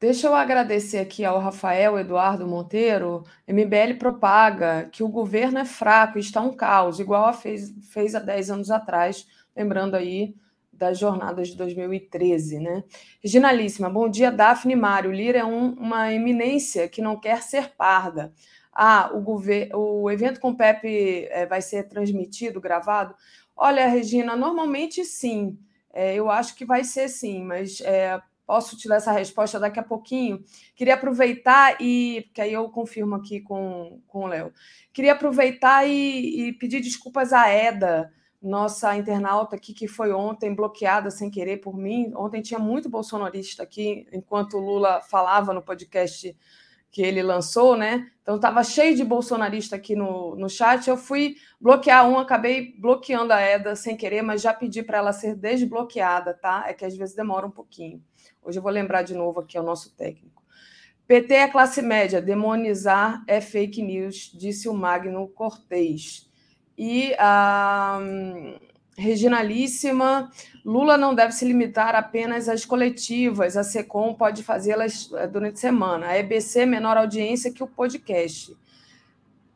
Deixa eu agradecer aqui ao Rafael Eduardo Monteiro. MBL propaga que o governo é fraco está um caos, igual a fez, fez há 10 anos atrás, lembrando aí das jornadas de 2013, né? Reginalíssima, bom dia, Daphne Mário. Lira é um, uma eminência que não quer ser parda. Ah, o, o evento com o Pepe é, vai ser transmitido, gravado? Olha, Regina, normalmente sim. É, eu acho que vai ser sim, mas é, Posso te dar essa resposta daqui a pouquinho. Queria aproveitar e. que aí eu confirmo aqui com, com o Léo. Queria aproveitar e, e, pedir desculpas à Eda, nossa internauta aqui, que foi ontem bloqueada sem querer por mim. Ontem tinha muito bolsonarista aqui, enquanto o Lula falava no podcast que ele lançou, né? Então estava cheio de bolsonarista aqui no, no chat. Eu fui bloquear um, acabei bloqueando a Eda sem querer, mas já pedi para ela ser desbloqueada, tá? É que às vezes demora um pouquinho. Hoje eu vou lembrar de novo aqui ao nosso técnico. PT é classe média, demonizar é fake news, disse o Magno Cortez. E a um, Reginalíssima, Lula não deve se limitar apenas às coletivas, a SECOM pode fazê-las eh, durante a semana. A EBC, menor audiência que o podcast.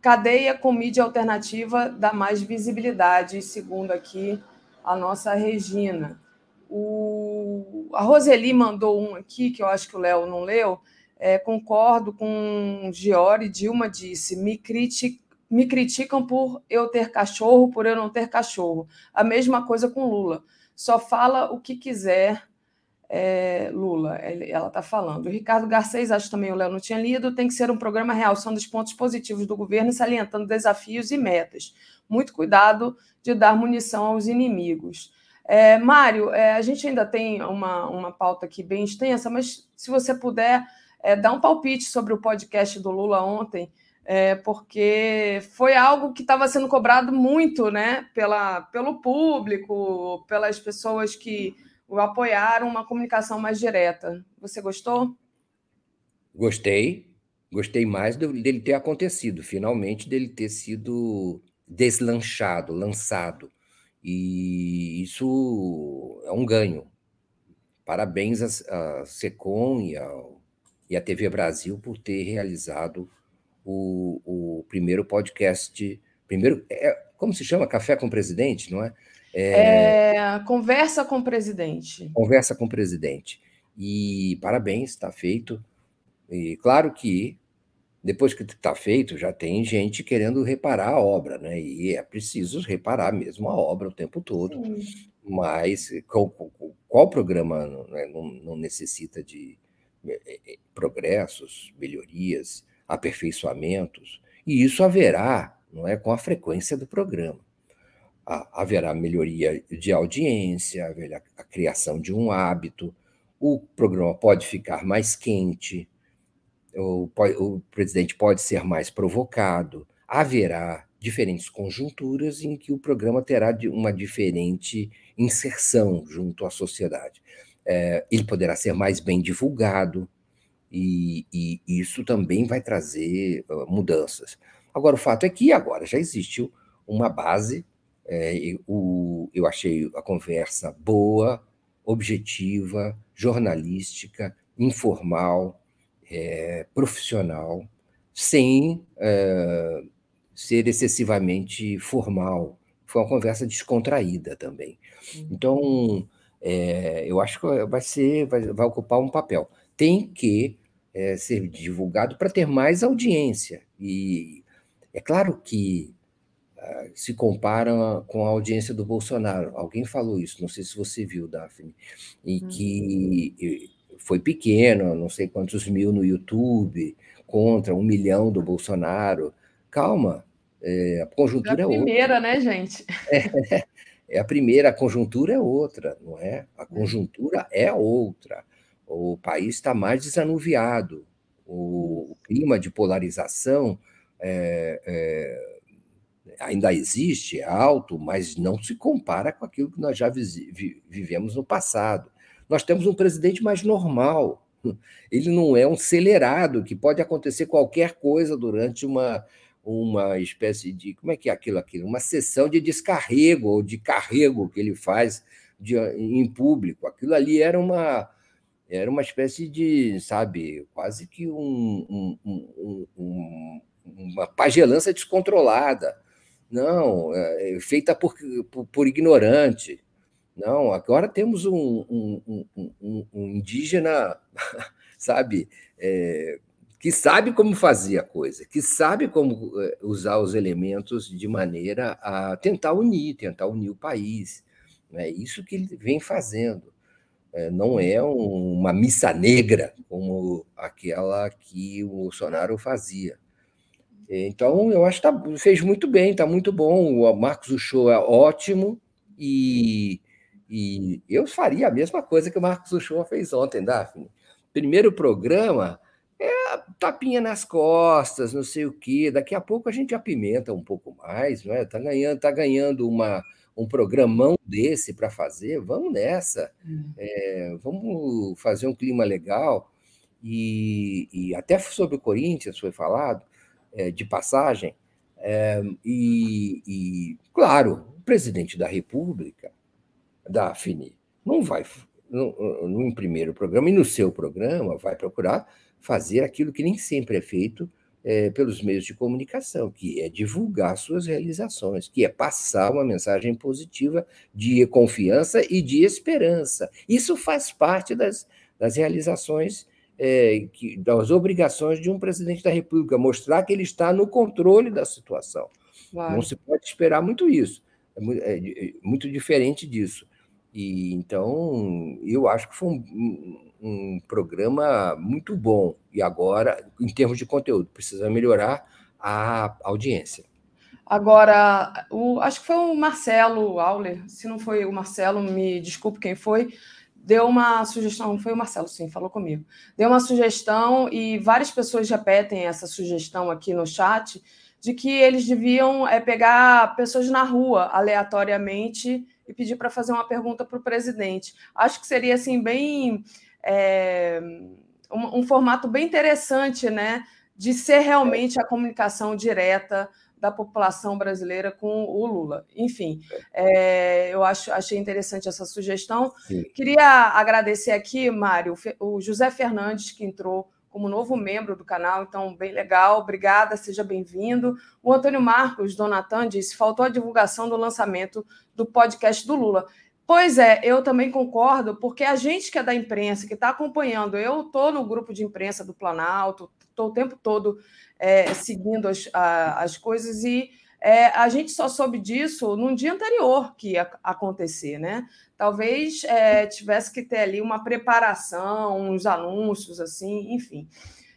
Cadeia com mídia alternativa dá mais visibilidade, segundo aqui a nossa Regina. O, a Roseli mandou um aqui, que eu acho que o Léo não leu. É, concordo com Giori. Dilma disse: me, critic, me criticam por eu ter cachorro, por eu não ter cachorro. A mesma coisa com Lula. Só fala o que quiser. É, Lula, ela está falando. O Ricardo Garcês, acho também o Léo não tinha lido, tem que ser um programa real, são dos pontos positivos do governo, salientando desafios e metas. Muito cuidado de dar munição aos inimigos. É, Mário, é, a gente ainda tem uma, uma pauta aqui bem extensa, mas se você puder é, dar um palpite sobre o podcast do Lula ontem, é, porque foi algo que estava sendo cobrado muito né, pela, pelo público, pelas pessoas que o apoiaram, uma comunicação mais direta. Você gostou? Gostei. Gostei mais dele ter acontecido, finalmente dele ter sido deslanchado, lançado. E isso é um ganho. Parabéns à, SECOM e, e à TV Brasil por ter realizado o, o primeiro podcast. Primeiro, é, como se chama? Café com o Presidente, não é? é? é? Conversa com o Presidente. Conversa com o Presidente. E parabéns, está feito. E claro que depois que está feito, já tem gente querendo reparar a obra, né? E é preciso reparar mesmo a obra o tempo todo. Sim. Mas qual, qual programa né, não, não, necessita de é, é, progressos, melhorias? Aperfeiçoamentos, e isso haverá, não é, com a frequência do programa. Haverá melhoria de audiência, haverá a criação de um hábito, o programa pode ficar mais quente, o, o presidente pode ser mais provocado, haverá diferentes conjunturas em que o programa terá uma diferente inserção junto à sociedade. É, ele poderá ser mais bem divulgado, e, e, isso também vai trazer uh, mudanças. Agora, o fato é que agora já existe uma base, é, o, eu achei a conversa boa, objetiva, jornalística, informal, é, profissional, sem é, ser excessivamente formal. Foi uma conversa descontraída também. Uhum. Então, é, eu acho que vai ser, vai, vai ocupar um papel. Tem que é, ser divulgado para ter mais audiência. E é claro que uh, se compara com a audiência do Bolsonaro. Alguém falou isso, não sei se você viu, Daphne, e uhum. que foi pequeno, não sei quantos mil no YouTube, contra um milhão do Bolsonaro. Calma, é, a conjuntura é, a primeira, outra. né, gente? É, é, a primeira, a conjuntura é outra, não é? A conjuntura é outra. O país está mais desanuviado. O, o, clima de polarização é, é, ainda existe, é alto, mas não se compara com aquilo que nós já vi, vivemos no passado. Nós temos um presidente mais normal. Ele não é um acelerado, que pode acontecer qualquer coisa durante uma, uma espécie de. Como é que é aquilo aqui? Uma sessão de descarrego ou de carrego que ele faz de, em público. Aquilo ali era uma. Era uma espécie de, sabe, quase que um, um, um, uma pagelança descontrolada. Não, é, feita por, por, por ignorante. Não, agora temos um, um indígena, sabe, é, que sabe como fazer a coisa, que sabe como é, usar os elementos de maneira a tentar unir, tentar unir o país. É isso que ele vem fazendo. É, não é uma missa negra como aquela que o Bolsonaro fazia. Então, eu acho que tá, fez muito bem, está muito bom. O Marcos Uchoa é ótimo e e eu faria a mesma coisa que o Marcos Uchoa fez ontem, Daphne. Primeiro programa é tapinha nas costas, não sei o quê. Daqui a pouco a gente apimenta um pouco mais, não é? Tá ganhando, tá ganhando uma, um programão desse para fazer. Vamos nessa. Hum. É, vamos fazer um clima legal. E, e, até sobre o Corinthians foi falado, é, de passagem. É, e, e, claro, o presidente da República Daphne não vai, no, no primeiro programa e no seu programa, vai procurar fazer aquilo que nem sempre é feito é, pelos meios de comunicação, que é divulgar suas realizações, que é passar uma mensagem positiva de confiança e de esperança. Isso faz parte das, das realizações, é, que, das obrigações de um presidente da República, mostrar que ele está no controle da situação. Claro. Não se pode esperar muito isso. É, é, é muito diferente disso. E então eu acho que foi um, um, programa muito bom. E agora, em termos de conteúdo, precisa melhorar a audiência. Agora, o, acho que foi o Marcelo Auler, se não foi o Marcelo, me desculpe quem foi, deu uma sugestão, foi o Marcelo, sim, falou comigo. Deu uma sugestão e várias pessoas repetem essa sugestão aqui no chat de que eles deviam é, pegar pessoas na rua aleatoriamente e pedir para fazer uma pergunta para o presidente. Acho que seria assim bem é, um, um, formato bem interessante, né, de ser realmente a comunicação direta da população brasileira com o Lula. Enfim, é, eu acho, achei interessante essa sugestão. Sim. Queria agradecer aqui, Mário, o José Fernandes, que entrou como novo membro do canal, então bem legal. Obrigada, seja bem-vindo. O Antônio Marcos Donatan disse: faltou a divulgação do lançamento do podcast do Lula. Pois é, eu também concordo, porque a gente que é da imprensa, que está acompanhando, eu estou no grupo de imprensa do Planalto, estou o tempo todo é, seguindo as, a, as coisas e é, a gente só soube disso num dia anterior que ia acontecer, né? Talvez é, tivesse que ter ali uma preparação, uns anúncios, assim, enfim.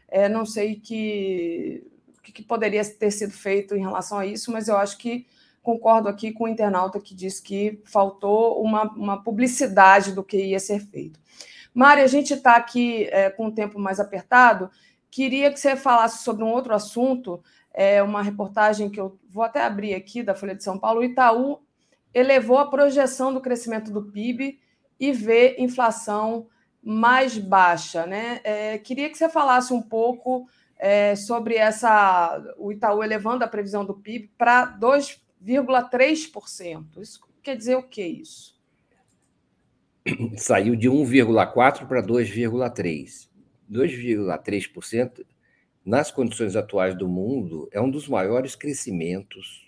É, não sei que, que poderia ter sido feito em relação a isso, mas eu acho que concordo aqui com o internauta que disse que faltou uma, uma publicidade do que ia ser feito. Mari, a gente está aqui é, com o tempo mais apertado. Queria que você falasse sobre um outro assunto, é uma reportagem que eu vou até abrir aqui da Folha de São Paulo. O Itaú elevou a projeção do crescimento do PIB e vê inflação mais baixa. Né? É, queria que você falasse um pouco é, sobre essa o Itaú elevando a previsão do PIB para 2,3%. Isso quer dizer o que isso? Saiu de 1,4% para 2,3%. 2,3%, nas condições atuais do mundo, é um dos maiores crescimentos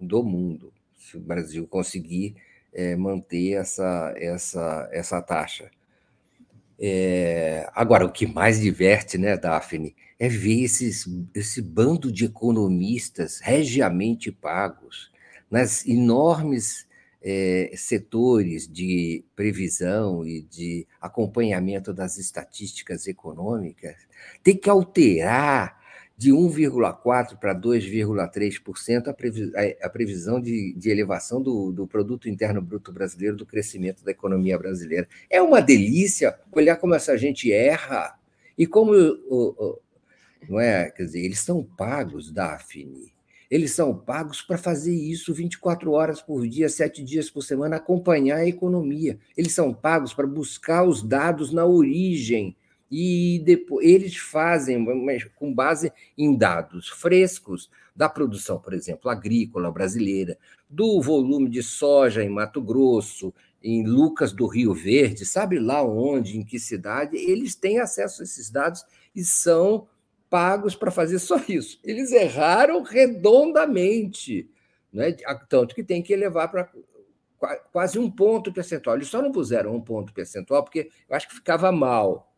do mundo, se o Brasil conseguir é, manter essa, essa, essa taxa. É, agora, o que mais diverte, né, Daphne, é ver esses, esse bando de economistas regiamente pagos nas enormes é, setores de previsão e de acompanhamento das estatísticas econômicas, tem que alterar de 1,4% para 2,3% a, a previsão de, de elevação do, do, Produto Interno Bruto Brasileiro, do crescimento da economia brasileira. É uma delícia olhar como essa gente erra e como. não é? Quer dizer, eles são pagos, Daphne, eles são pagos para fazer isso 24 horas por dia, sete dias por semana, acompanhar a economia. Eles são pagos para buscar os dados na origem. E depois eles fazem com base em dados frescos da produção, por exemplo, agrícola brasileira, do volume de soja em Mato Grosso, em Lucas do Rio Verde, sabe lá onde, em que cidade, eles têm acesso a esses dados e são pagos para fazer só isso. Eles erraram redondamente, né? tanto que tem que levar para quase um ponto percentual. Eles só não puseram um ponto percentual porque eu acho que ficava mal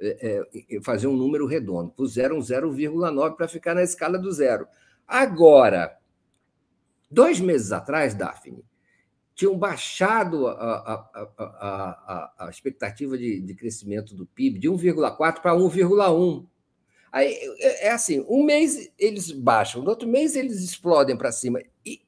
é, é, fazer um número redondo. Puseram 0,9 para ficar na escala do zero. Agora, dois meses atrás, Daphne, tinham baixado a, a, a, a expectativa de, de crescimento do PIB de 1,4 para 1,1. Aí é, é assim: um mês eles baixam, no outro mês eles explodem para cima. E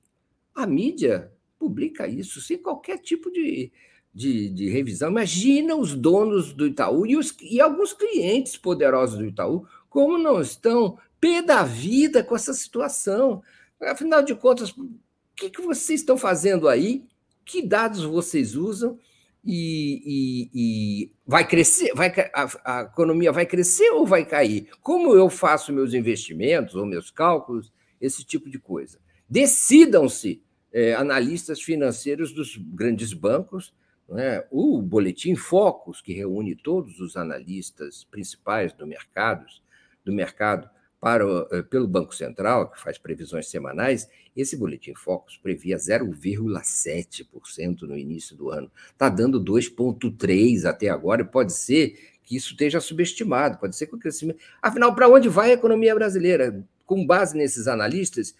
a mídia publica isso sem qualquer tipo de, de, de, revisão. Imagina os donos do Itaú e, os, e alguns clientes poderosos do Itaú, como não estão pé da vida com essa situação. Afinal de contas, o que, que vocês estão fazendo aí? Que dados vocês usam? E, e, e vai crescer, vai, a, a, economia vai crescer ou vai cair? Como eu faço meus investimentos ou meus cálculos, esse tipo de coisa. Decidam-se, é, analistas financeiros dos grandes bancos, é? o Boletim Focus, que reúne todos os analistas principais do mercado, do mercado para, eh, pelo Banco Central, que faz previsões semanais, esse boletim Focus previa 0,7% no início do ano. Está dando 2,3% até agora, e pode ser que isso esteja subestimado, pode ser que o crescimento. Afinal, para onde vai a economia brasileira? Com base nesses analistas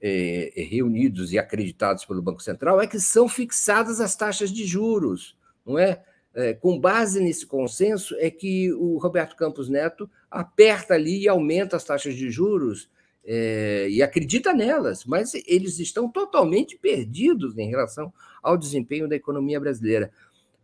eh, reunidos e acreditados pelo Banco Central, é que são fixadas as taxas de juros, não é? É, com base nesse consenso, é que o Roberto Campos Neto aperta ali e aumenta as taxas de juros é, e acredita nelas, mas eles estão totalmente perdidos em relação ao desempenho da economia brasileira.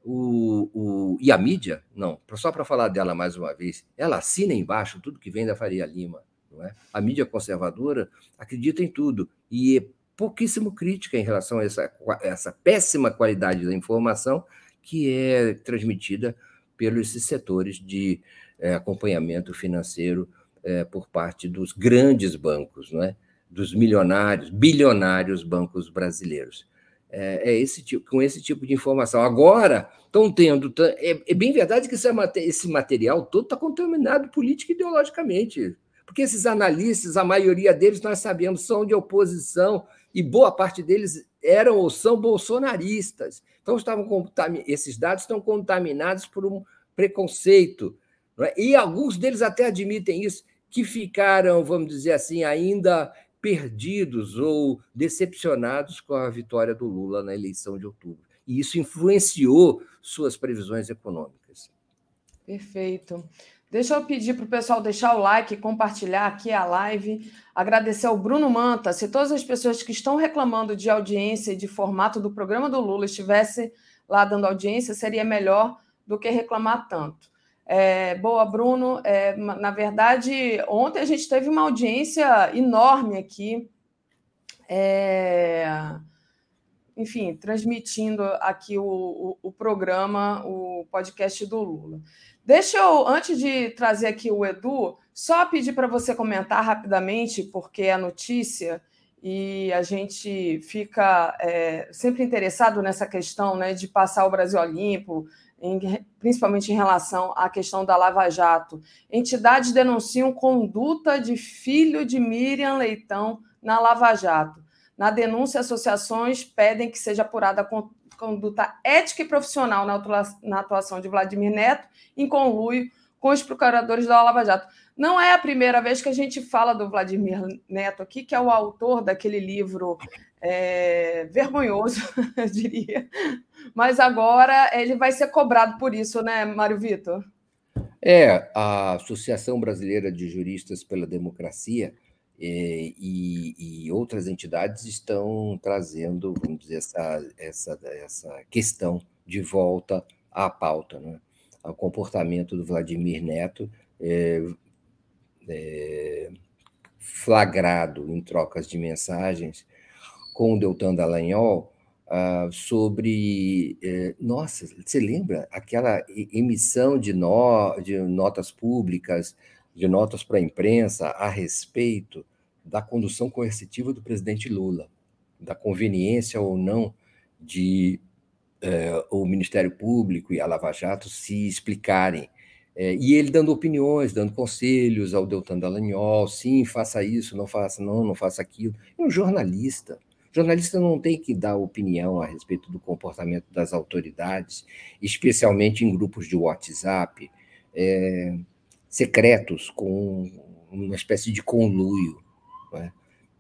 O, o, e a mídia, não, só para falar dela mais uma vez, ela assina embaixo tudo que vem da Faria Lima. Não é? A mídia conservadora acredita em tudo e é pouquíssimo crítica em relação a essa, essa péssima qualidade da informação que é transmitida pelos setores de é, acompanhamento financeiro é, por parte dos grandes bancos, não é? dos milionários, bilionários bancos brasileiros. É, é esse tipo, com esse tipo de informação. Agora, estão tendo. É, é, bem verdade que esse, esse material todo está contaminado política e ideologicamente. Porque esses analistas, a maioria deles, nós sabemos, são de oposição, e boa parte deles eram ou são bolsonaristas. Então, estavam esses dados estão contaminados por um preconceito. É? E alguns deles até admitem isso, que ficaram, vamos dizer assim, ainda perdidos ou decepcionados com a vitória do Lula na eleição de outubro. E isso influenciou suas previsões econômicas. Perfeito. Deixa eu pedir para o pessoal deixar o like, compartilhar aqui a live. Agradecer ao Bruno Manta. Se todas as pessoas que estão reclamando de audiência e de formato do programa do Lula estivessem lá dando audiência, seria melhor do que reclamar tanto. É, boa, Bruno. É, na verdade, ontem a gente teve uma audiência enorme aqui. É, enfim, transmitindo aqui o, o, o, programa, o podcast do Lula. Deixa eu, antes de trazer aqui o Edu, só pedir para você comentar rapidamente, porque é notícia e a gente fica é, sempre interessado nessa questão né, de passar o Brasil limpo, em, principalmente em relação à questão da Lava Jato. Entidades denunciam conduta de filho de Miriam Leitão na Lava Jato. Na denúncia, associações pedem que seja apurada conduta ética e profissional na atuação de Vladimir Neto, em conluio com os procuradores da Lava Jato. Não é a primeira vez que a gente fala do Vladimir Neto aqui, que é o autor daquele livro é, vergonhoso, eu diria. Mas agora ele vai ser cobrado por isso, né, Mário Vitor? É, a Associação Brasileira de Juristas pela Democracia e, e, outras entidades estão trazendo, vamos dizer, essa, essa, essa questão de volta à pauta. Né? O comportamento do Vladimir Neto é, é, flagrado em trocas de mensagens com o Deltan Dallagnol uh, sobre. Eh, nossa, você lembra aquela emissão de, no, de notas públicas, de notas para a imprensa a respeito da condução coercitiva do presidente Lula, da conveniência ou não de eh, o Ministério Público e a Lava Jato se explicarem é, e ele dando opiniões, dando conselhos ao Deltan Dallagnol, sim, faça isso, não faça, não, não faça aquilo. É um jornalista. Jornalista não tem que dar opinião a respeito do comportamento das autoridades, especialmente em grupos de WhatsApp, é, secretos, com uma espécie de conluio. Né?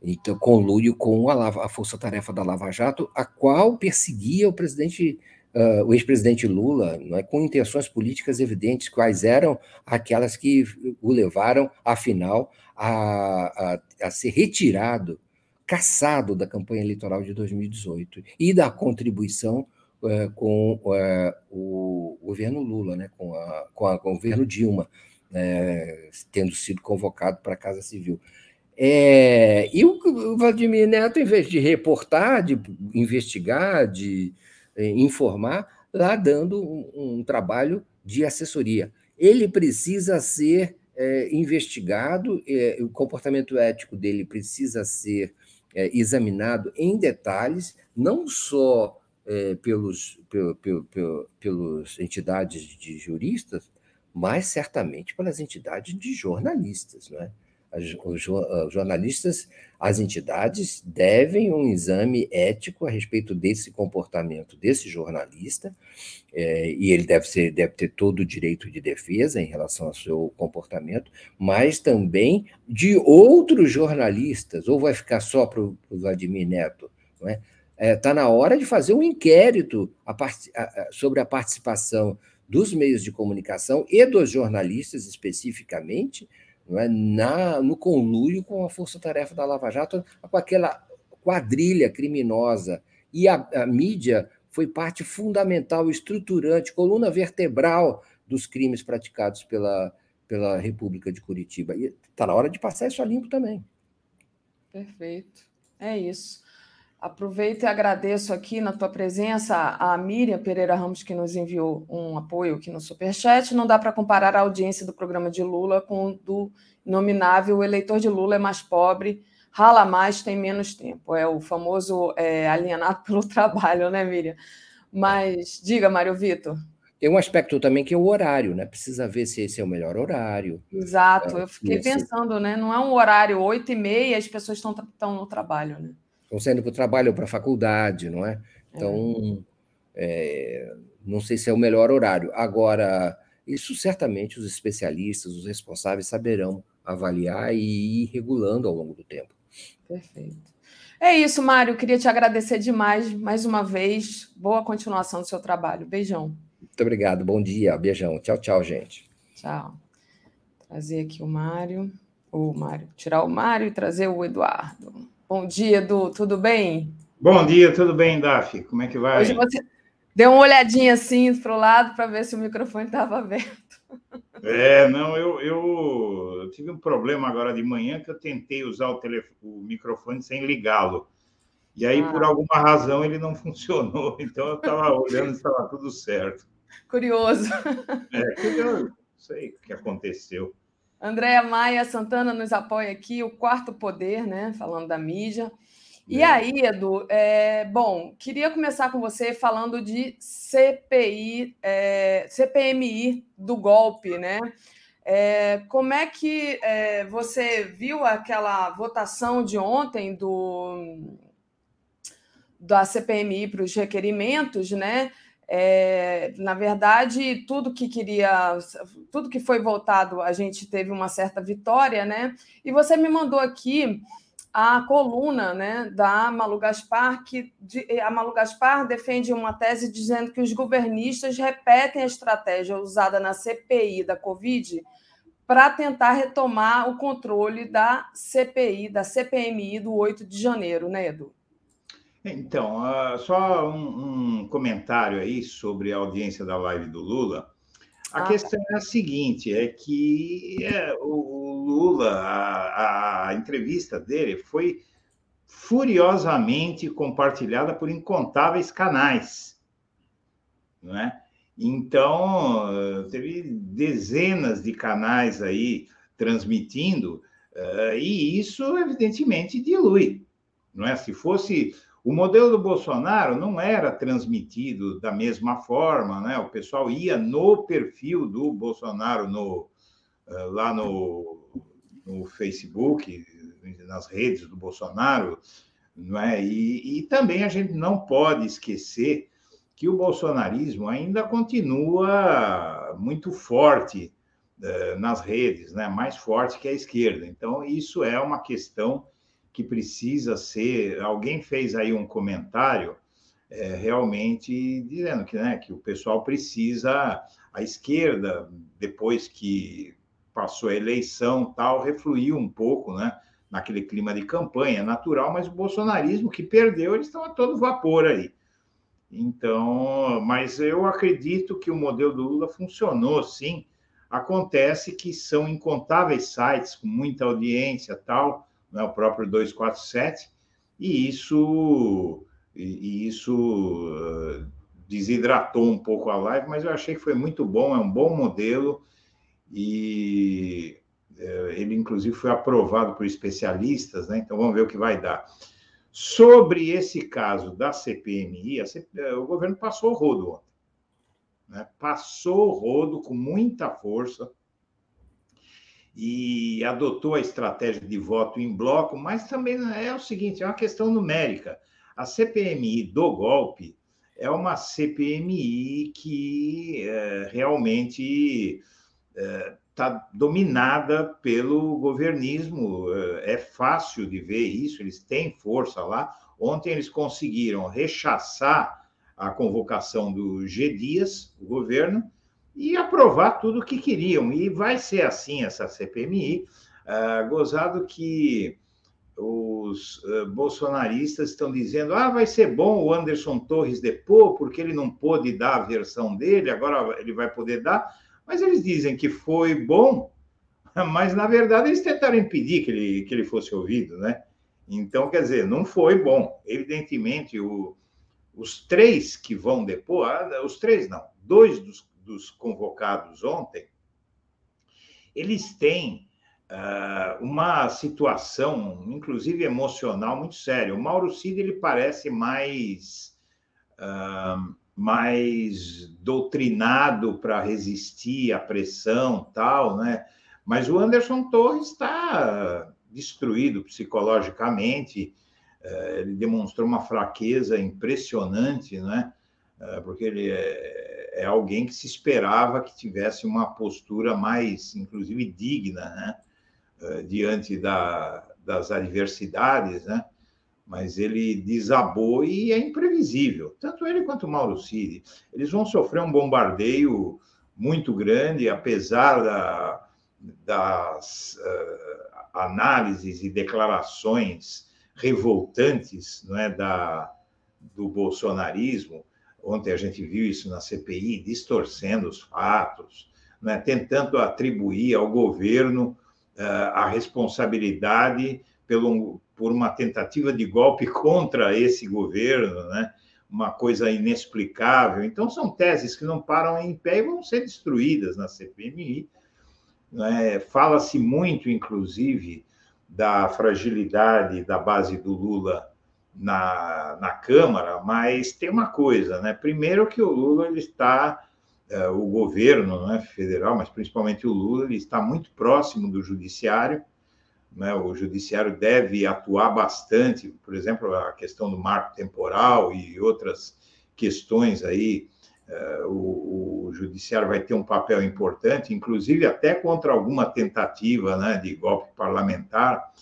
Então, conluio com a, a Força-Tarefa da Lava Jato, a qual perseguia o presidente uh, o ex-presidente Lula, é, com intenções políticas evidentes, quais eram aquelas que o levaram, afinal, a, a, a ser retirado, caçado da campanha eleitoral de 2018 e da contribuição uh, com uh, o governo Lula, né, com, a, com, a, com o governo Dilma, né, tendo sido convocado para a Casa Civil. É, e o Vladimir Neto, em vez de reportar, de investigar, de é, informar, lá dando um, um, trabalho de assessoria. Ele precisa ser é, investigado, é, o comportamento ético dele precisa ser é, examinado em detalhes, não só é, pelos, pelo, pelo, pelo, pelos entidades de juristas, mas certamente pelas entidades de jornalistas. Não é? os jornalistas, as entidades devem um exame ético a respeito desse comportamento desse jornalista, é, e ele deve, ser, deve ter todo o direito de defesa em relação ao seu comportamento, mas também de outros jornalistas, ou vai ficar só para o Vladimir Neto, é? Está é, tá na hora de fazer um inquérito a part... a, sobre a participação dos meios de comunicação e dos jornalistas especificamente, não é? Na, no conluio com a força-tarefa da Lava Jato, com aquela quadrilha criminosa. E a, a mídia foi parte fundamental, estruturante, coluna vertebral dos crimes praticados pela, pela República de Curitiba. E está na hora de passar isso a limpo também. Perfeito. É isso. Aproveito e agradeço aqui na tua presença a Miriam Pereira Ramos, que nos enviou um apoio aqui no Superchat. Não dá para comparar a audiência do programa de Lula com do inominável O eleitor de Lula é mais pobre, rala mais, tem menos tempo. É o famoso é, alienado pelo trabalho, né, Miriam? Mas diga, Mário Vitor. Tem um aspecto também que é o horário, né? Precisa ver se esse é o melhor horário. Exato, eu fiquei esse... pensando, né? Não é um horário oito e meia, as pessoas estão, estão no trabalho, né? Estão saindo para o trabalho ou para a faculdade, não é? Então, é, não sei se é o melhor horário. Agora, isso certamente os especialistas, os responsáveis saberão avaliar e ir regulando ao longo do tempo. Perfeito. É isso, Mário. Queria te agradecer demais mais uma vez. Boa continuação do seu trabalho. Beijão. Muito obrigado. Bom dia. Beijão. Tchau, tchau, gente. Tchau. Trazer aqui o Mário. O Mário, tirar o Mário e trazer o Eduardo. Bom dia, Edu, tudo bem? Bom dia, tudo bem, Daf? Como é que vai? Hoje você deu uma olhadinha assim para o lado para ver se o microfone estava aberto. É, não, eu, eu, eu, tive um problema agora de manhã que eu tentei usar o, telefone, o microfone sem ligá-lo. E aí, ah. por alguma razão, ele não funcionou. Então, eu estava olhando e estava tudo certo. Curioso. É, curioso. Não sei o que aconteceu. Andréa Maia Santana nos apoia aqui, o quarto poder, né? Falando da mídia. E aí, Edu, é, bom, queria começar com você falando de CPI, é, CPMI do golpe, né? É, como é que é, você viu aquela votação de ontem do da CPMI para os requerimentos, né? É, na verdade, tudo que queria, tudo que foi votado, a gente teve uma certa vitória, né? E você me mandou aqui a coluna né, da Malu Gaspar, que a Malu Gaspar defende uma tese dizendo que os governistas repetem a estratégia usada na CPI da Covid para tentar retomar o controle da CPI, da CPMI do 8 de janeiro, né, Edu? Então, uh, só um, um, comentário aí sobre a audiência da live do Lula. A ah, questão é a seguinte: é que é, o, Lula, a, a entrevista dele foi furiosamente compartilhada por incontáveis canais, não é? Então, teve dezenas de canais aí transmitindo, uh, e isso, evidentemente, dilui. Não é? Se fosse o modelo do Bolsonaro não era transmitido da mesma forma, né? O pessoal ia no perfil do Bolsonaro no, eh, lá no, no Facebook, nas redes do Bolsonaro, não é? E, e também a gente não pode esquecer que o bolsonarismo ainda continua muito forte uh, nas redes, né? Mais forte que a esquerda. Então isso é uma questão que precisa ser. Alguém fez aí um comentário é, realmente dizendo que, né, que o pessoal precisa, a esquerda, depois que passou a eleição, tal, refluiu um pouco, né, naquele clima de campanha natural, mas o bolsonarismo que perdeu, eles estão a todo vapor aí. Então, mas eu acredito que o modelo do Lula funcionou, sim. Acontece que são incontáveis sites com muita audiência, tal, né, o próprio 247, e isso, e isso uh, desidratou um pouco a live, mas eu achei que foi muito bom, é um bom modelo, e uh, ele, inclusive, foi aprovado por especialistas, né? então vamos ver o que vai dar. Sobre esse caso da CPMI, CP... o governo passou o rodo ontem. Né? Passou o rodo com muita força e adotou a estratégia de voto em bloco, mas também é o seguinte: é uma questão numérica. A CPMI do golpe é uma CPMI que é, realmente está é, dominada pelo governismo. É, é fácil de ver isso, eles têm força lá. Ontem eles conseguiram rechaçar a convocação do G. Dias, o governo, e aprovar tudo o que queriam. E vai ser assim essa CPMI, uh, ah, gozado que os uh, bolsonaristas estão dizendo: ah, vai ser bom o Anderson Torres depor, porque ele não pôde dar a versão dele, agora ele vai poder dar. Mas eles dizem que foi bom, mas na verdade eles tentaram impedir que ele, que ele fosse ouvido, né? Então, quer dizer, não foi bom. Evidentemente, o, os três que vão depor, ah, os três não, dois dos dos convocados ontem, eles têm uh, uma situação, inclusive emocional, muito séria. O Mauro Cid ele parece mais uh, mais doutrinado para resistir à pressão, tal, né? Mas o Anderson Torres está destruído psicologicamente. Uh, ele demonstrou uma fraqueza impressionante, né? Porque ele é é alguém que se esperava que tivesse uma postura mais, inclusive, digna, né? Eh, diante da, das adversidades, né? Mas ele desabou e é imprevisível. Tanto ele quanto o Mauro Cid. Eles vão sofrer um bombardeio muito grande, apesar da, das uh, análises e declarações revoltantes não é, da, do bolsonarismo. Ontem a gente viu isso na CPI, distorcendo os fatos, né, tentando atribuir ao governo uh, a responsabilidade pelo, por uma tentativa de golpe contra esse governo, né? uma coisa inexplicável. Então, são teses que não param em pé e vão ser destruídas na CPMI. Né? Fala-se muito, inclusive, da fragilidade da base do Lula na, na Câmara, mas tem uma coisa, né? Primeiro que o Lula ele está, uh, o governo né, federal, mas principalmente o Lula, ele está muito próximo do judiciário, né? O judiciário deve atuar bastante, por exemplo, a questão do marco temporal e outras questões aí. Uh, o, o, judiciário vai ter um papel importante, inclusive até contra alguma tentativa né, de golpe parlamentar.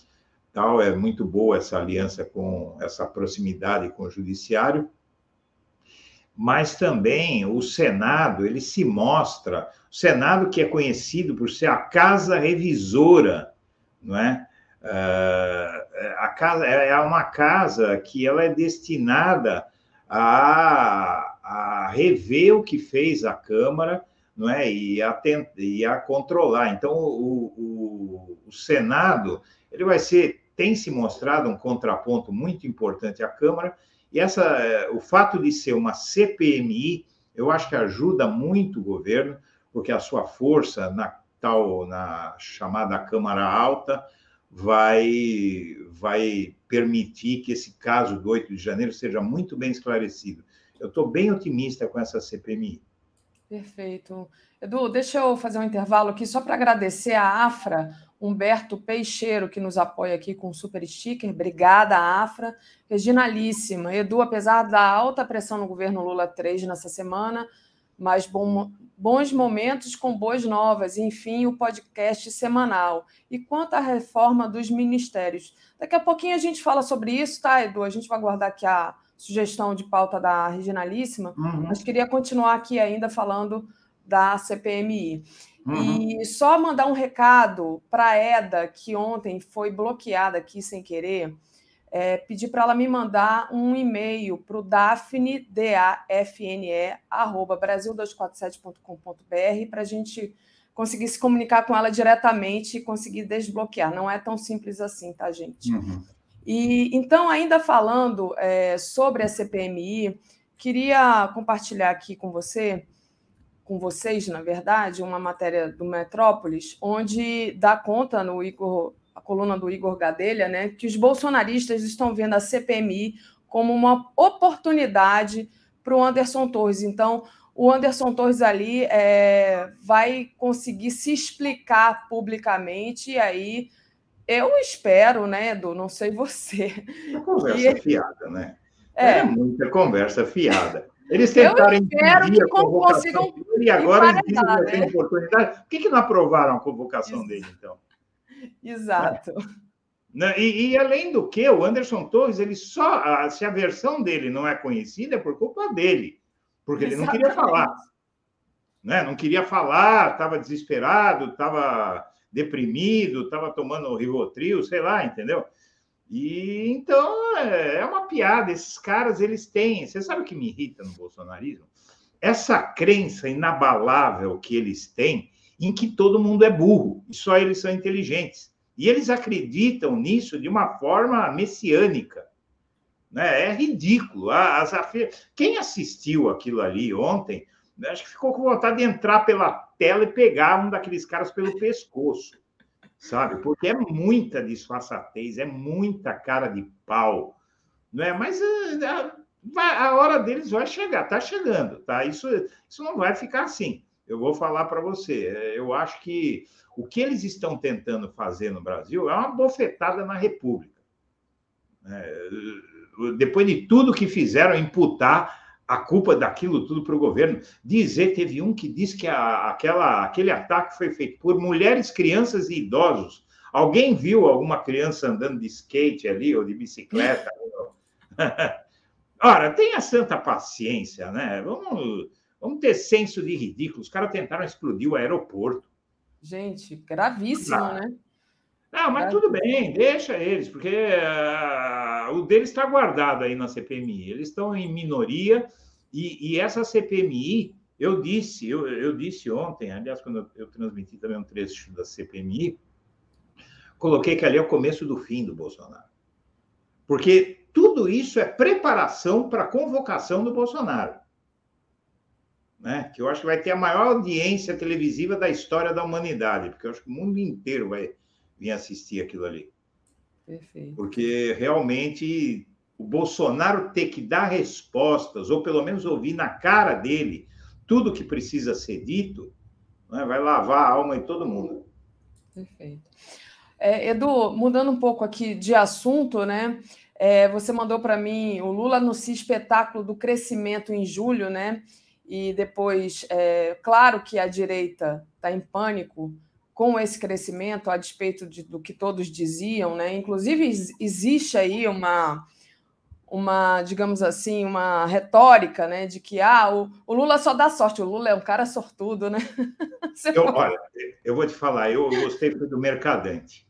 Tal é muito boa essa aliança com essa proximidade com o judiciário mas também o Senado, ele se mostra, o Senado que é conhecido por ser a casa revisora não é? Uh, a casa é, é uma casa que ela é destinada a, a rever o que fez a Câmara, não é? E a, e a controlar. Então, o, o, o Senado ele vai ser tem se mostrado um contraponto muito importante à Câmara e essa é, o fato de ser uma CPMI eu acho que ajuda muito o governo porque a sua força na tal na chamada Câmara Alta vai vai permitir que esse caso do 8 de janeiro seja muito bem esclarecido. Eu estou bem otimista com essa CPMI. Perfeito. Edu, deixa eu fazer um intervalo aqui só para agradecer a Afra, Humberto Peixeiro, que nos apoia aqui com super sticker. Obrigada, Afra. Reginalíssima. Edu, apesar da alta pressão no governo Lula 3 nessa semana, mas bom, bons momentos com boas novas, enfim, o podcast semanal. E quanto à reforma dos ministérios, daqui a pouquinho a gente fala sobre isso, tá, Edu? A gente vai guardar aqui a sugestão de pauta da Regionalíssima, uhum. mas queria continuar aqui ainda falando da CPMI. Uhum. E só mandar um recado para a EDA, que ontem foi bloqueada aqui sem querer é, pedir para ela me mandar um e-mail para o Dafne, D-A-F-N-E, arroba brasil247.com.br, para a gente conseguir se comunicar com ela diretamente e conseguir desbloquear. Não é tão simples assim, tá, gente? Uhum. E então, ainda falando é, sobre a CPMI, queria compartilhar aqui com você, com vocês, na verdade, uma matéria do Metrópolis, onde dá conta no Igor a coluna do Igor Gadelha, né, que os bolsonaristas estão vendo a CPMI como uma oportunidade para o Anderson Torres. Então, o Anderson Torres ali é, vai conseguir se explicar publicamente, e aí eu espero, né, Edu? Não sei você. Uma conversa que... fiada, né? É. é muita conversa fiada. Eles tentaram eu espero que consigam e agora eles dizem que tem né? oportunidade. Por que, que não aprovaram a convocação dele, então? Exato. Né? E, e, além do que, o Anderson Torres, ele só, se a versão dele não é conhecida, é por culpa dele, porque ele não queria falar. Né? Não queria falar, estava desesperado, estava deprimido, estava tomando Rivotril, sei lá, entendeu? E então é, é uma piada. Esses caras, eles têm. Você sabe o que me irrita no bolsonarismo? Essa crença inabalável que eles têm em que todo mundo é burro e só eles são inteligentes. E eles acreditam nisso de uma forma messiânica. Né? É ridículo. As, quem assistiu aquilo ali ontem, acho que ficou com vontade de entrar pela tela e pegar um daqueles caras pelo pescoço, sabe? Porque é muita disfarçatez, é muita cara de pau. Não é? Mas a, a hora deles vai chegar, tá chegando, tá? Isso, isso não vai ficar assim eu vou falar para você. É, eu acho que o que eles estão tentando fazer no Brasil é uma bofetada na República. É, depois de tudo que fizeram, imputar a culpa daquilo tudo para o governo. Dizer, teve um que disse que a, aquela, aquele ataque foi feito por mulheres, crianças e idosos. Alguém viu alguma criança andando de skate ali ou de bicicleta? Ora, tenha santa paciência, né? Vamos Vamos ter senso de ridículo. Os caras tentaram explodir o aeroporto. Gente, gravíssimo, né? Não, mas tudo bem, deixa eles, porque o deles está guardado aí na CPMI. Eles estão em minoria e, e essa CPMI, eu disse, eu, eu disse ontem, aliás, quando eu, eu transmiti também um trecho da CPMI, coloquei que ali é o começo do fim do Bolsonaro. Porque tudo isso é preparação para a convocação do Bolsonaro. Né? Que eu acho que vai ter a maior audiência televisiva da história da humanidade, porque eu acho que o mundo inteiro vai vir assistir aquilo ali. Perfeito. Porque realmente o Bolsonaro ter que dar respostas, ou pelo menos ouvir na cara dele tudo que precisa ser dito, né? vai lavar a alma de todo mundo. Perfeito. É, Edu, mudando um pouco aqui de assunto, né? É, você mandou para mim o Lula anuncia espetáculo do crescimento em julho, né? E depois, é, claro que a direita está em pânico com esse crescimento, a despeito de, do que todos diziam, né? Inclusive ex- existe aí uma uma, digamos assim, uma retórica, né, de que ah, o, o Lula só dá sorte, o Lula é um cara sortudo, né? Eu, olha, eu vou te falar, eu gostei do Mercadante.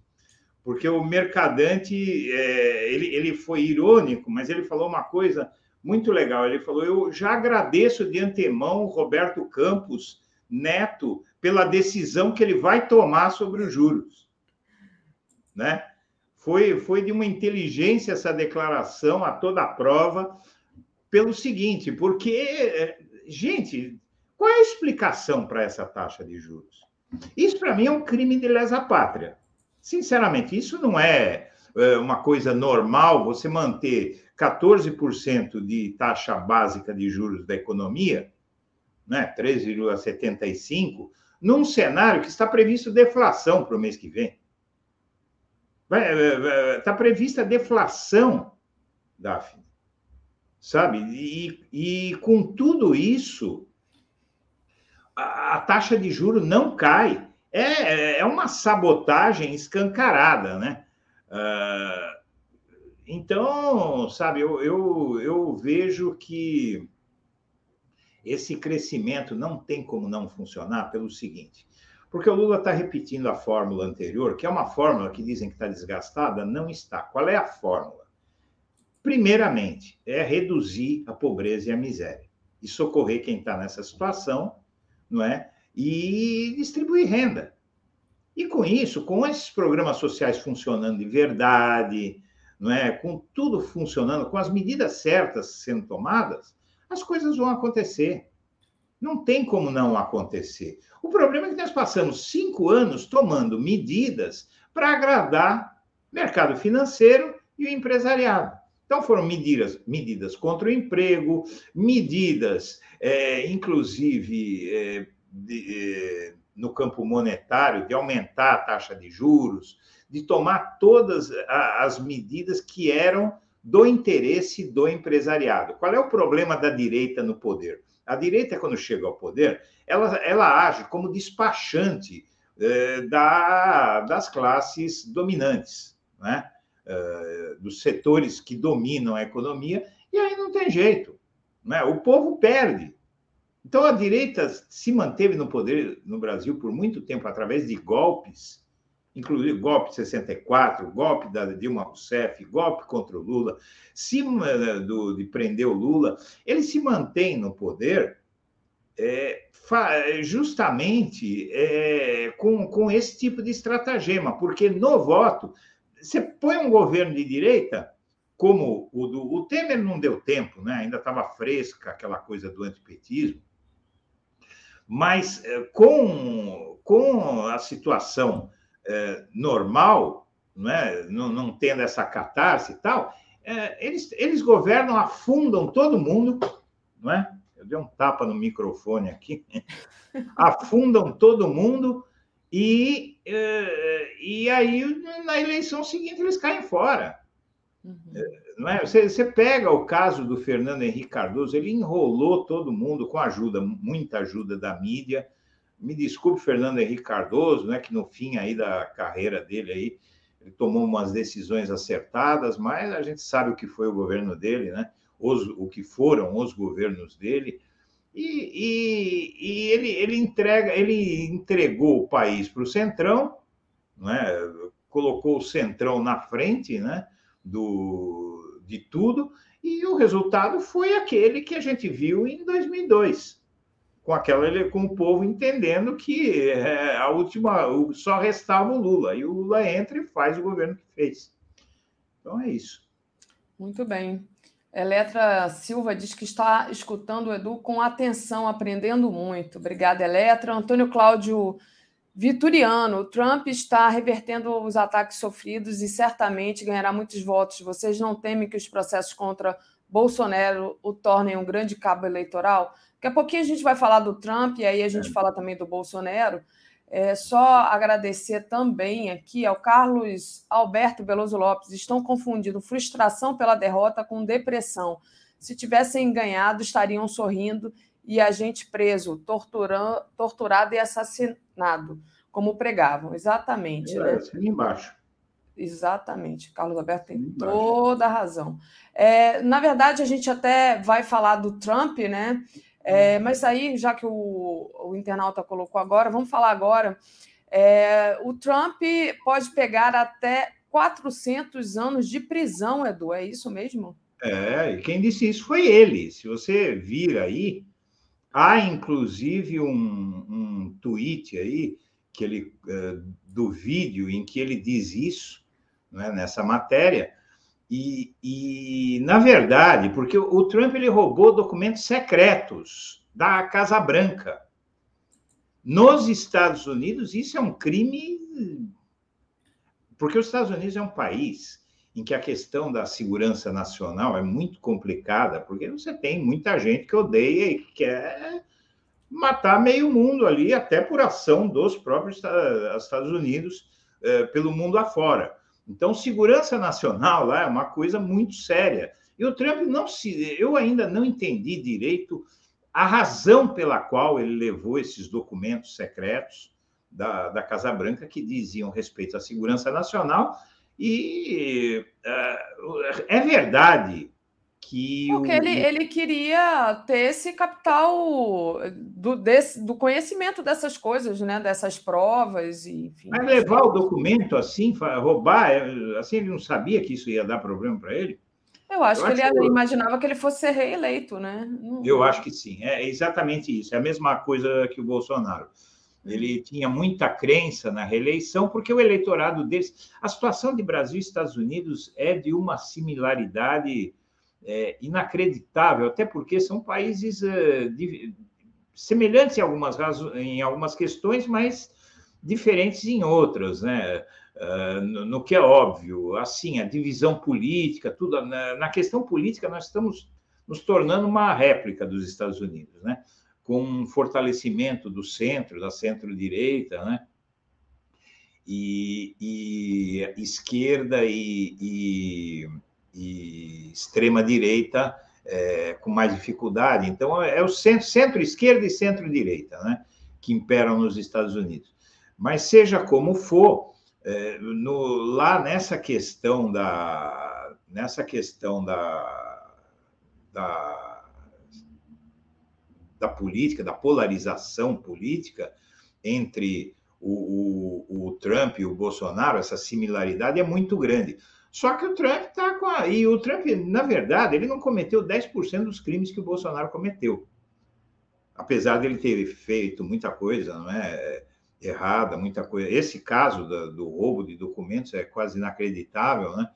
Porque o Mercadante, é, ele, ele foi irônico, mas ele falou uma coisa muito legal. Ele falou: Eu já agradeço de antemão o Roberto Campos Neto pela decisão que ele vai tomar sobre os juros. Né? Foi, foi de uma inteligência essa declaração a toda a prova, pelo seguinte, porque, é, gente, qual é a explicação para essa taxa de juros? Isso, para mim, é um crime de lesa pátria. Sinceramente, isso não é, é, uma coisa normal você manter 14% de taxa básica de juros da economia, né, 3,75%, num cenário que está previsto deflação para o mês que vem. Está prevista deflação, Daphne. Sabe? E, e com tudo isso, a, a taxa de juro não cai. É, é uma sabotagem escancarada, né? Ah, então, sabe, eu, eu, eu vejo que esse crescimento não tem como não funcionar pelo seguinte. Porque o Lula está repetindo a fórmula anterior, que é uma fórmula que dizem que está desgastada, não está. Qual é a fórmula? Primeiramente, é reduzir a pobreza e a miséria. E socorrer quem está nessa situação, não é? E distribuir renda. E com isso, com esses programas sociais funcionando de verdade, não é? com tudo funcionando, com as medidas certas sendo tomadas, as coisas vão acontecer. Não tem como não acontecer. O problema é que nós passamos cinco anos tomando medidas para agradar mercado financeiro e o empresariado. Então, foram medidas, medidas contra o emprego, medidas, é, inclusive, é, de, é, no campo monetário, de aumentar a taxa de juros, de tomar todas as medidas que eram do interesse do empresariado. Qual é o problema da direita no poder? A direita, quando chega ao poder, ela, ela age como despachante eh, da, das classes dominantes, né? Eh, dos setores que dominam a economia, e aí não tem jeito. Né? O povo perde. Então, a direita se manteve no poder no Brasil por muito tempo através de golpes, inclusive golpe de 64, golpe da Dilma Rousseff, golpe contra o Lula, se, do, de prender o Lula, ele se mantém no poder é, justamente é, com, com esse tipo de estratagema, porque no voto, você põe um governo de direita, como o do o Temer não deu tempo, né? ainda estava fresca aquela coisa do antipetismo, mas com, com a situação é, normal, não, é? não, não tendo essa catarse e tal, é, eles, eles governam, afundam todo mundo, não é? Eu dei um tapa no microfone aqui, afundam todo mundo e, e aí na eleição seguinte eles caem fora. Uhum. Não é? Você, você, pega o caso do Fernando Henrique Cardoso, ele enrolou todo mundo com ajuda, muita ajuda da mídia. Me desculpe, Fernando Henrique Cardoso, né, que no fim aí da carreira dele aí, ele tomou umas decisões acertadas, mas a gente sabe o que foi o governo dele, né? Os, o que foram os governos dele. E, e ele, ele entrega, ele entregou o país para o Centrão, né? colocou o Centrão na frente né? do, de tudo, e o resultado foi aquele que a gente viu em 2002, com aquela com o povo entendendo que é, a última só restava o Lula, e o Lula entra e faz o governo que fez. Então é isso. Muito bem. Eletra Silva diz que está escutando o Edu com atenção, aprendendo muito. Obrigada, Eletra. Antônio Cláudio Vituriano, Trump está revertendo os ataques sofridos e certamente ganhará muitos votos. Vocês não temem que os processos contra Bolsonaro o tornem um grande cabo eleitoral? Daqui a pouquinho a gente vai falar do Trump e aí a gente é. fala também do Bolsonaro. É só agradecer também aqui ao Carlos Alberto Veloso Lopes. Estão confundindo frustração pela derrota com depressão. Se tivessem ganhado, estariam sorrindo e a gente preso, torturado e assassinado, como pregavam. Exatamente. É, né? Assim embaixo. Exatamente. Carlos Alberto tem toda a razão. É, na verdade, a gente até vai falar do Trump, né? É, mas aí, já que o, o internauta colocou agora, vamos falar agora. É, o Trump pode pegar até 400 anos de prisão, Edu, é isso mesmo? É, e quem disse isso foi ele. Se você vir aí, há inclusive um, um tweet aí que ele, é, do vídeo em que ele diz isso, né, nessa matéria, e, e, na verdade, porque o Trump ele roubou documentos secretos da Casa Branca. Nos Estados Unidos, isso é um crime. Porque os Estados Unidos é um país em que a questão da segurança nacional é muito complicada, porque você tem muita gente que odeia e quer matar meio mundo ali, até por ação dos próprios Estados Unidos, eh, pelo mundo afora. Então, segurança nacional lá é uma coisa muito séria. E o Trump não se. Eu ainda não entendi direito a razão pela qual ele levou esses documentos secretos da, da Casa Branca que diziam respeito à segurança nacional. E uh, é verdade que. Porque o... ele, ele queria ter esse capital do, desse, do conhecimento dessas coisas, né? dessas provas, e, enfim. Mas levar o documento assim, roubar, é, assim, ele não sabia que isso ia dar problema para ele? Eu acho eu que acho ele que... imaginava que ele fosse ser reeleito, né? Eu acho que sim, é exatamente isso. É a mesma coisa que o Bolsonaro. Ele tinha muita crença na reeleição, porque o eleitorado deles. A situação de Brasil e Estados Unidos é de uma similaridade é, inacreditável, até porque são países é, de, semelhantes em algumas, em algumas questões, mas diferentes em outras, né? Uh, no, no, que é óbvio, assim, a divisão política, tudo na, na, questão política nós estamos nos tornando uma réplica dos Estados Unidos, né? Com um fortalecimento do centro, da centro-direita, né? E, e esquerda e, e e extrema-direita é, com mais dificuldade. Então, é o centro-esquerda e centro-direita né, que imperam nos Estados Unidos. Mas, seja como for, é, no, lá nessa questão da. Nessa questão da, da, da política, da polarização política entre o, o, o Trump e o Bolsonaro, essa similaridade é muito grande. Só que o Trump está com a. E o Trump, na verdade, ele não cometeu 10% dos crimes que o Bolsonaro cometeu. Apesar dele ter feito muita coisa, não é? Errada, muita coisa. Esse caso do, do roubo de documentos é quase inacreditável, né?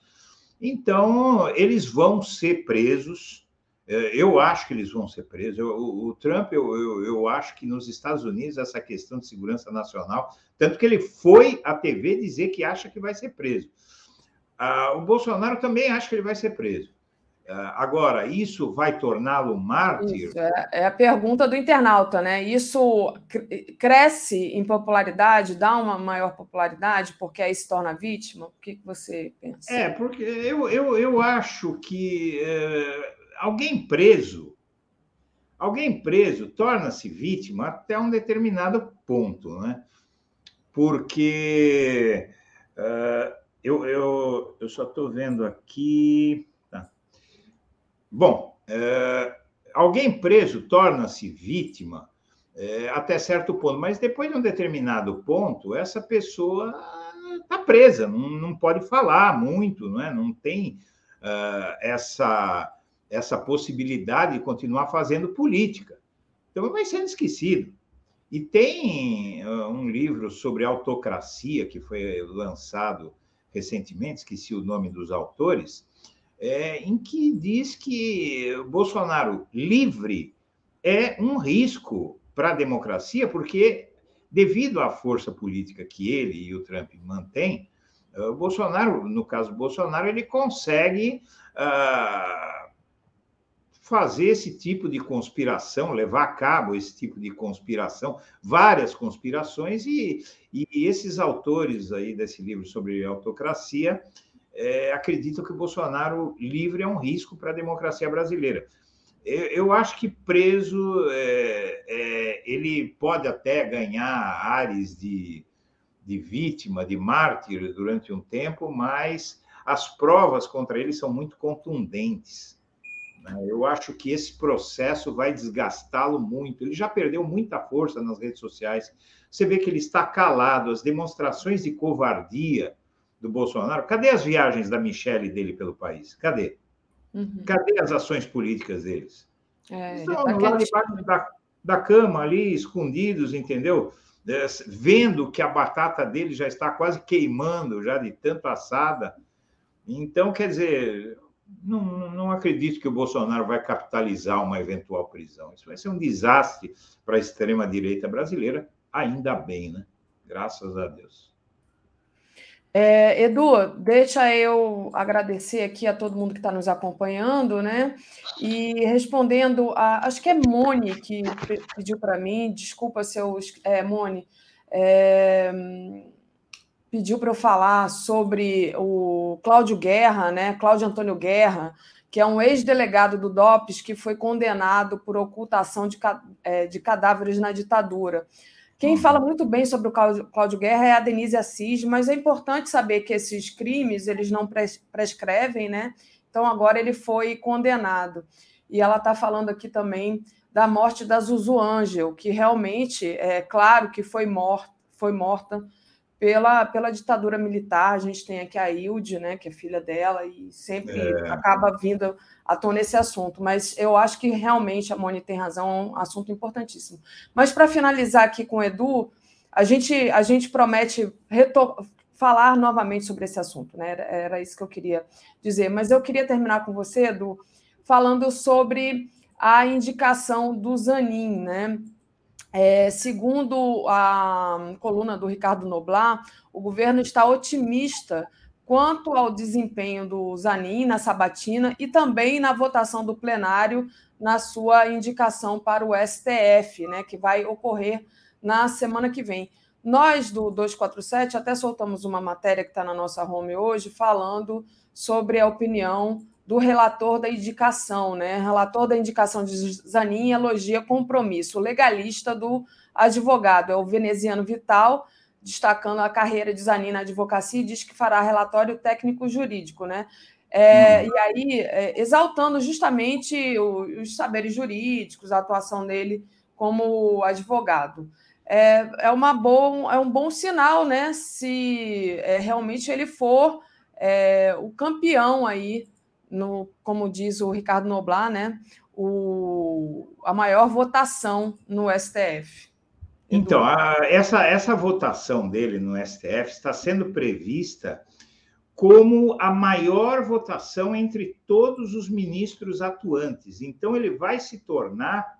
Então, eles vão ser presos. É, eu acho que eles vão ser presos. O, o Trump, eu, eu, eu, acho que nos Estados Unidos, essa questão de segurança nacional, tanto que ele foi à TV dizer que acha que vai ser preso. Ah, o Bolsonaro também acha que ele vai ser preso. Ah, agora, isso vai torná-lo mártir? Isso, é, é, a pergunta do internauta, né? Isso cresce em popularidade, dá uma maior popularidade, porque aí se torna vítima? O que você pensa? É, porque eu, eu, eu acho que é, alguém preso, alguém preso torna-se vítima até um determinado ponto, né? Porque. Uh, eu, eu, eu só estou vendo aqui. Tá. Bom, é, alguém preso torna-se vítima é, até certo ponto, mas depois de um determinado ponto, essa pessoa está presa, não, não pode falar muito, não, é? não tem uh, essa, essa possibilidade de continuar fazendo política. Então, vai sendo esquecido. E tem uh, um livro sobre autocracia que foi lançado recentemente, esqueci o nome dos autores, é, em que diz que Bolsonaro livre é um risco para a democracia, porque, devido à força política que ele e o Trump mantêm, eh, Bolsonaro, no caso Bolsonaro, ele consegue uh, fazer esse tipo de conspiração, levar a cabo esse tipo de conspiração, várias conspirações, e, e esses autores aí desse livro sobre autocracia é, acreditam que o Bolsonaro livre é um risco para a democracia brasileira. Eu, eu acho que preso é, é, ele pode até ganhar ares de, de vítima, de mártir durante um tempo, mas as provas contra ele são muito contundentes. Né? Eu acho que esse processo vai desgastá-lo muito. Ele já perdeu muita força nas redes sociais. Você vê que ele está calado, as demonstrações de covardia do Bolsonaro. Cadê as viagens da Michelle dele pelo país? Cadê? Uhum. Cadê as ações políticas deles? É, Estão tá lá debaixo da, da cama, ali, escondidos, entendeu? É, vendo que a batata dele já está quase queimando, já de tanto assada. Então, quer dizer, não, não acredito que o Bolsonaro vai capitalizar uma eventual prisão. Isso vai ser um desastre para a extrema-direita brasileira, ainda bem, né? Graças a Deus. É, Edu, deixa eu agradecer aqui a todo mundo que está nos acompanhando, né? E respondendo a. Acho que é Mone que pediu para mim, desculpa se eu. É, Mone. É, pediu para eu falar sobre o Cláudio Guerra, né? Cláudio Antônio Guerra, que é um ex-delegado do DOPS que foi condenado por ocultação de, é, de cadáveres na ditadura. Quem fala muito bem sobre o Cláudio Guerra é a Denise Assis, mas é importante saber que esses crimes eles não prescrevem, né? Então agora ele foi condenado. E ela está falando aqui também da morte da Zuzu Angel, que realmente é claro que foi morta, foi morta pela, pela ditadura militar. A gente tem aqui a Hilde, né, que é filha dela, e sempre é. acaba vindo à tona esse assunto. Mas eu acho que realmente a Moni tem razão, é um assunto importantíssimo. Mas para finalizar aqui com o Edu, a gente, a gente promete falar novamente sobre esse assunto, né? Era, era isso que eu queria dizer. Mas eu queria terminar com você, Edu, falando sobre a indicação do Zanin, né? É, segundo a coluna do Ricardo Noblar, o governo está otimista quanto ao desempenho do Zanin na sabatina e também na votação do plenário na sua indicação para o STF, né, que vai ocorrer na semana que vem. Nós do 247 até soltamos uma matéria que está na nossa home hoje falando sobre a opinião do relator da indicação, né? Relator da indicação de Zanin elogia compromisso legalista do advogado, é o veneziano Vital, destacando a carreira de Zanin na advocacia e diz que fará relatório técnico jurídico, né? É, hum. E aí, é, exaltando justamente o, os saberes jurídicos, a atuação dele como advogado. É, é, uma boa, é um bom sinal, né? Se é, realmente ele for é, o campeão aí no, como diz o Ricardo Noblar, né, o, a maior votação no STF. Então, a, essa, essa votação dele no STF está sendo prevista como a maior votação entre todos os ministros atuantes. Então, ele vai se tornar,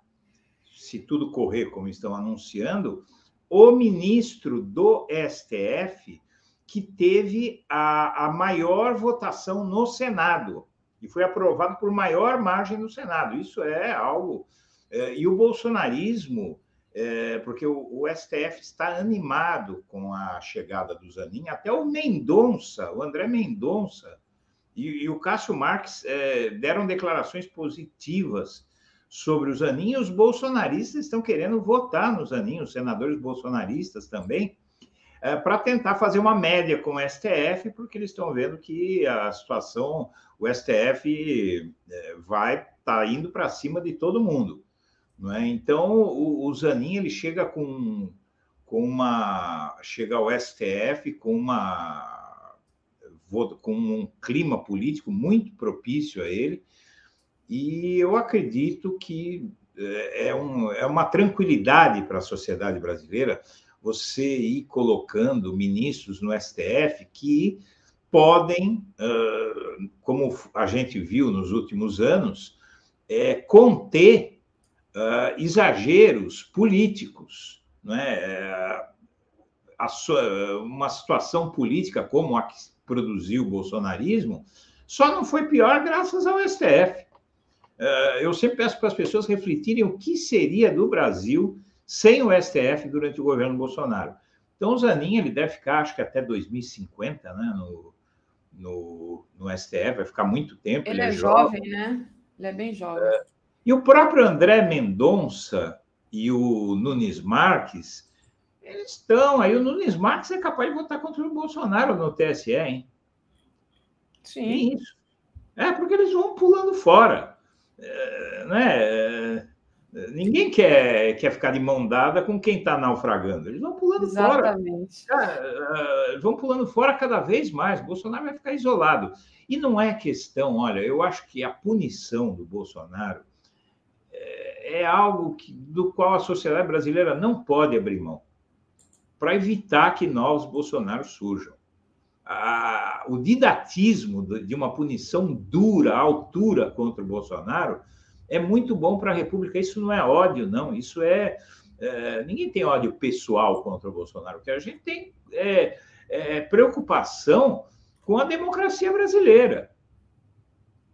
se tudo correr como estão anunciando, o ministro do STF que teve a, a maior votação no Senado e foi aprovado por maior margem no Senado. Isso é algo. É, e o bolsonarismo, é, porque o, STF está animado com a chegada do Zanin, até o Mendonça, o André Mendonça e, o Cássio Marques é, deram declarações positivas sobre o Zanin, e os bolsonaristas estão querendo votar no Zanin, os senadores bolsonaristas também, é, para tentar fazer uma média com o STF, porque eles estão vendo que a situação, o STF é, vai estar tá indo para cima de todo mundo. Não é? Então, o, o Zanin ele chega com, com uma. chega ao STF com uma com um clima político muito propício a ele, e eu acredito que é, é, um, é uma tranquilidade para a sociedade brasileira você ir colocando ministros no STF que podem, como a gente viu nos últimos anos, é, conter exageros políticos. Não é? uma situação política como a que produziu o bolsonarismo só não foi pior graças ao STF. Eu sempre peço para as pessoas refletirem o que seria do Brasil sem o STF durante o governo Bolsonaro. Então, o Zanin ele deve ficar, acho que até 2050, né, no, no, no STF, vai ficar muito tempo. Ele, ele é, é jovem, jovem, né? Ele é bem jovem. É, e o próprio André Mendonça e o Nunes Marques, eles estão. Aí o Nunes Marques é capaz de votar contra o Bolsonaro no TSE, hein? Sim. Isso. É, porque eles vão pulando fora. É, né? Ninguém quer, quer ficar de mão dada com quem está naufragando. Eles vão pulando Exatamente. fora. É, é, vão pulando fora cada vez mais. Bolsonaro vai ficar isolado. E não é questão, olha, eu acho que a punição do Bolsonaro é, é algo que, do qual a sociedade brasileira não pode abrir mão para evitar que novos Bolsonaros surjam. o didatismo de uma punição dura, à altura contra o Bolsonaro, é muito bom para a República. Isso não é ódio, não. Isso é, é, Ninguém tem ódio pessoal contra o Bolsonaro. O que a gente tem é, é preocupação com a democracia brasileira.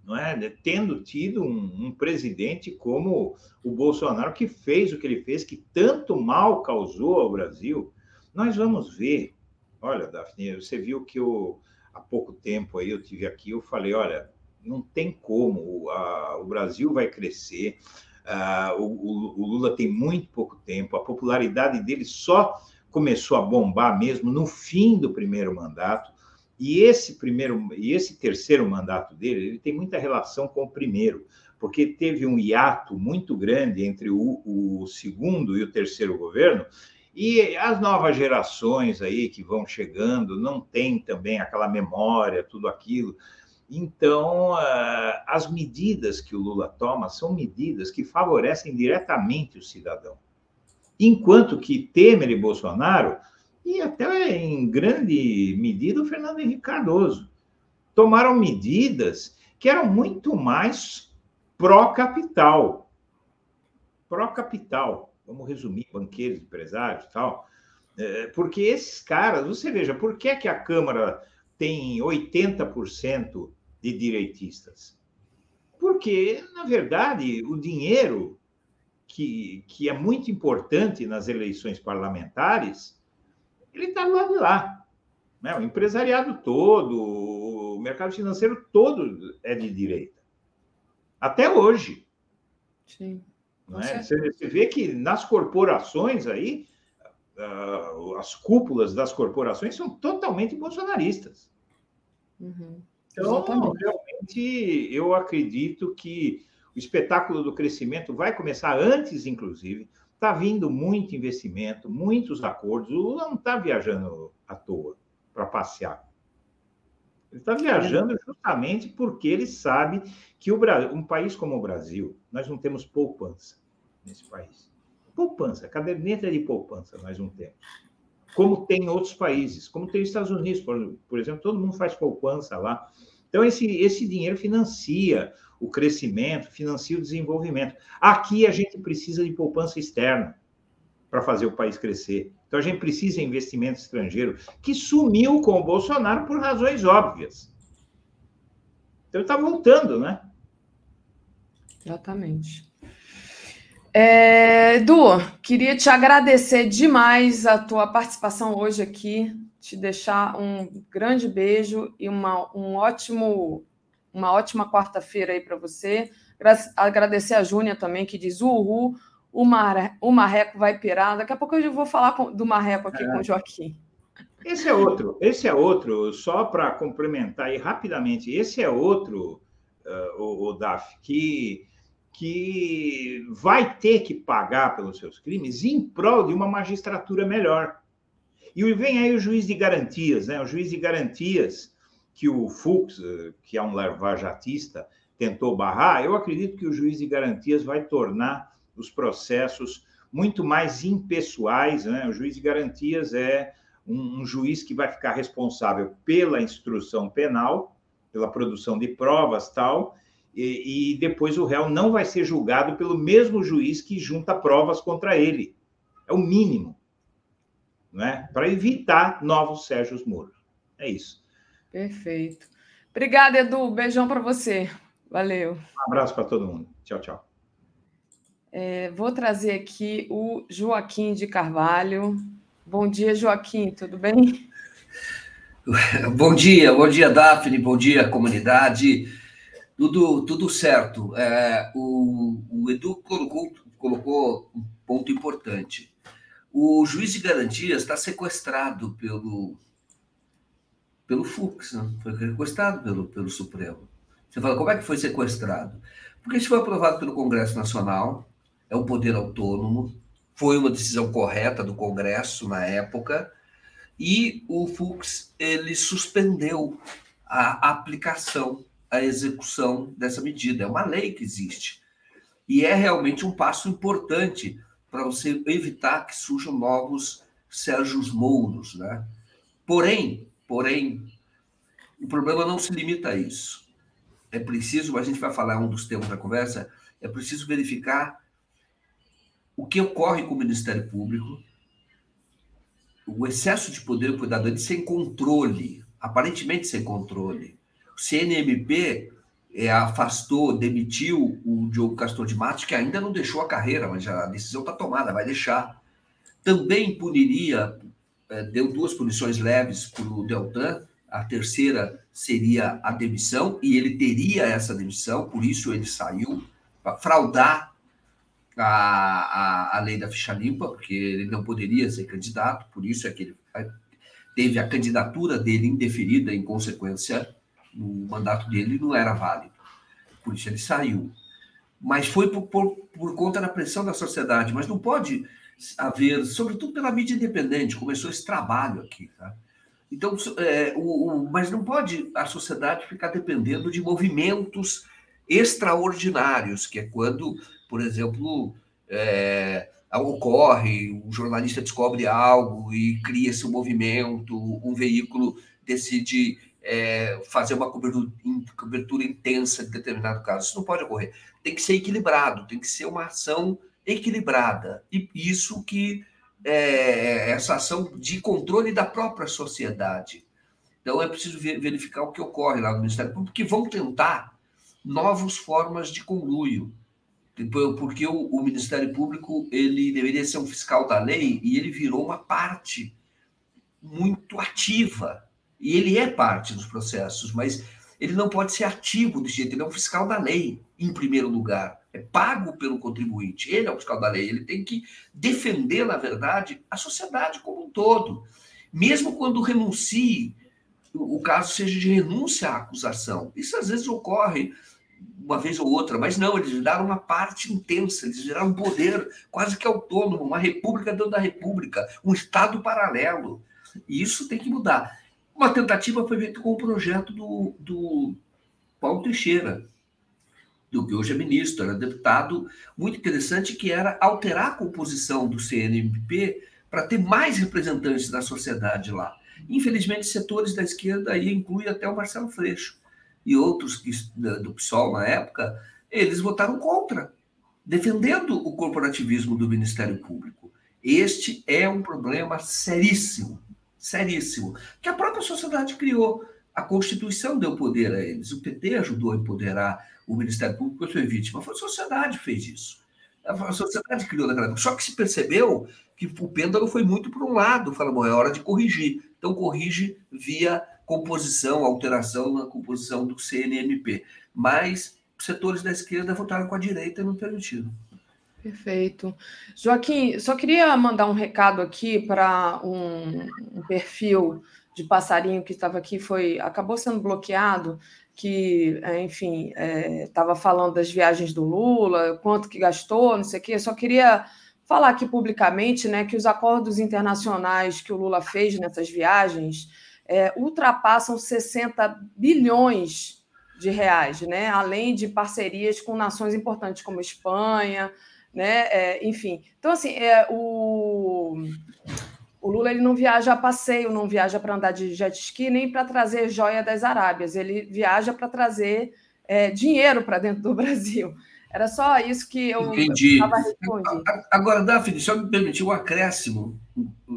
Não é? Tendo tido um, um, presidente como o Bolsonaro, que fez o que ele fez, que tanto mal causou ao Brasil. Nós vamos ver. Olha, Daphne, você viu que eu, há pouco tempo aí eu tive aqui, eu falei, olha, não tem como. A, o Brasil vai crescer. A, o, o, Lula tem muito pouco tempo. A popularidade dele só começou a bombar mesmo no fim do primeiro mandato. E esse primeiro e esse terceiro mandato dele, ele tem muita relação com o primeiro, porque teve um hiato muito grande entre o, o segundo e o terceiro governo, e as novas gerações aí que vão chegando não têm também aquela memória, tudo aquilo. Então, ah, as medidas que o Lula toma são medidas que favorecem diretamente o cidadão. Enquanto que Temer e Bolsonaro, e até em grande medida o Fernando Henrique Cardoso, tomaram medidas que eram muito mais pró-capital. Pró-capital, vamos resumir, banqueiros, empresários e tal. É, porque esses caras, você veja, por que, é que a Câmara tem 80% de direitistas. Porque, na verdade, o dinheiro, que, que é muito importante nas eleições parlamentares, ele está do lado de lá. Né? O empresariado todo, o mercado financeiro todo é de direita. Até hoje. Sim. É? Você, você vê que nas corporações aí, as cúpulas das corporações são totalmente bolsonaristas. Uhum. Então, Exatamente. realmente, eu acredito que o espetáculo do crescimento vai começar antes, inclusive. Está vindo muito investimento, muitos acordos. O Lula não está viajando à toa para passear. Ele está viajando justamente porque ele sabe que o Brasil, um país como o Brasil, nós não temos poupança nesse país. Poupança, caderneta de poupança nós não temos. Como tem em outros países, como tem nos Estados Unidos, por, por exemplo, todo mundo faz poupança lá. Então, esse, esse dinheiro financia o crescimento, financia o desenvolvimento. Aqui a gente precisa de poupança externa para fazer o país crescer. Então, a gente precisa de investimento estrangeiro, que sumiu com o Bolsonaro por razões óbvias. Então, está voltando, né? Exatamente. É, Edu, queria te agradecer demais a tua participação hoje aqui te deixar um grande beijo e uma, um ótimo, uma ótima quarta-feira aí para você. Agradecer a Júnia também, que diz uhul, o, mar, o Marreco vai pirar. Daqui a pouco eu vou falar com, do Marreco aqui é. com o Joaquim. Esse é outro, esse é outro, só para complementar aí rapidamente, esse é outro, uh, o, o DAF, que, que vai ter que pagar pelos seus crimes em prol de uma magistratura melhor. E vem aí o juiz de garantias, né? O juiz de garantias que o Fux, que é um larvajatista, tentou barrar, eu acredito que o juiz de garantias vai tornar os processos muito mais impessoais. Né? O juiz de garantias é um, um juiz que vai ficar responsável pela instrução penal, pela produção de provas tal, e, e, depois o réu não vai ser julgado pelo mesmo juiz que junta provas contra ele. É o mínimo, né? para evitar novos Sérgio Moro. É isso. Perfeito. Obrigada, Edu. Beijão para você. Valeu. Um abraço para todo mundo. Tchau, tchau. É, vou trazer aqui o Joaquim de Carvalho. Bom dia, Joaquim, tudo bem? Bom dia, bom dia, Daphne, bom dia, comunidade. Tudo, tudo certo. É, o, o, Edu colocou, colocou um ponto importante. O juiz de garantias está sequestrado pelo, pelo Fux, né? foi sequestrado pelo, pelo Supremo. Você fala, como é que foi sequestrado? Porque isso foi aprovado pelo Congresso Nacional, é um poder autônomo, foi uma decisão correta do Congresso na época, e o Fux ele suspendeu a aplicação, a execução dessa medida. É uma lei que existe. E é realmente um passo importante para você evitar que surjam novos Sérgios Mouros, né? Porém, porém, o problema não se limita a isso. É preciso, a gente vai falar um dos temas da conversa, é preciso verificar o que ocorre com o Ministério Público, o excesso de poder do cuidador sem controle, aparentemente sem controle. CNMP é, afastou, demitiu o Diogo Castor de Matos, que ainda não deixou a carreira, mas a decisão está tomada, vai deixar. Também puniria, é, deu duas punições leves para o Deltan, a terceira seria a demissão, e ele teria essa demissão, por isso ele saiu, para fraudar a, a, a lei da ficha limpa, porque ele não poderia ser candidato, por isso é que ele teve a candidatura dele indeferida, em consequência, o mandato dele não era válido. Por isso ele saiu. Mas foi por, por, por conta da pressão da sociedade. Mas não pode haver, sobretudo pela mídia independente, começou esse trabalho aqui. Tá? Então, é, o, o, mas não pode a sociedade ficar dependendo de movimentos extraordinários, que é quando por exemplo, é, ocorre, um jornalista descobre algo e cria-se um movimento, um veículo decide é, fazer uma cobertura, cobertura intensa de determinado caso. Isso não pode ocorrer. Tem que ser equilibrado, tem que ser uma ação equilibrada. E isso que é essa ação de controle da própria sociedade. Então é preciso verificar o que ocorre lá no Ministério Público, porque vão tentar novas formas de conluio porque o, o, Ministério Público ele deveria ser um fiscal da lei e ele virou uma parte muito ativa. E ele é parte dos processos, mas ele não pode ser ativo desse jeito. Ele é um fiscal da lei, em primeiro lugar. É pago pelo contribuinte. Ele é o fiscal da lei. Ele tem que defender, na verdade, a sociedade como um todo. Mesmo quando renuncie, o caso seja de renúncia à acusação. Isso às vezes ocorre uma vez ou outra, mas não, eles viraram uma parte intensa, eles viraram um poder quase que autônomo, uma república dentro da república, um Estado paralelo. E isso tem que mudar. Uma tentativa foi feita com o projeto do, do Paulo Teixeira, do que hoje é ministro, era deputado, muito interessante, que era alterar a composição do CNMP para ter mais representantes da sociedade lá. Infelizmente, setores da esquerda aí inclui até o Marcelo Freixo e outros que, do PSOL na época, eles votaram contra, defendendo o corporativismo do Ministério Público. Este é um problema seríssimo, seríssimo, que a própria sociedade criou. A Constituição deu poder a eles. O PT ajudou a empoderar o Ministério Público, fui vítima. Foi a sociedade que fez isso. A sociedade criou naquela época. Só que se percebeu que o pêndulo foi muito para um lado. Fala, bom, é hora de corrigir. Então, corrige via composição, alteração na composição do CNMP. Mas setores da esquerda votaram com a direita e não permitiram. Perfeito. Joaquim, só queria mandar um recado aqui para um, um, perfil de passarinho que estava aqui, foi acabou sendo bloqueado, que, é, enfim, estava é, falando das viagens do Lula, quanto que gastou, não sei o quê. Eu só queria falar aqui publicamente né, que os acordos internacionais que o Lula fez nessas viagens é, ultrapassam 60 bilhões de reais, né, além de parcerias com nações importantes como Espanha, né, é, enfim. Então, assim, é, o, o Lula ele não viaja a passeio, não viaja para andar de jet ski, nem para trazer joia das Arábias. Ele viaja para trazer é, dinheiro para dentro do Brasil. Era só isso que eu estava respondendo. Agora, Daphne, só me permitir um acréscimo,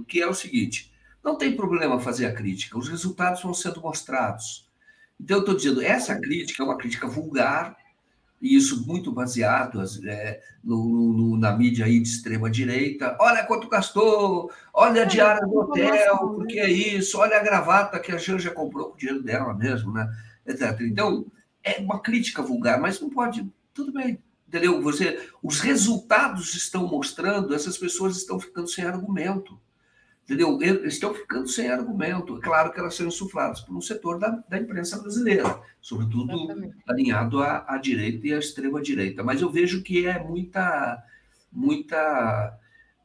que é o seguinte: não tem problema fazer a crítica, os resultados vão sendo mostrados. Então, eu estou dizendo, essa crítica é uma crítica vulgar, e isso muito baseado é, no, no, na mídia aí de extrema direita. Olha quanto gastou, olha a é, diária do hotel, porque é isso, olha a gravata que a Janja comprou com o dinheiro dela mesmo, né? Etc. Então, é uma crítica vulgar, mas não pode. Tudo bem, entendeu? Você, os resultados estão mostrando, essas pessoas estão ficando sem argumento. Entendeu? Eles estão ficando sem argumento. É claro que elas são insufladas por um setor da, da imprensa brasileira, sobretudo Exatamente. alinhado à, à direita e à extrema-direita. Mas eu vejo que é muita. muita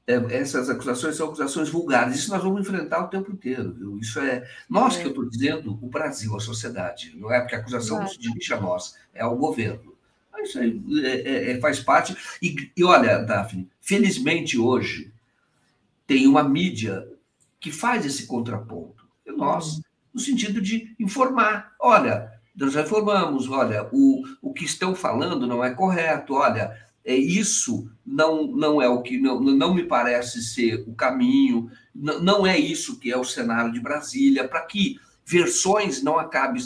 é, essas acusações são acusações vulgares. Isso nós vamos enfrentar o tempo inteiro. Viu? Isso é. Nós é. que eu estou dizendo, o Brasil, a sociedade. Não é porque a acusação Exato. não se dirige a nós, é ao governo. Isso aí é, é, é, faz parte. E, e olha, Daphne, felizmente hoje tem uma mídia que faz esse contraponto. E nós, no sentido de informar. Olha, nós já informamos, olha, o, o que estão falando não é correto, olha, é isso não, não é o que não, não me parece ser o caminho, não, não é isso que é o cenário de Brasília, para que versões não acabem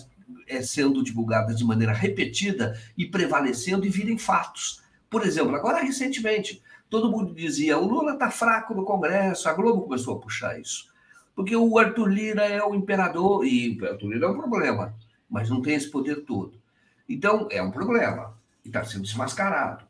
é, sendo divulgadas de maneira repetida e prevalecendo e virem fatos. Por exemplo, agora recentemente, todo mundo dizia: o Lula está fraco no Congresso, a Globo começou a puxar isso porque o Arthur Lira é o imperador, e o Arthur Lira é um problema, mas não tem esse poder todo. Então, é um problema, e está sendo desmascarado.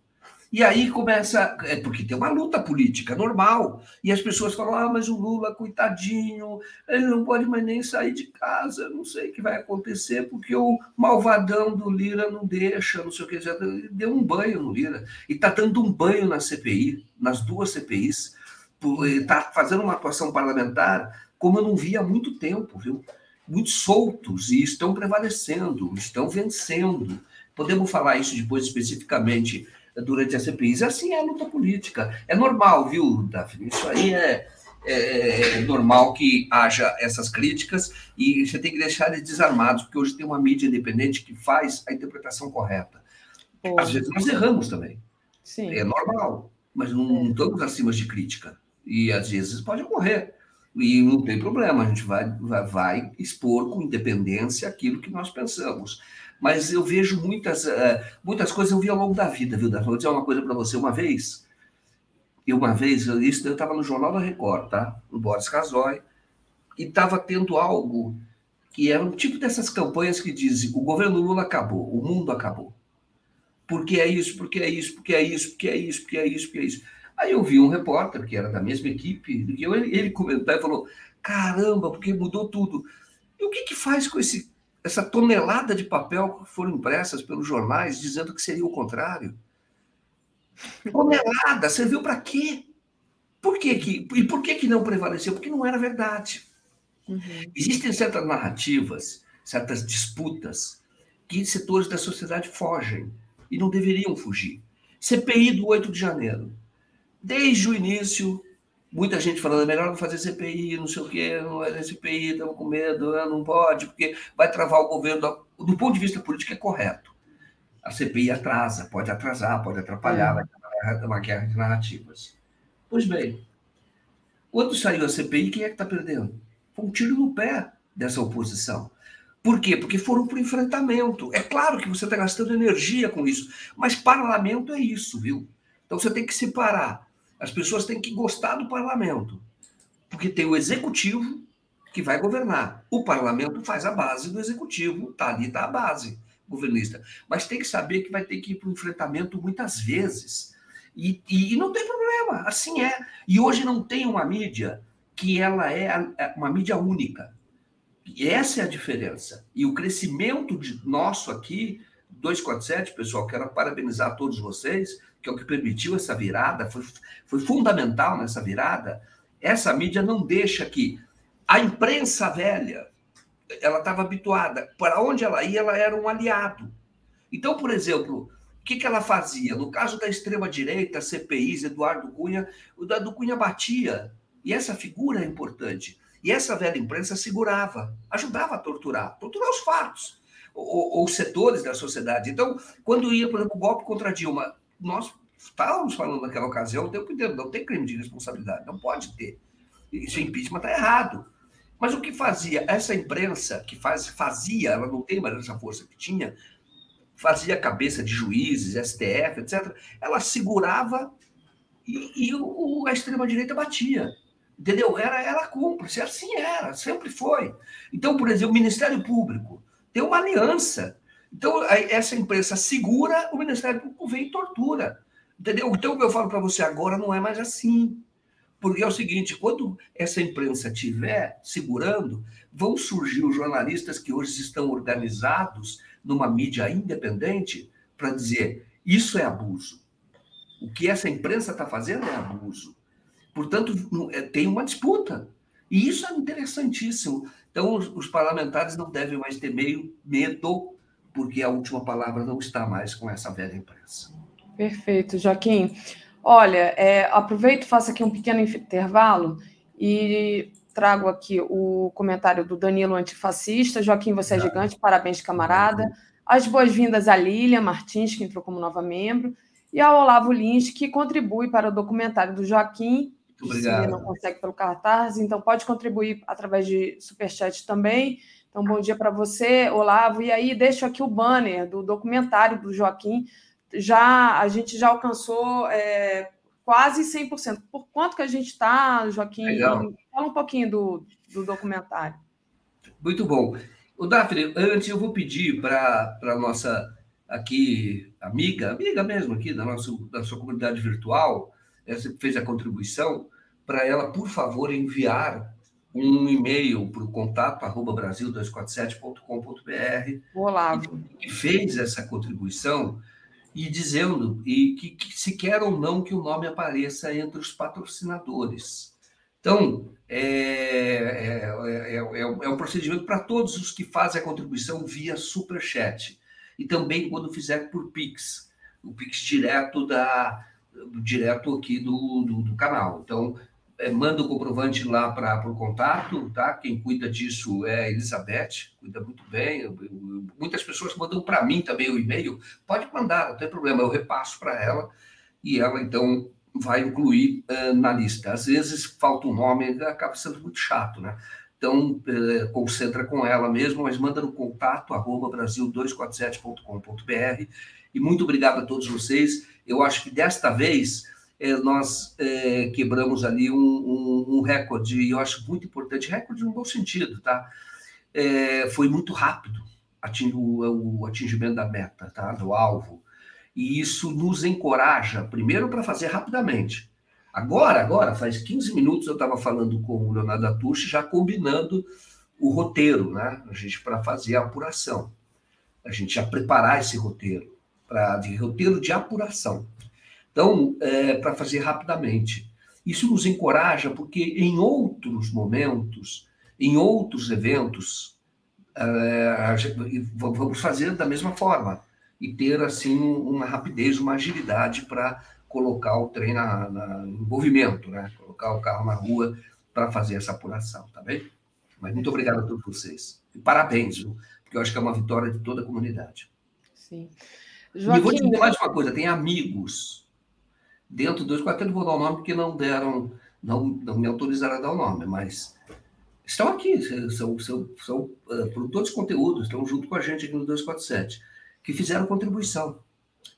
E aí começa, é porque tem uma luta política normal, e as pessoas falam: ah, mas o Lula, coitadinho, ele não pode mais nem sair de casa, não sei o que vai acontecer, porque o malvadão do Lira não deixa, não sei o que, já deu um banho no Lira, e está dando um banho na CPI, nas duas CPIs, está fazendo uma atuação parlamentar como eu não vi há muito tempo, viu? Muito soltos e estão prevalecendo, estão vencendo. Podemos falar isso depois especificamente durante a CPI. Assim é a luta política. É normal, viu, Daphne? Isso aí é, é, é, normal que haja essas críticas e você tem que deixar eles desarmados, porque hoje tem uma mídia independente que faz a interpretação correta. Às vezes nós erramos também. Sim. É normal, mas não, não estamos acima de crítica. E às vezes pode ocorrer. E não tem problema, a gente vai, vai, vai expor com independência aquilo que nós pensamos. Mas eu vejo muitas, uh, muitas coisas, eu vi ao longo da vida, viu, Daphne? Vou dizer uma coisa para você. Uma vez, e uma vez, isso eu estava no Jornal da Record, tá? No Boris Casoy, e estava tendo algo que era um tipo dessas campanhas que dizem o governo Lula acabou, o mundo acabou. Porque é isso, porque é isso, porque é isso, porque é isso, porque é isso, porque é isso. Aí eu vi um repórter, que era da mesma equipe, e ele, ele comentou e falou: caramba, porque mudou tudo. E o que, que faz com esse, essa tonelada de papel que foram impressas pelos jornais dizendo que seria o contrário? Tonelada, serviu para quê? Por que que, e por que, que não prevaleceu? Porque não era verdade. Uhum. Existem certas narrativas, certas disputas, que setores da sociedade fogem e não deveriam fugir. CPI do 8 de janeiro. Desde o início, muita gente falando, é melhor não fazer CPI, não sei o quê, não é CPI, estamos com medo, né, não pode, porque vai travar o governo. Do ponto de vista político, é correto. A CPI atrasa, pode atrasar, pode atrapalhar, vai ter uma guerra de narrativas. Pois bem, quando saiu a CPI, quem é que está perdendo? Foi um tiro no pé dessa oposição. Por quê? Porque foram para o enfrentamento. É claro que você está gastando energia com isso, mas parlamento é isso, viu? Então você tem que separar as pessoas têm que gostar do parlamento, porque tem o executivo que vai governar. O parlamento faz a base do executivo, tá ali tá a base governista. Mas tem que saber que vai ter que ir para o enfrentamento muitas vezes. E, e, e, não tem problema, assim é. E hoje não tem uma mídia que ela é, é uma mídia única. E essa é a diferença. E o crescimento de nosso aqui, 247, pessoal, quero parabenizar todos vocês, que é o que permitiu essa virada, foi, foi fundamental nessa virada. Essa mídia não deixa que a imprensa velha, ela estava habituada, para onde ela ia, ela era um aliado. Então, por exemplo, o que, que ela fazia? No caso da extrema-direita, CPIs, Eduardo Cunha, o Eduardo Cunha batia. E essa figura é importante. E essa velha imprensa segurava, ajudava a torturar, torturar os fatos, ou, ou setores da sociedade. Então, quando ia, por exemplo, o golpe contra Dilma, nós estávamos falando naquela ocasião o tempo inteiro, não tem crime de responsabilidade, não pode ter. Isso impeachment está errado. Mas o que fazia essa imprensa, que faz, fazia, ela não tem mais essa força que tinha, fazia cabeça de juízes, STF, etc., ela segurava e, e o, a extrema-direita batia. Entendeu? Era ela cúmplice, assim era, sempre foi. Então, por exemplo, o Ministério Público tem uma aliança. Então, essa imprensa segura, o Ministério Público vem e tortura. Entendeu? Então, o que eu falo para você agora não é mais assim. Porque é o seguinte: quando essa imprensa estiver segurando, vão surgir os jornalistas que hoje estão organizados numa mídia independente para dizer isso é abuso. O que essa imprensa está fazendo é abuso. Portanto, é, tem uma disputa. E isso é interessantíssimo. Então, os parlamentares não devem mais ter meio medo, porque a última palavra não está mais com essa velha imprensa. Perfeito, Joaquim. Olha, é, aproveito, faço aqui um pequeno intervalo e trago aqui o comentário do Danilo Antifascista. Joaquim, você é gigante, parabéns, camarada. As boas-vindas à Lília Martins, que entrou como nova membro, e ao Olavo Lins, que contribui para o documentário do Joaquim, que você não consegue pelo cartaz, então pode contribuir através de superchat também. Então, bom dia para você, Olavo. E aí, deixo aqui o banner do documentário do Joaquim, já a gente já alcançou é, quase 100%. Por quanto que a gente está, Joaquim? Legal. Fala um pouquinho do, do documentário. Muito bom. O Daphne, antes eu vou pedir para a nossa aqui amiga, amiga mesmo aqui da nossa, da sua comunidade virtual, essa fez a contribuição, para ela, por favor, enviar um e-mail para o contato arroba brasil247.com.br. Olá. E fez essa contribuição e dizendo e que, que se quer ou não que o nome apareça entre os patrocinadores. Então, é, é, é, é, é um procedimento para todos os que fazem a contribuição via Superchat. E também quando fizer por Pix, o Pix direto, da, direto aqui do, do, do canal. Então, é, manda o comprovante lá para o contato, tá? Quem cuida disso é a Elizabeth, cuida muito bem. Muitas pessoas mandam para mim também o e-mail. Pode mandar, não tem problema, eu repasso para ela e ela então vai incluir uh, na lista. Às vezes falta um nome, acaba sendo muito chato, né? Então, concentra com ela mesmo, mas manda no contato arroba brasil247.com.br. E muito obrigado a todos vocês. Eu acho que desta vez é, nós é, quebramos ali um, um, um, recorde, e eu acho muito importante, recorde no bom sentido, tá? É, foi muito rápido ating, o, o, atingimento da meta, tá? Do alvo. E isso nos encoraja, primeiro, para fazer rapidamente. Agora, agora, faz 15 minutos eu estava falando com o Leonardo Atushi, já combinando o roteiro, né? A gente para fazer a apuração. A gente já preparar esse roteiro, para de roteiro de apuração. Então, é, para fazer rapidamente. Isso nos encoraja porque em outros momentos, em outros eventos, é, vamos fazer da mesma forma e ter assim uma rapidez, uma agilidade para colocar o trem na, na, em movimento, né? colocar o carro na rua para fazer essa apuração, tá bem? Mas muito obrigado a todos vocês. E parabéns, viu? porque eu acho que é uma vitória de toda a comunidade. Sim. Joaquim... E vou te dizer mais uma coisa: tem amigos dentro dos não vou dar o nome porque não deram, não, não me autorizaram a dar o nome, mas estão aqui, são, são, são uh, produtores de conteúdo, estão junto com a gente aqui no 247, que fizeram contribuição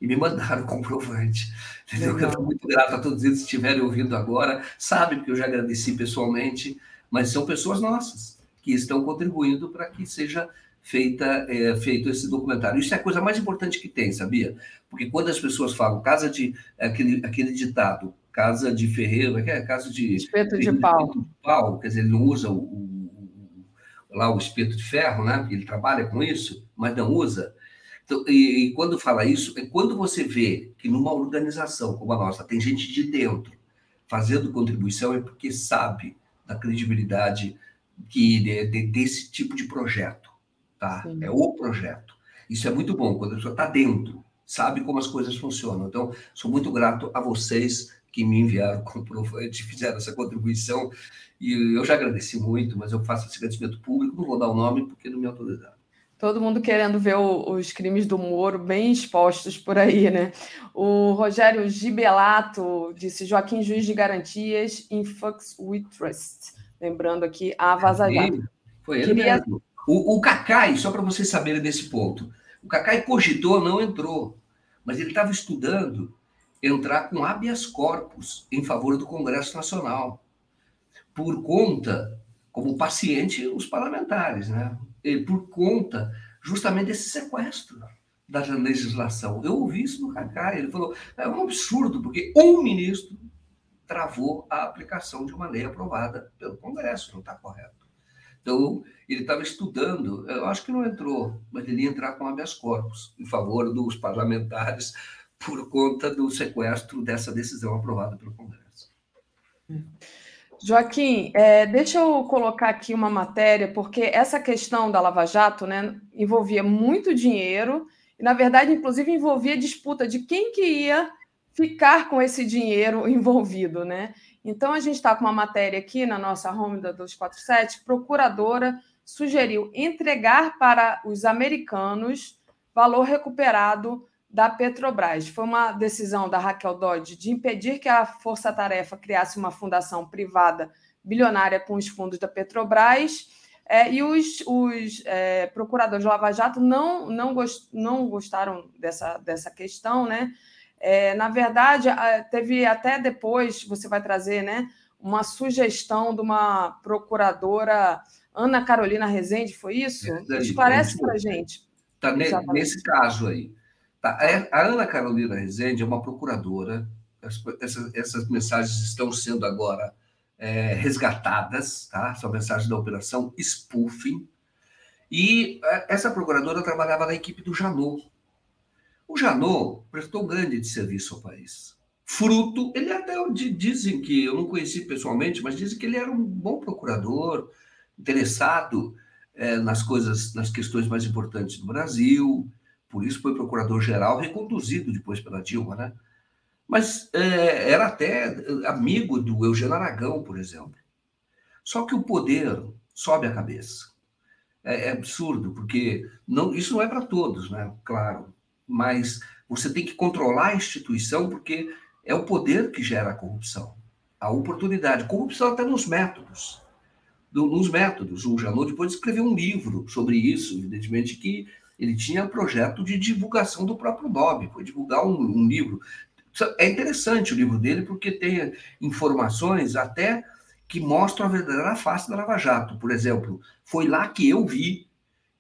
e me mandaram comprovante. Entendeu? Eu estou muito grato a todos eles que estiverem ouvindo agora, sabem que eu já agradeci pessoalmente, mas são pessoas nossas que estão contribuindo para que seja feita, é, feito esse documentário. Isso é a coisa mais importante que tem, sabia? Porque quando as pessoas falam casa de aquele, aquele ditado, casa de ferreiro, é, é casa de espeto de pau. de pau, quer dizer, ele não usa o, o, lá o espeto de ferro, né? Ele trabalha com isso, mas não usa. Então, e, e, quando fala isso, é quando você vê que numa organização como a nossa tem gente de dentro fazendo contribuição, é porque sabe da credibilidade que de, de, desse tipo de projeto, tá? Sim. É o projeto. Isso é muito bom quando a pessoa está dentro, sabe como as coisas funcionam. Então, sou muito grato a vocês que me enviaram comprovante, fizeram essa contribuição e eu já agradeci muito, mas eu faço esse agradecimento público, não vou dar o nome porque não me autorizaram. Todo mundo querendo ver o, os crimes do Moro bem expostos por aí, né? O Rogério Gibelato disse Joaquim Juiz de Garantias in Fucks with Trust. Lembrando aqui a Vaza Jato. Foi ele Queria... mesmo. O, o Cacai, só para vocês saberem desse ponto, o Cacai cogitou, não entrou, mas ele estava estudando entrar com habeas corpus em favor do Congresso Nacional, por conta, como paciente, os parlamentares, né? por conta justamente desse sequestro da legislação. Eu ouvi isso no Cacai, ele falou, é um absurdo, porque um ministro travou a aplicação de uma lei aprovada pelo Congresso, não está correto. Então, ele estava estudando, eu acho que não entrou, mas ele ia entrar com habeas corpus em favor dos parlamentares por conta do sequestro dessa decisão aprovada pelo Congresso. Joaquim, é, deixa eu colocar aqui uma matéria, porque essa questão da Lava Jato né, envolvia muito dinheiro, e, na verdade, inclusive, envolvia disputa de quem que ia ficar com esse dinheiro envolvido. Né? Então, a gente está com uma matéria aqui na nossa home da 247, procuradora sugeriu entregar para os americanos valor recuperado da Petrobras. Foi uma decisão da Raquel Dodge de impedir que a Força Tarefa criasse uma fundação privada bilionária com os fundos da Petrobras. É, e os, os é, procuradores de Lava Jato não, não, gost, não gostaram dessa, dessa questão, né? É, na verdade, teve até depois, você vai trazer, né, uma sugestão de uma procuradora, Ana Carolina Rezende, foi isso? Esclarece para a gente. Está nesse caso aí. Tá? É, a Ana Carolina Rezende é uma procuradora, essas, essas mensagens estão sendo agora é, resgatadas, tá? são mensagens da operação spoofing, e é, essa procuradora trabalhava na equipe do Janot. Janot prestou grande serviço ao país. Fruto, ele até dizem que, eu não conheci pessoalmente, mas dizem que ele era um bom procurador, interessado é, nas coisas, nas questões mais importantes do Brasil, por isso foi procurador-geral, reconduzido depois pela Dilma, né? Mas é, era até amigo do Eugênio Aragão, por exemplo. Só que o poder sobe a cabeça. É, é absurdo, porque não, isso não é para todos, né? Claro. Mas você tem que controlar a instituição, porque é o poder que gera a corrupção. A oportunidade. Corrupção até nos métodos. Do, nos métodos. O Janot depois escreveu um livro sobre isso, evidentemente que ele tinha projeto de divulgação do próprio nome, foi divulgar um, um livro. É interessante o livro dele porque tem informações até que mostram a verdadeira face da Lava Jato. Por exemplo, foi lá que eu vi,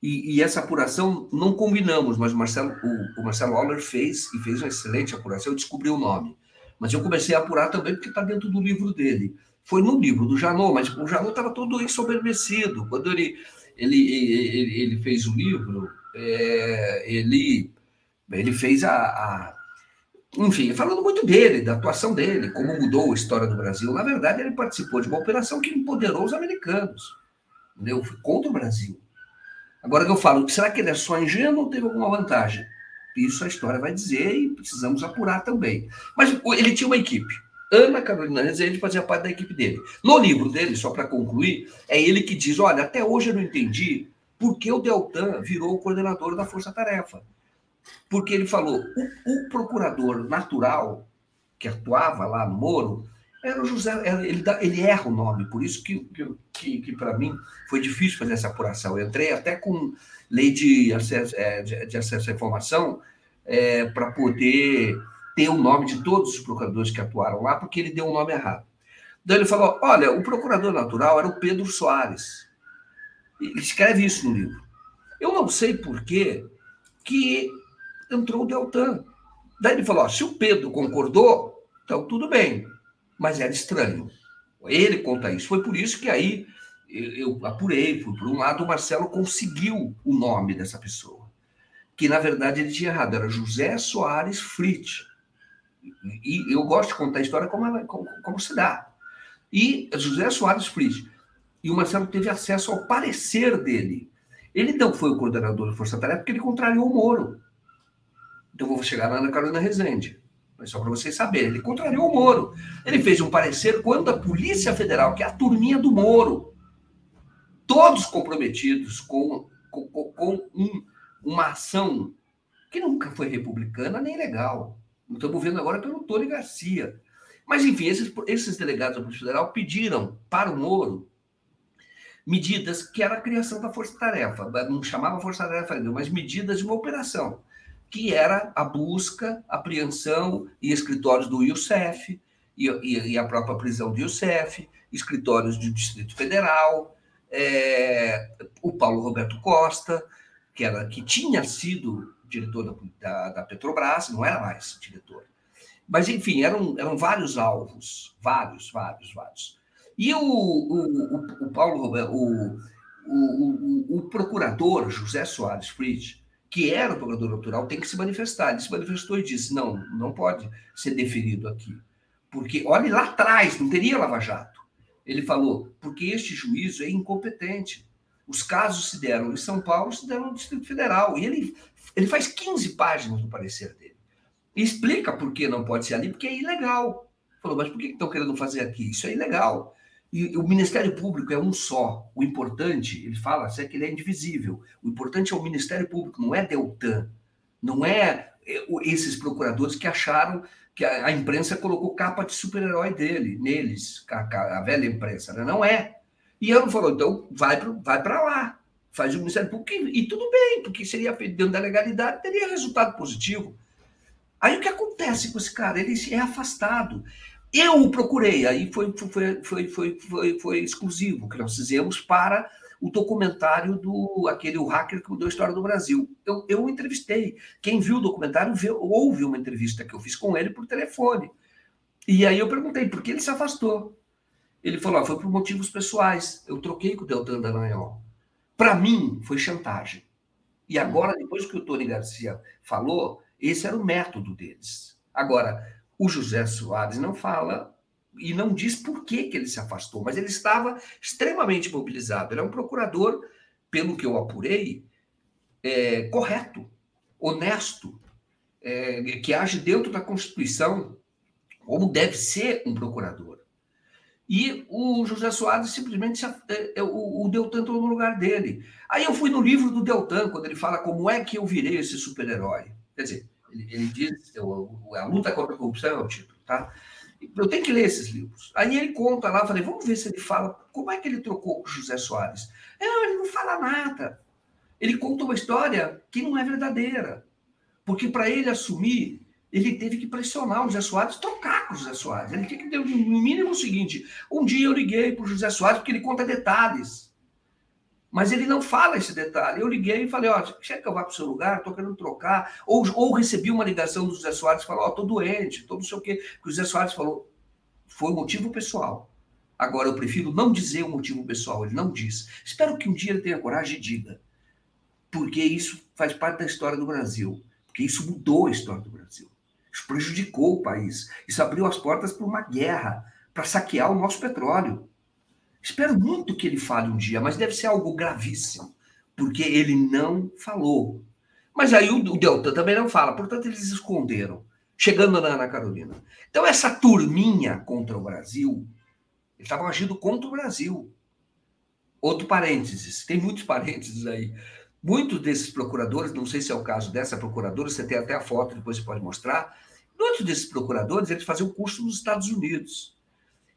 e, e essa apuração não combinamos, mas o Marcelo, o, o Marcelo Auler fez, e fez uma excelente apuração, eu descobri o nome. Mas eu comecei a apurar também porque está dentro do livro dele. Foi no livro do Janot, mas o Janot estava todo ensoberbecido. Quando ele, ele, ele, ele fez o livro, é, ele, ele fez a, a, Enfim, falando muito dele, da atuação dele, como mudou a história do Brasil. Na verdade, ele participou de uma operação que empoderou os americanos. Entendeu? Foi contra o Brasil. Agora que eu falo, será que ele é só ingênuo ou teve alguma vantagem? Isso a história vai dizer e precisamos apurar também. Mas ele tinha uma equipe. Ana Carolina Rezende fazia parte da equipe dele. No livro dele, só para concluir, é ele que diz: olha, até hoje eu não entendi porque o Deltan virou o coordenador da Força Tarefa. Porque ele falou, o, o procurador natural que atuava lá no Moro era o José, ele, ele erra o nome, por isso que, que, que para mim foi difícil fazer essa apuração. Eu entrei até com lei de acesso, é, de, de acesso à informação é, para poder ter o nome de todos os procuradores que atuaram lá, porque ele deu um nome errado. Então ele falou: olha, o procurador natural era o Pedro Soares. Ele escreve isso no livro. Eu não sei por que que entrou o Deltan. Daí ele falou: ó, se o Pedro concordou, então tudo bem. Mas era estranho. Ele conta isso. Foi por isso que aí eu, apurei, fui por um lado, o Marcelo conseguiu o nome dessa pessoa, que na verdade ele tinha errado, era José Soares Fritz. E eu gosto de contar a história como, ela, como, como se dá. E José Soares Fritz. E o Marcelo teve acesso ao parecer dele. Ele não foi o coordenador da Força Tarefa porque ele contrariou o Moro. Então vou chegar lá na Carolina Rezende. Só para vocês saberem, ele contrariou o Moro. Ele fez um parecer quando a Polícia Federal, que é a turminha do Moro, todos comprometidos com, com, com um, uma ação que nunca foi republicana nem legal. Estamos vendo agora pelo Tony Garcia. Mas, enfim, esses, esses delegados da Polícia Federal pediram para o Moro medidas que era a criação da força-tarefa. Não chamava força-tarefa ainda, mas medidas de uma operação, que era a busca, apreensão e escritórios do IUCF, e, e, a própria prisão do IUCF, escritórios do Distrito Federal, é, o Paulo Roberto Costa, que, era, que tinha sido diretor da, da, Petrobras, não era mais diretor. Mas, enfim, eram, eram vários alvos, vários, vários, vários. E o, o, o, o Paulo Roberto, o, o, o, procurador José Soares Fritz, que era o procurador natural, tem que se manifestar. Ele se manifestou e disse: não, não pode ser deferido aqui. Porque, olhe lá atrás, não teria Lava Jato. Ele falou, porque este juízo é incompetente. Os casos se deram em São Paulo, se deram no Distrito Federal. E ele, ele faz 15 páginas no parecer dele. E explica por que não pode ser ali, porque é ilegal. Falou, mas por que estão querendo fazer aqui? Isso é ilegal. E o Ministério Público é um só. O importante, ele fala, é que ele é indivisível. O importante é o Ministério Público, não é Deltan. Não é, é esses procuradores que acharam que a, imprensa colocou capa de super-herói dele, neles, a, a, velha imprensa. Né? Não é. E eu falou, então vai para vai lá, faz o Ministério Público e, e tudo bem, porque seria dentro da legalidade, teria resultado positivo. Aí o que acontece com esse cara? Ele é afastado. Eu o procurei, aí foi, foi, foi, foi, foi, foi exclusivo que nós fizemos para o documentário do aquele o hacker que mudou a história do Brasil. Eu, eu o entrevistei. Quem viu o documentário viu, houve uma entrevista que eu fiz com ele por telefone. E aí eu perguntei por que ele se afastou. Ele falou: ah, foi por motivos pessoais. Eu troquei com o Deltan Dallagnol. Para mim, foi chantagem. E agora, depois que o Tony Garcia falou, esse era o método deles. Agora, o José Soares não fala e não diz por que, que ele se afastou, mas ele estava extremamente mobilizado. Ele é um procurador, pelo que eu apurei, é, correto, honesto, é, que age dentro da Constituição, como deve ser um procurador. E o José Soares simplesmente se, é, é, o, o Deltan entrou no lugar dele. Aí eu fui no livro do Deltan, quando ele fala como é que eu virei esse super-herói. Quer dizer, ele, ele diz, a luta contra a corrupção é o título, tá? Eu tenho que ler esses livros. Aí ele conta lá, falei, vamos ver se ele fala como é que ele trocou com José Soares. Não, ele não fala nada. Ele conta uma história que não é verdadeira. Porque para ele assumir, ele teve que pressionar o José Soares, trocar com o José Soares. Ele tinha que ter, no mínimo, o seguinte: um dia eu liguei para o José Soares, porque ele conta detalhes. Mas ele não fala esse detalhe. Eu liguei e falei, ó, quer que eu vá para o seu lugar? Estou querendo trocar. Ou, ou recebi uma ligação do José Soares e falou, ó, estou doente, estou não sei o quê. Que o José Soares falou, foi motivo pessoal. Agora, eu prefiro não dizer o motivo pessoal. Ele não diz. Espero que um dia ele tenha coragem e diga. Porque isso faz parte da história do Brasil. Porque isso mudou a história do Brasil. Isso prejudicou o país. Isso abriu as portas para uma guerra, para saquear o nosso petróleo. Espero muito que ele fale um dia, mas deve ser algo gravíssimo, porque ele não falou. Mas aí o, Deltan também não fala, portanto eles esconderam, chegando na Ana Carolina. Então essa turminha contra o Brasil, eles estavam agindo contra o Brasil. Outro parênteses, tem muitos parênteses aí. Muitos desses procuradores, não sei se é o caso dessa procuradora, você tem até a foto, depois você pode mostrar. Muitos desses procuradores, eles faziam curso nos Estados Unidos.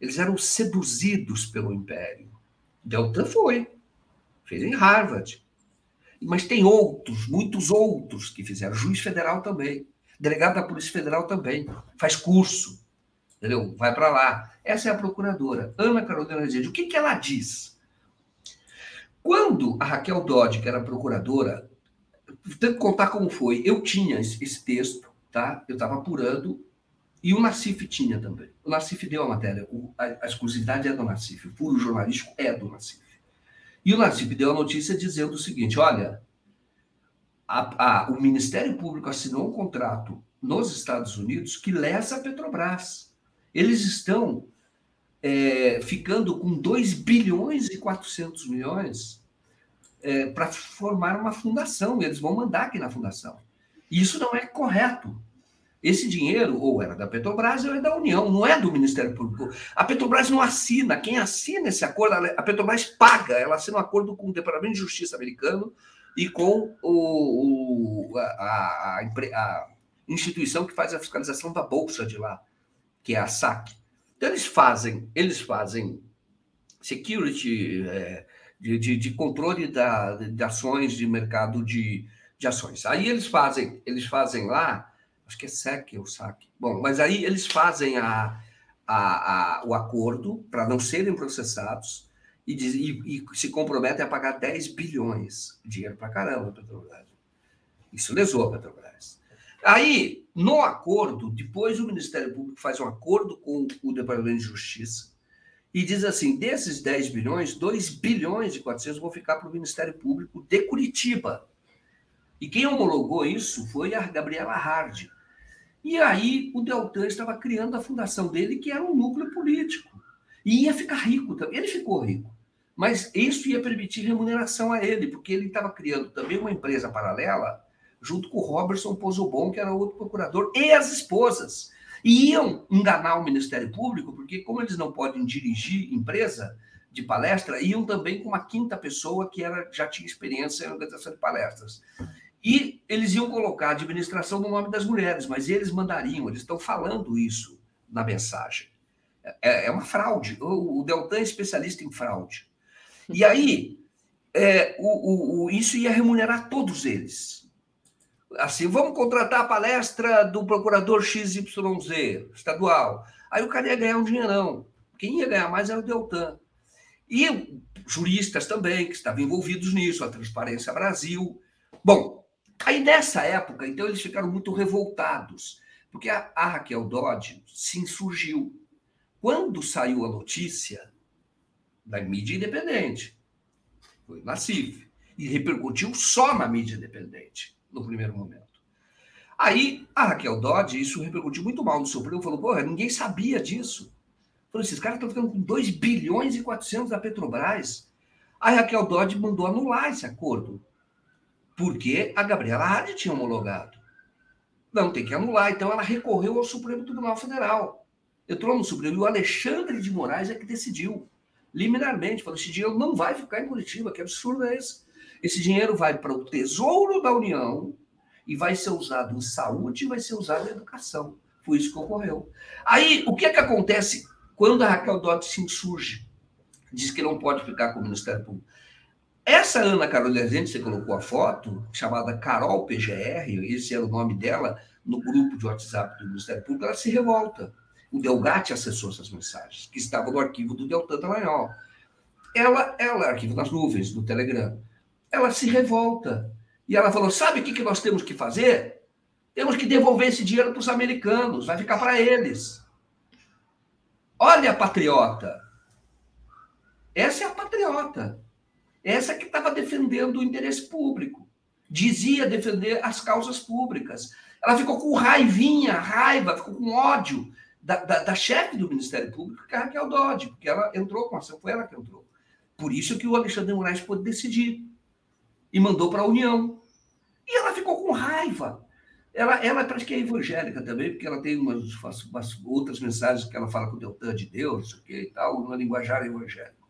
Eles eram seduzidos pelo império. Deltan foi, fez em Harvard. Mas tem outros, muitos outros que fizeram. Juiz federal também. Delegado da Polícia Federal também. Faz curso. Entendeu? Vai para lá. Essa é a procuradora, Ana Carolina Rezende. O que, que ela diz? Quando a Raquel Dodge, que era procuradora, tenho que contar como foi. Eu tinha esse, esse texto, tá? Eu estava apurando e o Nassif tinha também. O Nassif deu a matéria. O, a, a, exclusividade é do Nassif. O furo jornalístico é do Nassif. E o Nassif deu a notícia dizendo o seguinte: olha, a, a, o Ministério Público assinou um contrato nos Estados Unidos que lesa a Petrobras. Eles estão é, ficando com 2 bilhões e 400 milhões é, para formar uma fundação. Eles vão mandar aqui na fundação. Isso não é correto. Esse dinheiro ou era da Petrobras ou é da União, não é do Ministério Público. A Petrobras não assina. Quem assina esse acordo, a Petrobras paga. Ela assina um acordo com o Departamento de Justiça americano e com o, o a, a, a, instituição que faz a fiscalização da bolsa de lá, que é a SAC. Então eles fazem, eles fazem security, é, de, de, de, controle da, de ações de mercado de, de ações. Aí eles fazem, eles fazem lá acho que é SEC ou SAC. Bom, mas aí eles fazem a, a, a o acordo para não serem processados e, diz, e, e, se comprometem a pagar 10 bilhões. Dinheiro para caramba, Petrobras. Isso lesou a Petrobras. Aí, no acordo, depois o Ministério Público faz um acordo com o Departamento de Justiça e diz assim: desses 10 bilhões, 2 bilhões e 400 vão ficar para o Ministério Público de Curitiba. E quem homologou isso foi a Gabriela Hardy. E aí o Deltan estava criando a fundação dele, que era um núcleo político. E ia ficar rico também. Ele ficou rico. Mas isso ia permitir remuneração a ele, porque ele estava criando também uma empresa paralela, junto com o Robertson Pozobon, que era outro procurador, e as esposas. E iam enganar o Ministério Público, porque, como eles não podem dirigir empresa de palestra, iam também com uma quinta pessoa que era, já tinha experiência em organização de palestras. E eles iam colocar a administração no nome das mulheres, mas eles mandariam, eles estão falando isso na mensagem. É, é uma fraude. O, o Deltan é especialista em fraude. E aí, é, o, o, isso ia remunerar todos eles. Assim, vamos contratar a palestra do procurador XYZ, estadual. Aí o cara ia ganhar um dinheirão. Quem ia ganhar mais era o Deltan. E juristas também, que estavam envolvidos nisso, a Transparência Brasil. Bom, Aí nessa época, então, eles ficaram muito revoltados, porque a, a Raquel Dodge se insurgiu. Quando saiu a notícia da mídia independente, foi na CIF, e repercutiu só na mídia independente, no primeiro momento. Aí a Raquel Dodge, isso repercutiu muito mal no Supremo, falou: porra, ninguém sabia disso. Falou: esses caras estão ficando com 2 bilhões e 400 da Petrobras. A Raquel Dodge mandou anular esse acordo porque a Gabriela Hadi tinha homologado. Não, tem que anular. Então ela recorreu ao Supremo Tribunal Federal. Entrou no Supremo e o Alexandre de Moraes é que decidiu, liminarmente, falou: esse dinheiro não vai ficar em Curitiba, que absurdo é esse? Esse dinheiro vai para o Tesouro da União e vai ser usado em saúde e vai ser usado em educação. Foi isso que ocorreu. Aí, o que é que acontece quando a Raquel Dodge se insurge? Diz que não pode ficar com o Ministério Público. Essa Ana Carolina Gente, você colocou a foto, chamada Carol PGR, esse era o nome dela, no grupo de WhatsApp do Ministério Público, ela se revolta. O Delgatti acessou essas mensagens, que estavam no arquivo do Deltan Dallagnol. Ela, ela, arquivo nas nuvens, do Telegram, ela se revolta. E ela falou: sabe o que, que nós temos que fazer? Temos que devolver esse dinheiro para os americanos, vai ficar para eles. Olha, patriota. Essa é a patriota. Essa que estava defendendo o interesse público. Dizia defender as causas públicas. Ela ficou com raivinha, raiva, ficou com ódio da, da, da chefe do Ministério Público, que é a Raquel Dodge, porque ela entrou com ação, foi ela que entrou. Por isso que o Alexandre Moraes pôde decidir. E mandou para a União. E ela ficou com raiva. Ela, ela parece que é evangélica também, porque ela tem umas, umas outras mensagens que ela fala com o Deltan de Deus, que e tal, uma linguajar evangélica.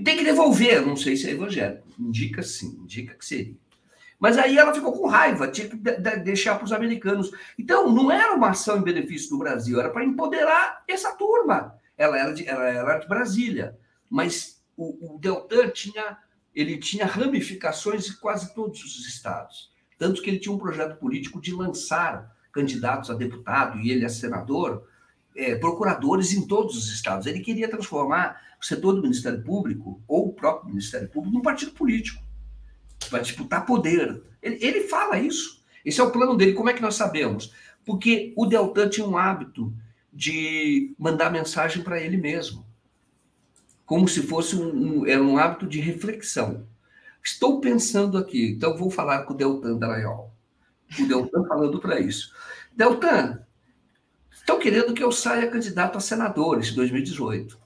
E tem que devolver, não sei se é evangélico. Indica sim, indica que seria. Mas aí ela ficou com raiva, tinha que deixar para os americanos. Então, não era uma ação em benefício do Brasil, era para empoderar essa turma. Ela era de, ela era de Brasília. Mas o, o Deltan tinha, ele tinha ramificações em quase todos os estados. Tanto que ele tinha um projeto político de lançar candidatos a deputado, e ele a senador, é, procuradores em todos os estados. Ele queria transformar o setor do Ministério Público, ou o próprio Ministério Público, num partido político, para disputar poder. Ele, ele fala isso. Esse é o plano dele. Como é que nós sabemos? Porque o Deltan tinha um hábito de mandar mensagem para ele mesmo. como se fosse um, um, era um hábito de reflexão. Estou pensando aqui, então vou falar com o Deltan Dallagnol. O Deltan falando para isso. Deltan, estão querendo que eu saia candidato a senador em 2018.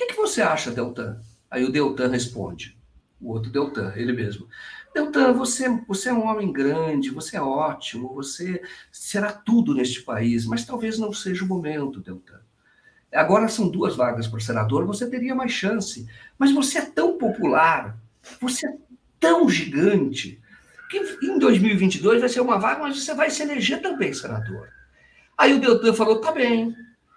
O que, que você acha, Deltan? Aí o Deltan responde, o outro Deltan, ele mesmo. Deltan, você, você é um homem grande, você é ótimo, você será tudo neste país, mas talvez não seja o momento, Deltan. Agora são duas vagas para senador, você teria mais chance. Mas você é tão popular, você é tão gigante, que em 2022 vai ser uma vaga, mas você vai se eleger também senador. Aí o Deltan falou: tá bem,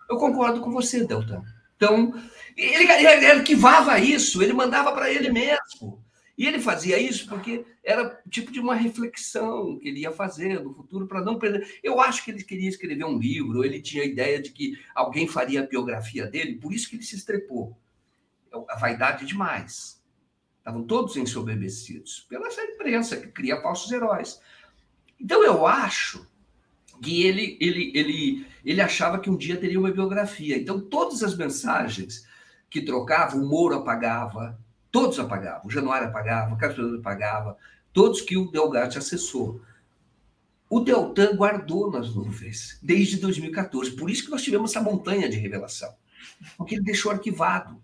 eu concordo com você, Deltan. Então, ele, ele arquivava isso, ele mandava para ele mesmo. E ele fazia isso porque era tipo de uma reflexão que ele ia fazer no futuro para não perder. Eu acho que ele queria escrever um livro, ele tinha a ideia de que alguém faria a biografia dele, por isso que ele se estrepou. A vaidade demais. Estavam todos ensoberbecidos pela imprensa que cria falsos heróis. Então eu acho que ele, ele, ele, ele achava que um dia teria uma biografia. Então todas as mensagens que trocava, o Moro apagava, Todos apagavam. O Januário apagava, o Carlos apagava, todos que o Delgatti acessou. O Deltan guardou nas nuvens desde 2014. Por isso que nós tivemos essa montanha de revelação. Porque ele deixou arquivado.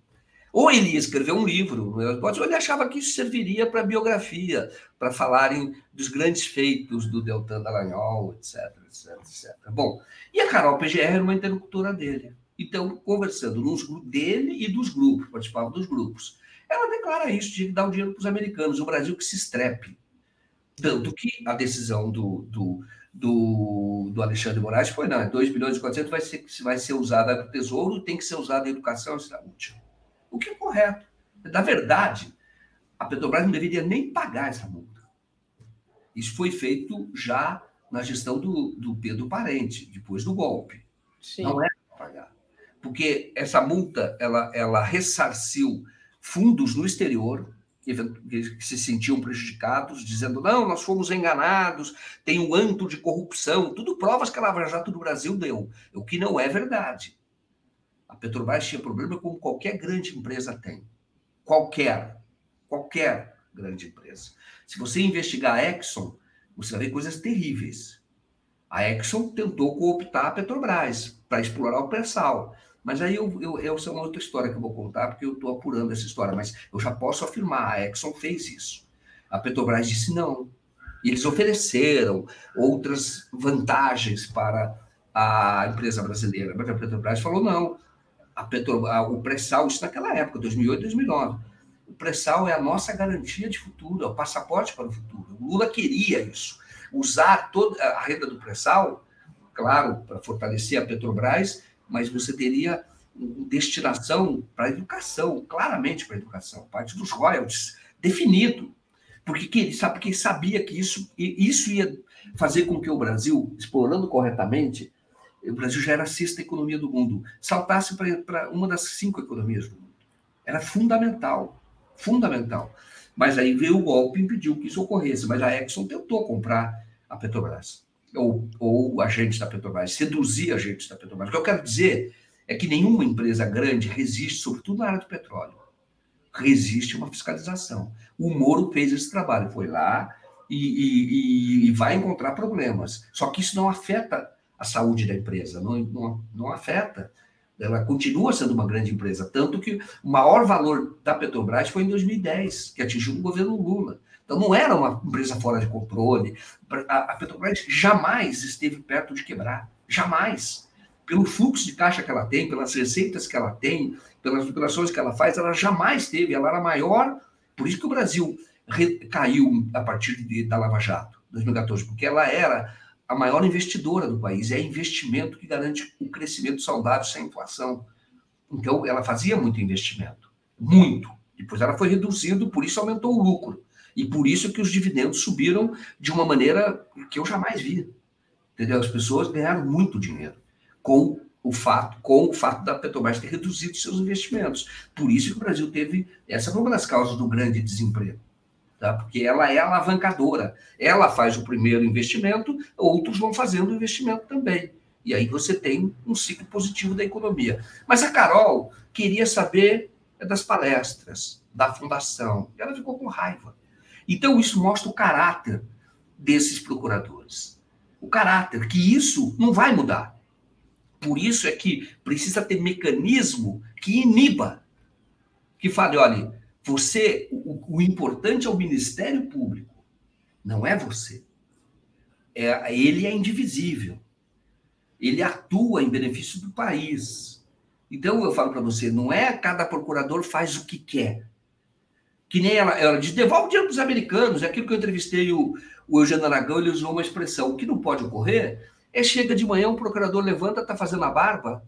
Ou ele ia escrever um livro, ou ele achava que isso serviria para biografia, para falarem dos grandes feitos do Deltan Dallagnol, etc, etc, etc. Bom, e a Carol PGR era uma interlocutora dele. Então, conversando nos dele e dos grupos, participava dos grupos. Ela declara isso, de dar o dinheiro para os americanos, o Brasil que se estrepe. Tanto que a decisão do, do, do, do Alexandre Moraes foi, não, 2 bilhões e 400 vai ser, vai ser usada para o Tesouro, tem que ser usada em educação e saúde. O que é correto. Na verdade, a Petrobras não deveria nem pagar essa multa. Isso foi feito já na gestão do, do Pedro Parente, depois do golpe. Sim. Não era pagar. Porque essa multa, ela, ela ressarciu fundos no exterior que se sentiam prejudicados, dizendo: não, nós fomos enganados, tem um anto de corrupção, tudo provas que a Lava Jato do Brasil deu, o que não é verdade. A Petrobras tinha problema como qualquer grande empresa tem. Qualquer, qualquer grande empresa. Se você investigar a Exxon, você vai ver coisas terríveis. A Exxon tentou cooptar a Petrobras para explorar o pré-sal. Mas aí eu, eu, essa é uma outra história que eu vou contar, porque eu estou apurando essa história. Mas eu já posso afirmar: a Exxon fez isso. A Petrobras disse não. E eles ofereceram outras vantagens para a empresa brasileira. Mas a Petrobras falou não. A Petro, o pré-sal, isso naquela época, 2008, 2009. O pré-sal é a nossa garantia de futuro, é o passaporte para o futuro. O Lula queria isso. Usar toda a renda do pré-sal, claro, para fortalecer a Petrobras, mas você teria destinação para educação, claramente para educação, parte dos royalties, definido. Porque, que, sabe, porque sabia que isso, isso ia fazer com que o Brasil, explorando corretamente, o Brasil já era a sexta economia do mundo, saltasse para uma das cinco economias do mundo. Era fundamental, fundamental. Mas aí veio o golpe e impediu que isso ocorresse. Mas a Exxon tentou comprar a Petrobras ou, ou agentes da Petrobras, seduzir agentes da Petrobras. O que eu quero dizer é que nenhuma empresa grande resiste, sobretudo na área do petróleo, resiste uma fiscalização. O Moro fez esse trabalho, foi lá e, e, e vai encontrar problemas. Só que isso não afeta a saúde da empresa, não, não, não afeta. Ela continua sendo uma grande empresa, tanto que o maior valor da Petrobras foi em 2010, que atingiu o governo Lula. Então não era uma empresa fora de controle. A, Petrobras jamais esteve perto de quebrar. Jamais. Pelo fluxo de caixa que ela tem, pelas receitas que ela tem, pelas operações que ela faz, ela jamais teve. Ela era maior. Por isso que o Brasil caiu a partir de, da Lava Jato, 2014, porque ela era a maior investidora do país. É investimento que garante o crescimento saudável sem inflação. Então, ela fazia muito investimento. Muito. Depois ela foi reduzindo, por isso aumentou o lucro. E por isso que os dividendos subiram de uma maneira que eu jamais vi. Entendeu? As pessoas ganharam muito dinheiro com o fato, com o fato da Petrobras ter reduzido seus investimentos. Por isso que o Brasil teve essa foi uma das causas do grande desemprego. Tá? Porque ela é alavancadora. Ela faz o primeiro investimento, outros vão fazendo investimento também. E aí você tem um ciclo positivo da economia. Mas a Carol queria saber é das palestras, da fundação. E ela ficou com raiva. Então, isso mostra o caráter desses procuradores. O caráter, que isso não vai mudar. Por isso é que precisa ter mecanismo que iniba, que fale, olha, você, o, o importante é o Ministério Público, não é você. É, ele é indivisível. Ele atua em benefício do país. Então eu falo para você, não é cada procurador faz o que quer. Que nem ela, ela diz, devolve o dinheiro para os americanos. É aquilo que eu entrevistei o, o Eugênio Aragão, ele usou uma expressão. O que não pode ocorrer é chega de manhã, um procurador levanta, está fazendo a barba.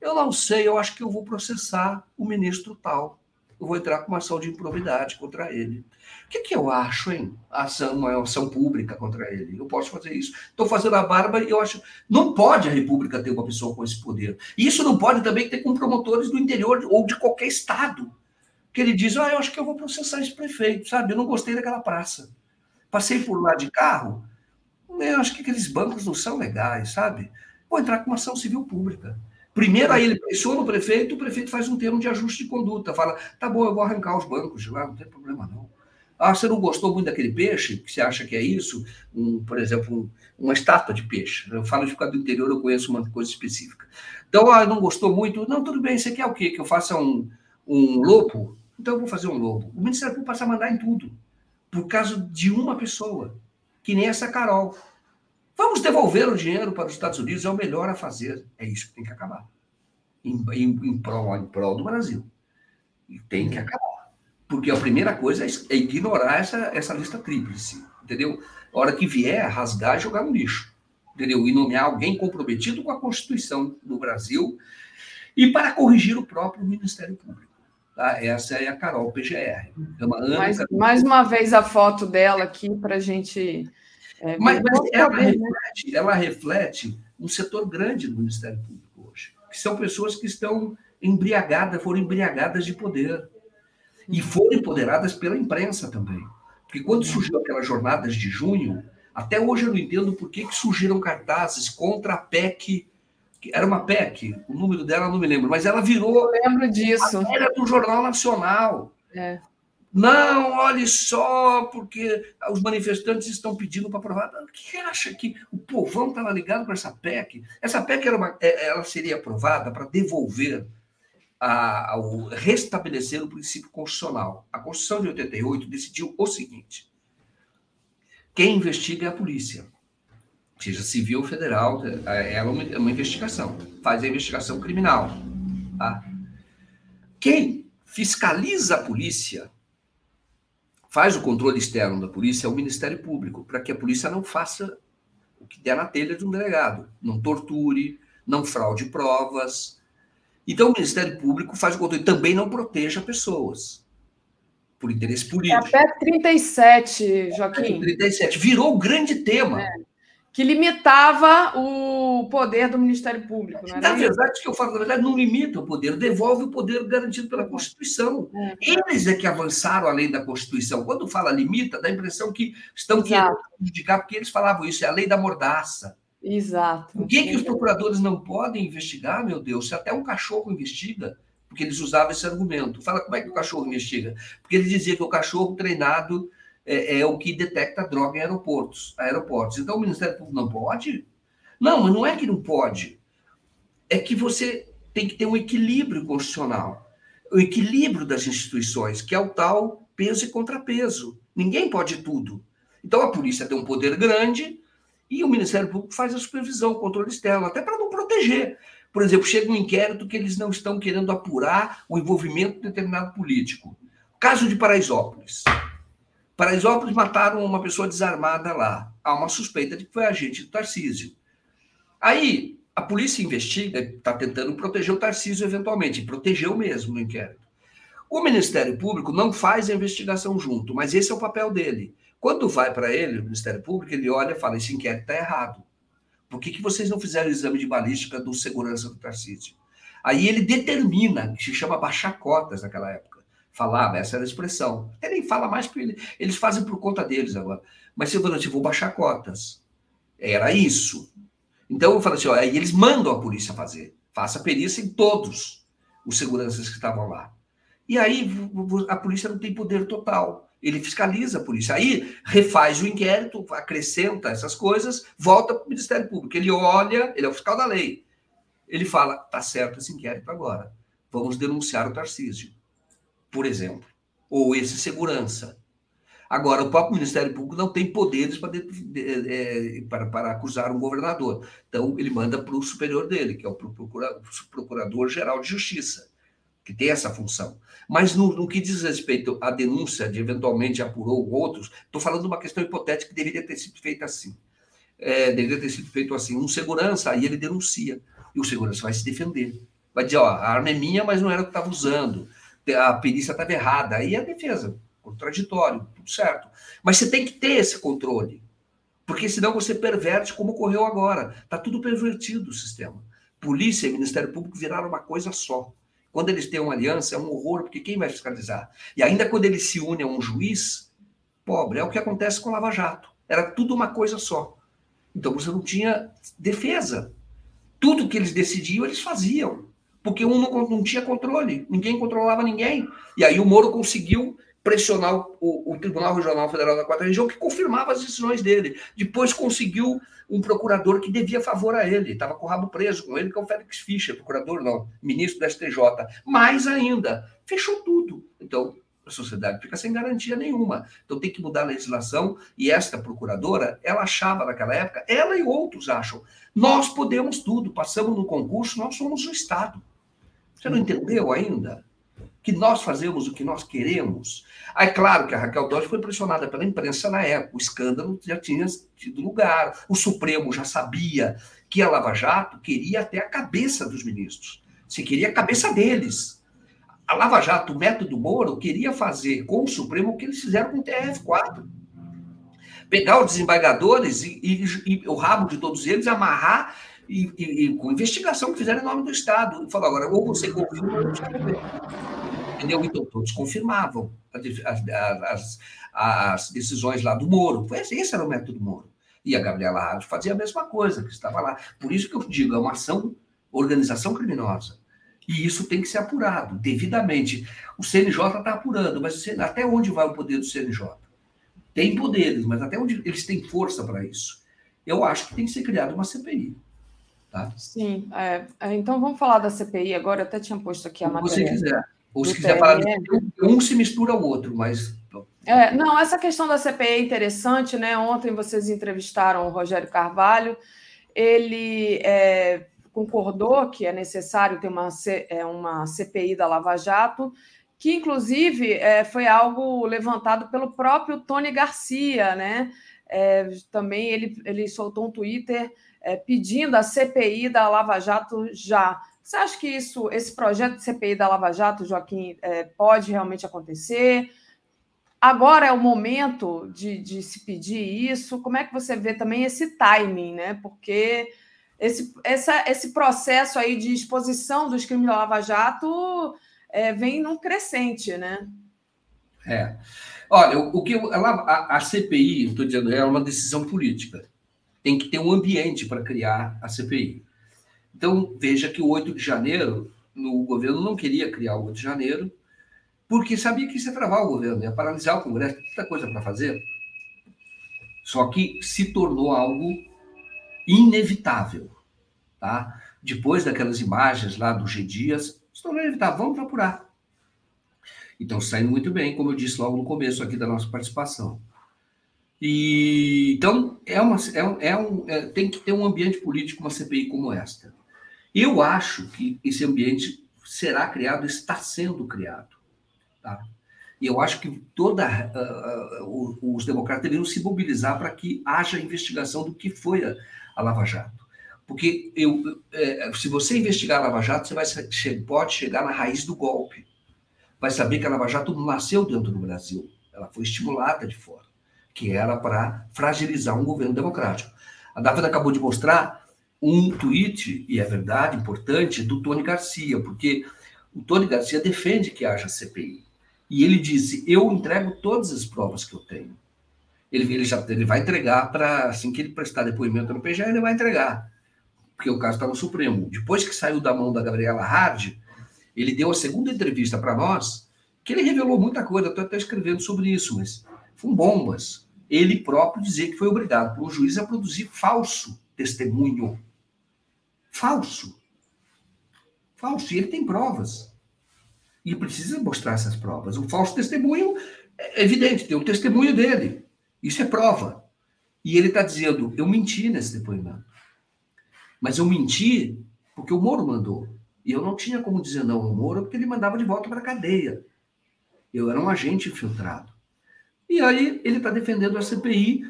Eu não sei, eu acho que eu vou processar o ministro tal. Eu vou entrar com uma ação de improbidade contra ele. O que, que eu acho, hein? Ação, uma ação pública contra ele. Eu posso fazer isso. Estou fazendo a barba e eu acho. Não pode a República ter uma pessoa com esse poder. E isso não pode também ter com promotores do interior ou de qualquer estado. Que ele diz: ah, eu acho que eu vou processar esse prefeito, sabe? Eu não gostei daquela praça. Passei por lá de carro, eu acho que aqueles bancos não são legais, sabe? Vou entrar com uma ação civil pública. Primeiro, aí ele pressiona o prefeito, o prefeito faz um termo de ajuste de conduta, fala: tá bom, eu vou arrancar os bancos de lá, não tem problema não. Ah, você não gostou muito daquele peixe? Que você acha que é isso? Um, por exemplo, um, uma estátua de peixe. Eu falo de ficar do interior, eu conheço uma coisa específica. Então, ah, não gostou muito? Não, tudo bem, você quer o quê? Que eu faça um, um lobo? Então eu vou fazer um lobo. O Ministério Público passa a mandar em tudo, por causa de uma pessoa que nem essa Carol. Vamos devolver o dinheiro para os Estados Unidos, é o melhor a fazer. É isso que tem que acabar. Em, em, em, prol, em prol do Brasil. E tem que acabar. Porque a primeira coisa é, é ignorar essa, essa lista tríplice. Entendeu? A hora que vier, rasgar e jogar no lixo. Entendeu? E nomear alguém comprometido com a Constituição do Brasil e para corrigir o próprio Ministério Público. Tá? Essa é a Carol PGR. É mais, mais uma vez a foto dela aqui para a gente é, mas, mas ela, né? reflete, ela reflete um setor grande do Ministério Público hoje, que são pessoas que estão embriagadas, foram embriagadas de poder. E foram empoderadas pela imprensa também. Porque quando surgiu aquelas jornadas de junho, até hoje eu não entendo por que, que surgiram cartazes contra a PEC. Era uma PEC, o número dela eu não me lembro, mas ela virou. Eu lembro disso. Era do Jornal Nacional. É. Não, olhe só, porque os manifestantes estão pedindo para aprovar. O que acha que o povão estava ligado para essa PEC? Essa PEC era uma, é, ela seria aprovada para devolver, a, a, restabelecer o princípio constitucional. A Constituição de 88 decidiu o seguinte: quem investiga é a polícia, seja civil ou federal, é, é uma, é uma investigação, faz a investigação criminal. Tá? Quem fiscaliza a polícia faz o controle externo da polícia é o Ministério Público, para que a polícia não faça o que der na telha de um delegado, não torture, não fraude provas. Então, o Ministério Público faz o controle, também não proteja pessoas, por interesse político. É até 37, Joaquim. 37, virou o grande tema. É que limitava o poder do Ministério Público. na verdade, isso que eu falo, na verdade, não limita o poder, devolve o poder garantido pela Constituição. É. Eles é que avançaram além da Constituição. Quando fala limita, dá a impressão que estão querendo prejudicar, porque eles falavam isso, é a lei da mordaça. Exato. Por que, que os procuradores não podem investigar, meu Deus? Se até um cachorro investiga, porque eles usavam esse argumento. Fala como é que o cachorro investiga? Porque ele dizia que o cachorro treinado é, é, o que detecta droga em aeroportos, aeroportos. Então o Ministério Público não pode? Não, mas não é que não pode. É que você tem que ter um equilíbrio constitucional, o equilíbrio das instituições, que é o tal peso e contrapeso. Ninguém pode tudo. Então a polícia tem um poder grande e o Ministério Público faz a supervisão, o controle externo, até para não proteger. Por exemplo, chega um inquérito que eles não estão querendo apurar o envolvimento de determinado político. Caso de Paraisópolis. Paraisópolis mataram uma pessoa desarmada lá. Há uma suspeita de que foi agente do Tarcísio. Aí a polícia investiga, está tentando proteger o Tarcísio eventualmente, protegeu mesmo no inquérito. O Ministério Público não faz a investigação junto, mas esse é o papel dele. Quando vai para ele, o Ministério Público, ele olha e fala: esse inquérito está errado. Por que, que vocês não fizeram o exame de balística do segurança do Tarcísio? Aí ele determina, que se chama baixar cotas naquela época falava, essa era a expressão. Até nem fala mais porque ele, eles fazem por conta deles agora. Mas se eu assim, vou baixar cotas. Era isso. Então eu falei assim, ó, aí eles mandam a polícia fazer. Faça perícia em todos os seguranças que estavam lá. E aí a polícia não tem poder total. Ele fiscaliza a polícia. Aí refaz o inquérito, acrescenta essas coisas, volta para o Ministério Público. Ele olha, ele é o fiscal da lei. Ele fala: tá certo esse inquérito agora. Vamos denunciar o Tarcísio, por exemplo. Ou esse segurança. Agora, o próprio Ministério Público não tem poderes para, é, para, para acusar um governador. Então, ele manda para o superior dele, que é o Procurador-Geral de Justiça, que tem essa função. Mas no, no, que diz respeito à denúncia de eventualmente apurou outros, estou falando de uma questão hipotética que deveria ter sido feita assim. É, deveria ter sido feito assim. Um segurança, aí ele denuncia. E o segurança vai se defender. Vai dizer, ó, a arma é minha, mas não era o que estava usando. A perícia estava errada. Aí a defesa contraditório, tudo certo. Mas você tem que ter esse controle, porque senão você perverte como ocorreu agora. Está tudo pervertido o sistema. Polícia e Ministério Público viraram uma coisa só. Quando eles têm uma aliança, é um horror, porque quem vai fiscalizar? E ainda quando eles se unem a um juiz, pobre, é o que acontece com Lava Jato. Era tudo uma coisa só. Então você não tinha defesa. Tudo que eles decidiam, eles faziam. Porque um não, não tinha controle, ninguém controlava ninguém. E aí o Moro conseguiu pressionar o, o, Tribunal Regional Federal da Quarta Região, que confirmava as decisões dele. Depois conseguiu um procurador que devia favor a ele, estava com o rabo preso com ele, que é o Félix Fischer, procurador não, ministro do STJ. Mais ainda, fechou tudo. Então, a sociedade fica sem garantia nenhuma. Então tem que mudar a legislação e esta procuradora, ela achava naquela época, ela e outros acham, nós podemos tudo, passamos no concurso, nós somos o Estado. Você não entendeu ainda? que nós fazemos o que nós queremos. Aí, claro que a Raquel Dodge foi pressionada pela imprensa na época, o escândalo já tinha tido lugar, o Supremo já sabia que a Lava Jato queria até a cabeça dos ministros, se queria a cabeça deles. A Lava Jato, o método Moro, queria fazer com o Supremo o que eles fizeram com o TRF4. Pegar os desembargadores e, e, e o rabo de todos eles, amarrar e, e, com investigação que fizeram em nome do Estado. E falou, agora, ou você confirma ou você Entendeu? Então, todos confirmavam as, as, as, decisões lá do Moro. Esse era o método Moro. E a Gabriela Rádio fazia a mesma coisa, que estava lá. Por isso que eu digo, é uma ação, organização criminosa. E isso tem que ser apurado devidamente. O CNJ está apurando, mas até onde vai o poder do CNJ? Tem poderes, mas até onde eles têm força para isso? Eu acho que tem que ser criada uma CPI. Tá? Sim, é, é, então vamos falar da CPI agora. Eu até tinha posto aqui a matéria. Se você quiser. Ou se quiser falar de um, se mistura ao outro, mas. É, não, essa questão da CPI é interessante, né? Ontem vocês entrevistaram o Rogério Carvalho, ele é, concordou que é necessário ter uma, é, uma CPI da Lava Jato, que inclusive é, foi algo levantado pelo próprio Tony Garcia, né? É, também ele, ele soltou um Twitter é, pedindo a CPI da Lava Jato já. Você acha que isso, esse projeto de CPI da Lava Jato, Joaquim, é, pode realmente acontecer? Agora é o momento de, de, se pedir isso? Como é que você vê também esse timing, né? Porque esse, essa, esse processo aí de exposição dos crimes da Lava Jato é, vem num crescente, né? É. Olha, o, que a, a CPI, estou dizendo, é uma decisão política tem que ter um ambiente para criar a CPI. Então, veja que o 8 de janeiro, o governo não queria criar o 8 de janeiro, porque sabia que isso ia travar o governo, ia paralisar o Congresso, muita coisa para fazer. Só que se tornou algo inevitável. Tá? Depois daquelas imagens lá do G Dias, se tornou inevitável. Vamos apurar. Então, saindo muito bem, como eu disse logo no começo aqui da nossa participação. E, então, é uma, é, é um, é, tem que ter um ambiente político, uma CPI como esta. Eu acho que esse ambiente será criado, está sendo criado. Tá? E eu acho que toda uh, uh, os democratas deveriam se mobilizar para que haja investigação do que foi a, a Lava Jato. Porque eu, é, se você investigar a Lava Jato, você vai, pode chegar na raiz do golpe. Vai saber que a Lava Jato nasceu dentro do Brasil, ela foi estimulada de fora que era para fragilizar um governo democrático. A Dávila acabou de mostrar um tweet, e é verdade, importante, do Tony Garcia, porque o Tony Garcia defende que haja CPI. E ele disse: Eu entrego todas as provas que eu tenho. Ele, ele, já, ele vai entregar para, assim que ele prestar depoimento no PGR, ele vai entregar, porque o caso está no Supremo. Depois que saiu da mão da Gabriela Hard, ele deu a segunda entrevista para nós que ele revelou muita coisa, estou até escrevendo sobre isso, mas foram bombas. Ele próprio dizer que foi obrigado um juiz a produzir falso testemunho. Falso. Falso. E ele tem provas. E precisa mostrar essas provas. O falso testemunho é evidente, tem o testemunho dele. Isso é prova. E ele está dizendo: eu menti nesse depoimento. Mas eu menti porque o Moro mandou. E eu não tinha como dizer não ao Moro, porque ele mandava de volta para a cadeia. Eu era um agente infiltrado. E aí ele está defendendo a CPI.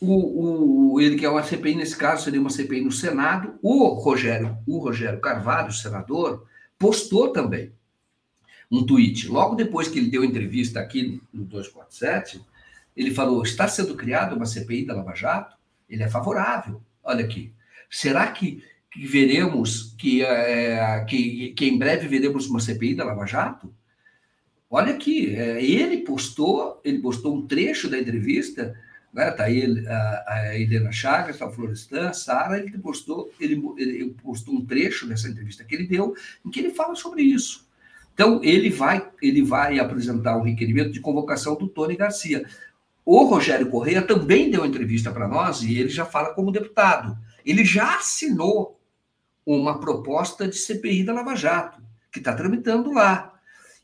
O, o, ele quer uma CPI, nesse caso, seria uma CPI no Senado. O Rogério, o Rogério Carvalho, senador, postou também um tweet. Logo depois que ele deu entrevista aqui no 247, ele falou: está sendo criada uma CPI da Lava Jato? Ele é favorável. Olha aqui. Será que que veremos que, é, que, que em breve veremos uma CPI da Lava Jato? Olha aqui, é, ele postou, ele postou um trecho da entrevista, né? Tá aí a, a Helena Chagas, a Florestan, Sara, ele postou, ele, ele postou um trecho dessa entrevista que ele deu, em que ele fala sobre isso. Então, ele vai, ele vai apresentar um requerimento de convocação do Tony Garcia. O Rogério Correia também deu entrevista para nós e ele já fala como deputado. Ele já assinou uma proposta de CPI da Lava Jato, que está tramitando lá.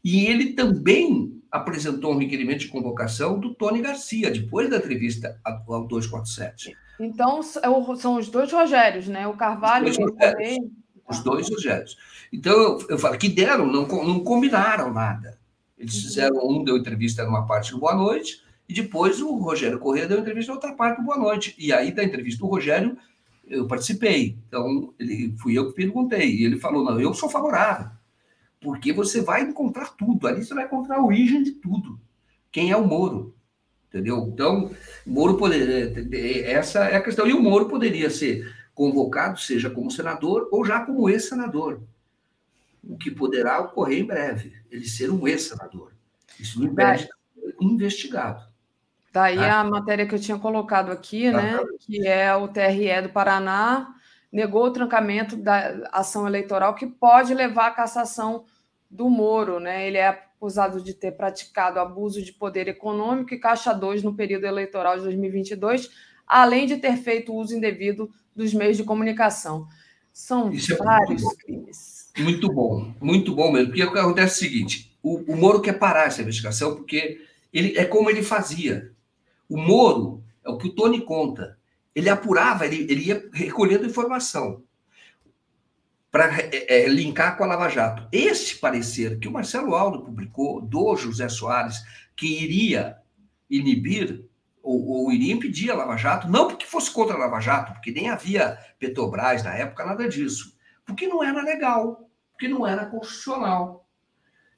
E ele também apresentou um requerimento de convocação do Tony Garcia, depois da entrevista ao 247. Então, é são os dois Rogérios, né? O Carvalho os dois Rogérios. Os dois Rogérios. Então, eu, eu falo que deram, não, não combinaram nada. Eles uhum. fizeram, um deu entrevista numa parte do Boa Noite, e depois o Rogério Corrêa deu entrevista na outra parte do Boa Noite. E aí, da entrevista do Rogério, eu participei. Então, ele, fui eu que perguntei. E ele falou: não, eu sou favorável, porque você vai encontrar tudo. Ali você vai encontrar a origem de tudo. Quem é o Moro? Entendeu? Então, Moro poderia. Essa é a questão. E o Moro poderia ser convocado, seja como senador ou já como ex-senador. O que poderá ocorrer em breve, ele ser um ex-senador. Isso não impede investigado. Daí ah. a matéria que eu tinha colocado aqui, né, que é o TRE do Paraná negou o trancamento da ação eleitoral que pode levar à cassação do Moro, né? Ele é acusado de ter praticado abuso de poder econômico e caixa 2 no período eleitoral de 2022, além de ter feito uso indevido dos meios de comunicação. São Isso é vários é crimes. Muito bom, muito bom mesmo. Porque acontece é o seguinte: o, o Moro quer parar essa investigação porque ele é como ele fazia. O Moro, é o que o Tony conta, ele apurava, ele, ele ia recolhendo informação para é, é, linkar com a Lava Jato. Esse parecer que o Marcelo Aldo publicou do José Soares, que iria inibir ou, ou, iria impedir a Lava Jato, não porque fosse contra a Lava Jato, porque nem havia Petrobras na época, nada disso, porque não era legal, porque não era constitucional.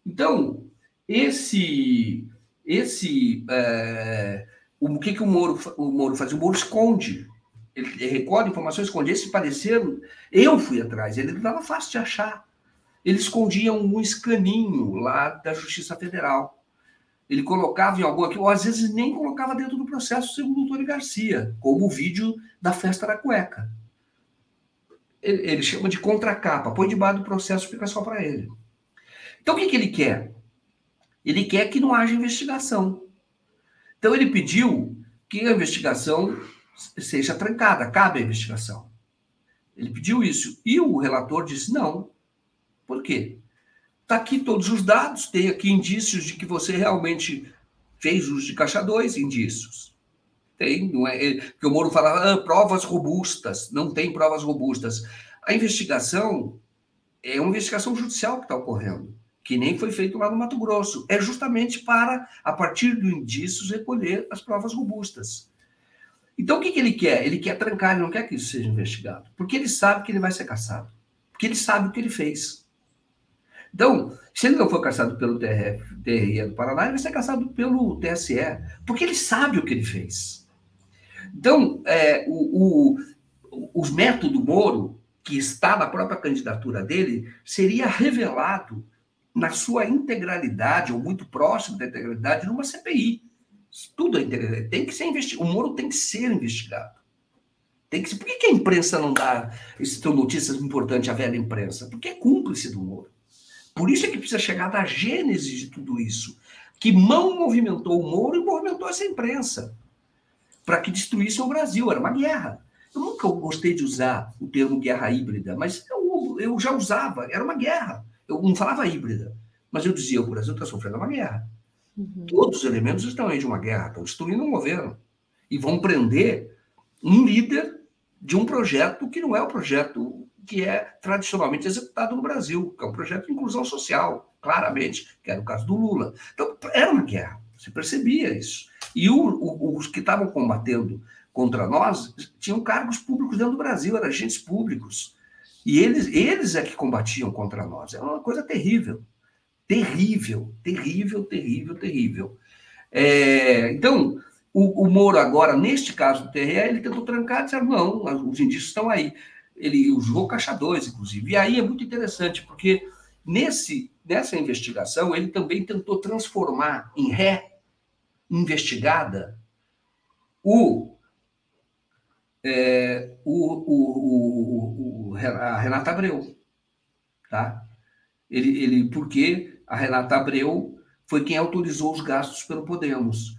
Então, esse, esse é, o que, que o, Moro, o Moro faz? O Moro esconde. Ele recolhe informações, esconde. Esse parecer, eu fui atrás, ele não estava fácil de achar. Ele escondia um escaninho lá da Justiça Federal. Ele colocava em algum aqui, ou às vezes nem colocava dentro do processo, segundo o Tony Garcia, como o vídeo da festa da cueca. Ele, ele chama de contracapa, põe debaixo do processo, fica só para ele. Então o que, que ele quer? Ele quer que não haja investigação. Então ele pediu que a investigação seja trancada, cabe a investigação. Ele pediu isso. E o relator disse não. Por quê? Está aqui todos os dados, tem aqui indícios de que você realmente fez uso de caixa 2, indícios. Tem, não é? Porque o Moro falava ah, provas robustas, não tem provas robustas. A investigação é uma investigação judicial que está ocorrendo que nem foi feito lá no Mato Grosso. É justamente para, a partir do indícios, recolher as provas robustas. Então, o que, que ele quer? Ele quer trancar, ele não quer que isso seja investigado. Porque ele sabe que ele vai ser caçado. Porque ele sabe o que ele fez. Então, se ele não for caçado pelo TRF, TRE do Paraná, ele vai ser caçado pelo TSE. Porque ele sabe o que ele fez. Então, é, o, o, os métodos Moro, que está na própria candidatura dele, seria revelado na sua integralidade, ou muito próximo da integralidade, numa CPI. Tudo é tem que ser investigado. O Moro tem que ser investigado. Tem que ser... Por que, que a imprensa não dá essas notícias importantes à velha imprensa? Porque é cúmplice do Moro. Por isso é que precisa chegar da gênese de tudo isso. Que mão movimentou o Moro e movimentou essa imprensa para que destruísse o Brasil. Era uma guerra. Eu nunca gostei de usar o termo guerra híbrida, mas eu, eu já usava, era uma guerra. Eu não falava híbrida, mas eu dizia: o Brasil está sofrendo uma guerra. Uhum. Todos os elementos estão aí de uma guerra, estão destruindo um governo. E vão prender um líder de um projeto que não é o projeto que é tradicionalmente executado no Brasil, que é um projeto de inclusão social, claramente, que era o caso do Lula. Então, era uma guerra, você percebia isso. E o, o, os que estavam combatendo contra nós tinham cargos públicos dentro do Brasil, eram agentes públicos. E eles, eles é que combatiam contra nós. É uma coisa terrível. Terrível, terrível, terrível, terrível. É, então, o, o, Moro agora, neste caso do TRE, ele tentou trancar, disseram, não, os indícios estão aí ele usou caixa 2, inclusive. E aí é muito interessante, porque nesse, nessa investigação ele também tentou transformar em ré investigada o, é, o, o, o, a Renata Abreu. Tá? Ele, ele, porque a Renata Abreu foi quem autorizou os gastos pelo Podemos.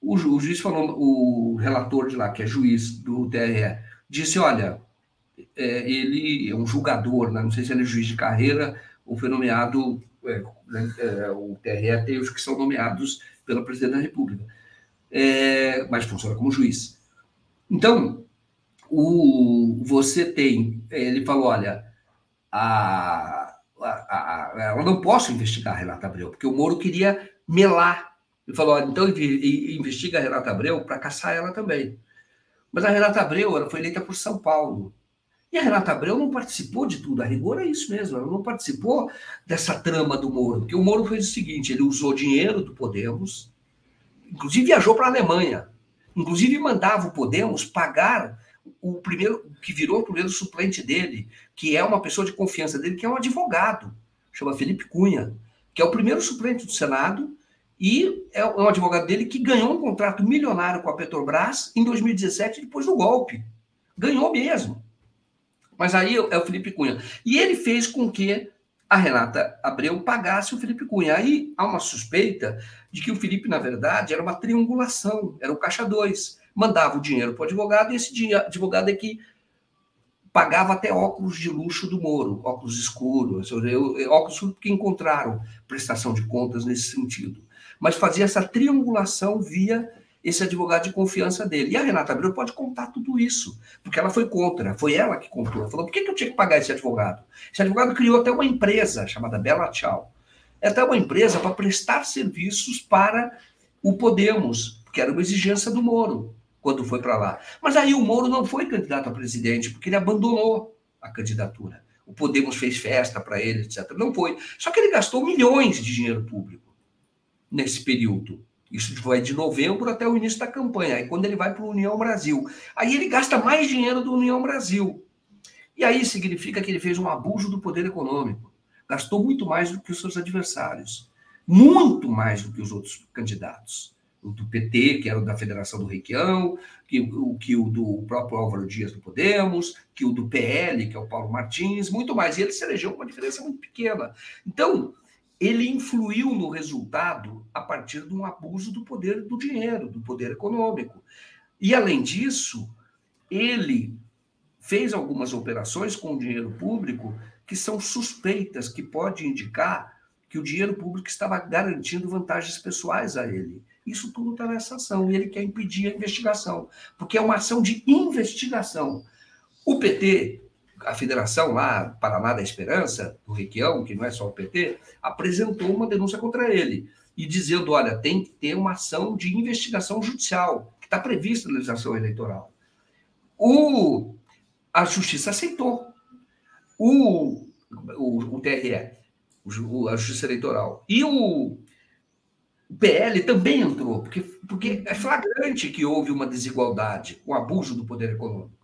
O, o juiz falou, o relator de lá, que é juiz do TRE, disse: olha, é, ele é um julgador, né? não sei se ele é juiz de carreira ou foi nomeado, é, né, é, o TRE tem os que são nomeados pelo presidente da República, é, mas funciona como juiz. Então, o, você tem, ele falou, olha, a, a, a, eu não posso investigar a Renata Abreu, porque o Moro queria melar. Ele falou, olha, então investiga a Renata Abreu para caçar ela também. Mas a Renata Abreu ela foi eleita por São Paulo. E a Renata Abreu não participou de tudo, a rigor é isso mesmo, ela não participou dessa trama do Moro, porque o Moro fez o seguinte: ele usou dinheiro do Podemos, inclusive viajou para a Alemanha, inclusive mandava o Podemos pagar o primeiro, que virou o primeiro suplente dele, que é uma pessoa de confiança dele, que é um advogado, chama Felipe Cunha, que é o primeiro suplente do Senado e é um advogado dele que ganhou um contrato milionário com a Petrobras em 2017, depois do golpe. Ganhou mesmo. Mas aí é o Felipe Cunha. E ele fez com que a Renata Abreu pagasse o Felipe Cunha. Aí há uma suspeita de que o Felipe, na verdade, era uma triangulação, era o caixa 2. Mandava o dinheiro para o advogado e esse advogado é que pagava até óculos de luxo do Moro, óculos escuros, óculos que encontraram prestação de contas nesse sentido. Mas fazia essa triangulação via esse advogado de confiança dele. E a Renata Abreu pode contar tudo isso, porque ela foi contra, foi ela que contou. Falou: por que, que eu tinha que pagar esse advogado? Esse advogado criou até uma empresa chamada Bela Tchau. É até uma empresa para prestar serviços para o Podemos, que era uma exigência do Moro quando foi para lá. Mas aí o Moro não foi candidato a presidente, porque ele abandonou a candidatura. O Podemos fez festa para ele, etc. Não foi. Só que ele gastou milhões de dinheiro público nesse período. Isso vai de novembro até o início da campanha. Aí quando ele vai para o União Brasil, aí ele gasta mais dinheiro do União Brasil. E aí significa que ele fez um abuso do poder econômico. Gastou muito mais do que os seus adversários. Muito mais do que os outros candidatos. O do PT, que era o da Federação do Requião, que, o, que o do próprio Álvaro Dias do Podemos, que o do PL, que é o Paulo Martins, muito mais. E ele se elegeu com uma diferença muito pequena. Então, ele influiu no resultado a partir de um abuso do poder do dinheiro, do poder econômico. E, além disso, ele fez algumas operações com o dinheiro público que são suspeitas, que pode indicar que o dinheiro público estava garantindo vantagens pessoais a ele. Isso tudo está nessa ação e ele quer impedir a investigação, porque é uma ação de investigação. O PT a federação lá, Paraná da Esperança, do Requião, que não é só o PT, apresentou uma denúncia contra ele e dizendo: olha, tem que ter uma ação de investigação judicial, que está prevista na legislação eleitoral. O, a justiça aceitou. O, o, o TRE, a Justiça Eleitoral. E o, o PL também entrou, porque, porque é flagrante que houve uma desigualdade, um abuso do poder econômico.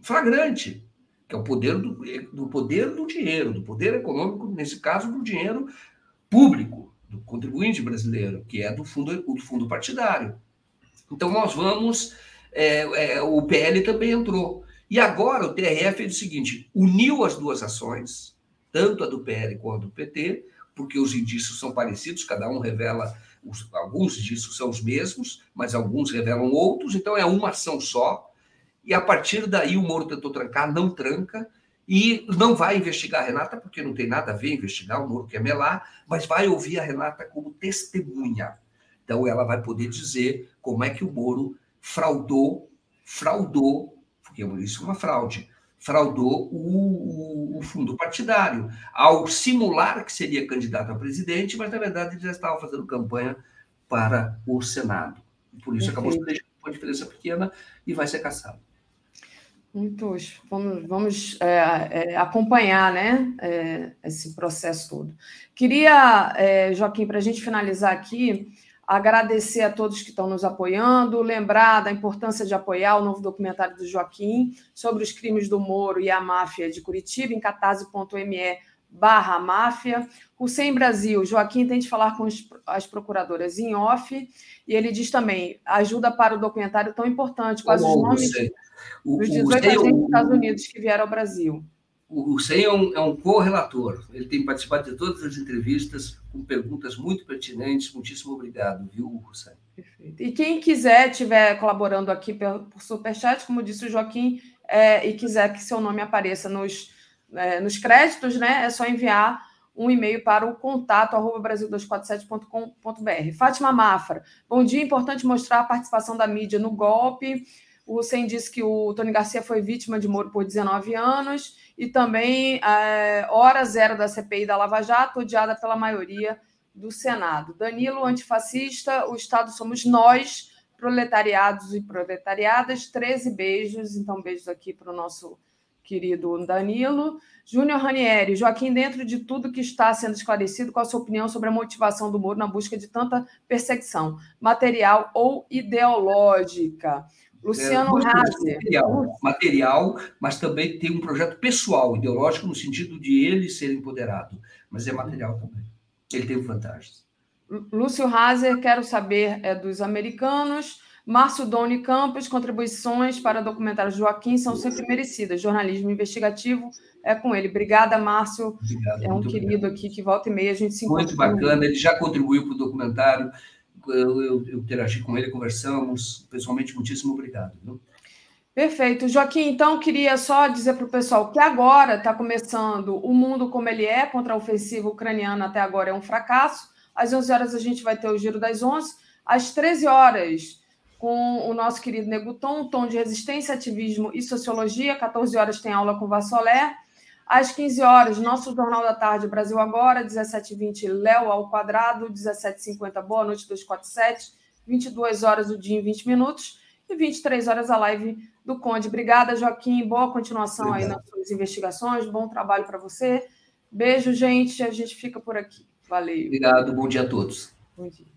Flagrante que é o poder do, do poder do dinheiro, do poder econômico, nesse caso, do dinheiro público, do contribuinte brasileiro, que é do fundo, do fundo partidário. Então, nós vamos. É, é, o PL também entrou. E agora o TRF fez o seguinte: uniu as duas ações, tanto a do PL quanto a do PT, porque os indícios são parecidos, cada um revela, os, alguns indícios são os mesmos, mas alguns revelam outros, então é uma ação só. E a partir daí o Moro tentou trancar, não tranca, e não vai investigar a Renata, porque não tem nada a ver investigar, o Moro quer melar, mas vai ouvir a Renata como testemunha. Então ela vai poder dizer como é que o Moro fraudou, fraudou, porque isso é uma fraude, fraudou o, o, o, fundo partidário, ao simular que seria candidato a presidente, mas na verdade ele já estava fazendo campanha para o Senado. Por isso acabou se deixando uma diferença pequena e vai ser caçado. Muitos. Vamos, vamos é, é, acompanhar né, é, esse processo todo. Queria, é, Joaquim, para a gente finalizar aqui, agradecer a todos que estão nos apoiando, lembrar da importância de apoiar o novo documentário do Joaquim sobre os crimes do Moro e a máfia de Curitiba, em catarse.me barra máfia. O Sem Brasil, Joaquim tem de falar com as procuradoras em off, e ele diz também, ajuda para o documentário tão importante, quase os nomes o, dos 18 agentes dos Estados Unidos que vieram ao Brasil o Hussein é um, é um co-relator. Ele tem participado de todas as entrevistas com perguntas muito pertinentes. Muitíssimo obrigado, viu, Hussein? Perfeito. E quem quiser, estiver colaborando aqui por Superchat, como disse o Joaquim, é, e quiser que seu nome apareça nos, é, nos créditos, né, é só enviar um e-mail para o contato arroba brasil247.com.br. Fátima Mafra, bom dia. Importante mostrar a participação da mídia no golpe. O Hussein disse que o Tony Garcia foi vítima de Moro por 19 anos e também é, hora zero da CPI da Lava Jato, odiada pela maioria do Senado. Danilo, antifascista, o Estado somos nós, proletariados e proletariadas. 13 beijos, então beijos aqui para o nosso querido Danilo. Júnior Ranieri, Joaquim, dentro de tudo que está sendo esclarecido, qual a sua opinião sobre a motivação do Moro na busca de tanta perseguição, material ou ideológica? Luciano é, material, material, mas também tem um projeto pessoal, ideológico, no sentido de ele ser empoderado. Mas é material também. Ele tem vantagens. Lúcio Hazer, quero saber é, dos americanos. Márcio Doni Campos, contribuições para documentários Joaquim são sempre merecidas. Jornalismo investigativo é com ele. Obrigada, Márcio. Obrigado, é um querido obrigado. aqui que volta e meia a gente se encontra. Muito bacana, ele já contribuiu para o documentário eu, eu, eu interagi com ele, conversamos. Pessoalmente, muitíssimo obrigado. Viu? Perfeito. Joaquim, então queria só dizer para o pessoal que agora está começando o mundo como ele é, contra a ofensiva ucraniana até agora é um fracasso. Às 11 horas a gente vai ter o Giro das 11. Às 13 horas, com o nosso querido Neguton, tom de resistência, ativismo e sociologia. 14 horas tem aula com Vassolé. Às 15 horas, nosso Jornal da Tarde Brasil Agora, 17h20, Léo ao quadrado, 17h50, Boa Noite 247, 22 horas o dia em 20 minutos e 23 horas a live do Conde. Obrigada, Joaquim. Boa continuação Obrigado. aí nas suas investigações. Bom trabalho para você. Beijo, gente. A gente fica por aqui. Valeu. Obrigado. Bom dia a todos. Bom dia.